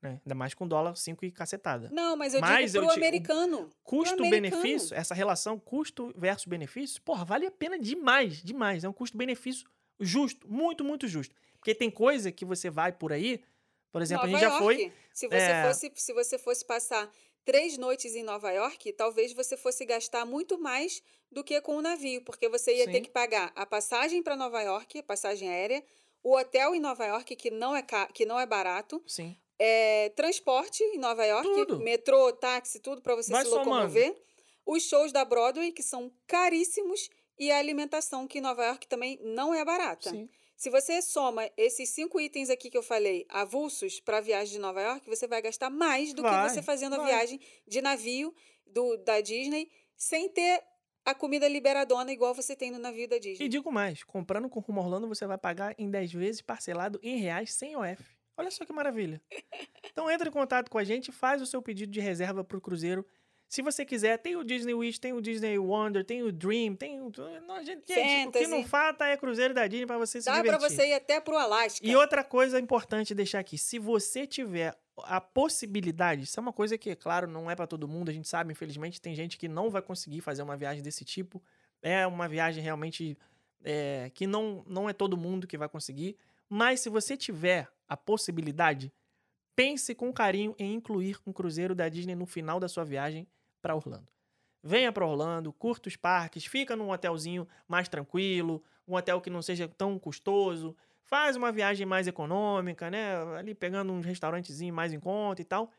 Né? Ainda mais com dólar 5 e cacetada. Não, mas eu Mas digo eu pro te- o americano. Custo-benefício, essa relação custo versus benefício, porra, vale a pena demais, demais. É um custo-benefício justo, muito, muito justo. Porque tem coisa que você vai por aí, por exemplo, Nova a gente já foi. York, Se você, é. fosse, se você fosse passar três noites em Nova York, talvez você fosse gastar muito mais do que com o navio, porque você ia ter Sim. que pagar a passagem para Nova York, a passagem aérea, o hotel em Nova York, que não é, que não é barato, Sim. é, transporte em Nova York, Tudo. metrô, táxi, tudo para você Vai se somando. locomover. Os shows da Broadway, que são caríssimos, e a alimentação, que em Nova York também não é barata. Sim. Se você soma esses cinco itens aqui que eu falei, avulsos para a viagem de Nova York, você vai gastar mais do Vai, que você fazendo a vai. viagem de navio do, da Disney, sem ter a comida liberadona igual você tem no navio da E Disney. digo mais, comprando com Rumo Orlando, você vai pagar em 10 vezes parcelado em reais sem OF. Olha só que maravilha. Então entra em contato com a gente, faz o seu pedido de reserva pro cruzeiro. Se você quiser, tem o Disney Wish, tem o Disney Wonder, tem o Dream, tem o... Não, gente, gente, o que não falta é cruzeiro da Disney pra você se Dá para divertir. você ir até pro Alasca. E outra coisa importante deixar aqui, se você tiver a possibilidade, isso é uma coisa que, claro, não é pra todo mundo, a gente sabe, infelizmente, tem gente que não vai conseguir fazer uma viagem desse tipo. É uma viagem realmente é, que não, não é todo mundo que vai conseguir. Mas se você tiver a possibilidade, pense com carinho em incluir um cruzeiro da Disney no final da sua viagem para Orlando. Venha para Orlando, curta os parques, fica num hotelzinho mais tranquilo, um hotel que não seja tão custoso, faz uma viagem mais econômica, né? Ali pegando um restaurantezinho mais em conta e tal.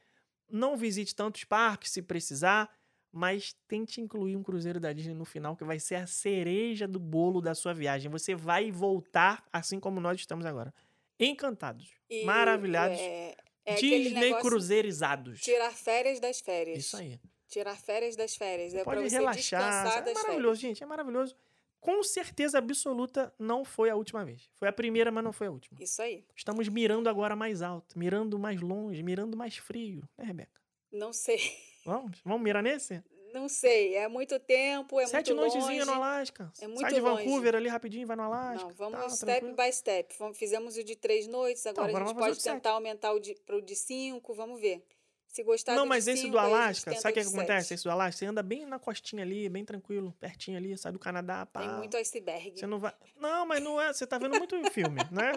Não visite tantos parques se precisar, mas tente incluir um cruzeiro da Disney no final, que vai ser a cereja do bolo da sua viagem. Você vai voltar assim como nós estamos agora. Encantados, E, maravilhados, É, é Disney cruzeirizados. Tirar férias das férias. Isso aí. Tirar férias das férias. É para Pode você relaxar. É maravilhoso, gente. É maravilhoso. Com certeza absoluta, não foi a última vez. Foi a primeira, mas não foi a última. Isso aí. Estamos mirando agora mais alto, mirando mais longe, mirando mais frio, né, Rebeca? Não sei. Vamos? Vamos mirar nesse? Não sei. É muito tempo, é Sete muito noitezinhas longe. no Alasca. É muito Sai de longe. Vancouver ali rapidinho, vai no Alasca. Não, vamos tá, step tranquilo. by step. Fizemos o de três noites, agora, agora a gente pode sete. tentar aumentar o de, pro de cinco, vamos ver. Se gostar Não, mas esse do gente Alasca, sabe o que, de que acontece? Esse do Alasca, você anda bem na costinha ali, bem tranquilo, pertinho ali, sai do Canadá, pá. Tem muito iceberg. Você não vai. Não, mas não é. Você tá vendo muito filme, né?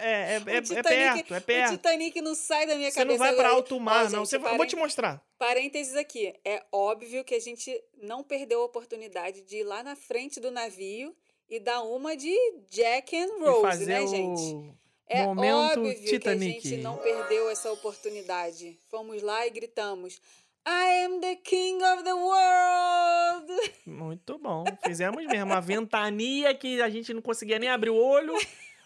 É, é, é, O é Titanic- perto, é O perto. Titanic não sai da minha Você cabeça não vai pra agora. alto mar, não. gente, Você eu vou te mostrar. Parênteses aqui. É óbvio que a gente não perdeu a oportunidade de ir lá na frente do navio e dar uma de Jack and E Rose, fazer né, o... É Momento óbvio Titanic. que a gente não perdeu essa oportunidade. Fomos lá e gritamos: I am the king of the world! Muito bom. Fizemos mesmo. Uma ventania que a gente não conseguia nem abrir o olho.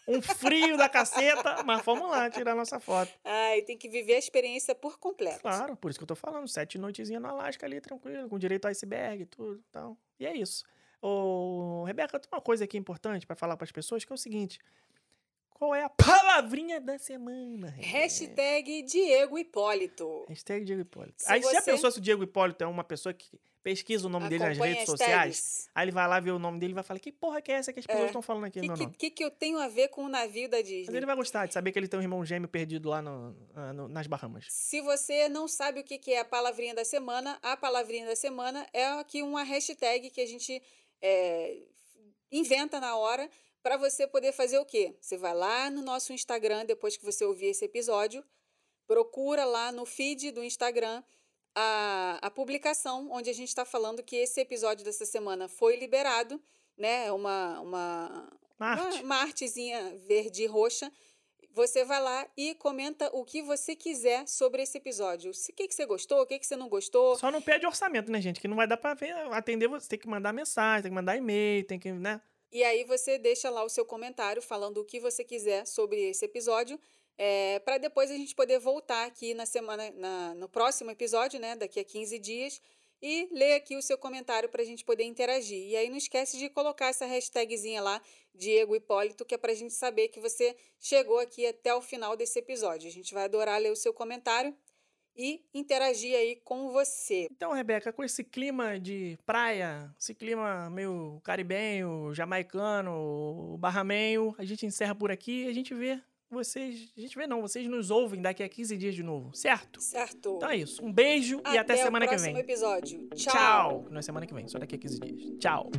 Um frio da caceta, mas fomos lá tirar nossa foto. Ai, tem que viver a experiência por completo. Claro, por isso que eu tô falando. Sete noitezinhas no Alasca ali, tranquilo, com direito ao iceberg e tudo e tal. E é isso. Ô, Rebeca, tem uma coisa aqui importante pra falar pras pessoas, que é o seguinte. Qual é a palavrinha da semana? Hashtag Diego Hipólito. Hashtag Diego Hipólito. Se Aí você já você- pensou se o Diego Hipólito é uma pessoa que pesquisa o nome dele nas Acompanha redes sociais? Aí ele vai lá ver o nome dele e vai falar: Que porra que é essa que as pessoas É. estão falando aqui O que, que, que eu tenho a ver com o navio da Mas Disney? ele vai gostar de saber que ele tem um irmão gêmeo perdido lá no- ah, no- nas Bahamas. Se você não sabe o que que é a palavrinha da semana, a palavrinha da semana é aqui uma hashtag que a gente é, inventa na hora para você poder fazer o quê? Você vai lá no nosso Instagram depois que você ouvir esse episódio, procura lá no feed do Instagram a, a publicação onde a gente está falando que esse episódio dessa semana foi liberado, né? Uma, uma, Marte. uma, uma artezinha verde e roxa. Você vai lá e comenta o que você quiser sobre esse episódio. Se- O que, que você gostou, o que, que você não gostou. Só não pede orçamento, né, gente? Que não vai dar pra ver, atender você. Tem que mandar mensagem, tem que mandar e-mail, tem que, né? E aí você deixa lá o seu comentário falando o que você quiser sobre esse episódio. para depois a gente poder voltar aqui na semana, na- no próximo episódio, né? Daqui a 15 dias. E ler aqui o seu comentário para a gente poder interagir. E aí não esquece de colocar essa hashtagzinha lá, Diego Hipólito, que é para a gente saber que você chegou aqui até o final desse episódio. A gente vai adorar ler o seu comentário e interagir aí com você. Então, Rebeca, com esse clima de praia, esse clima meio caribenho, jamaicano, barramenho, a gente encerra por aqui e a gente vê vocês. A gente vê não, vocês nos ouvem daqui a 15 dias de novo, certo? Certo? Então é isso. Um beijo e até o semana que próximo vem. episódio. Tchau! Não é semana que vem, só daqui a 15 dias. Tchau!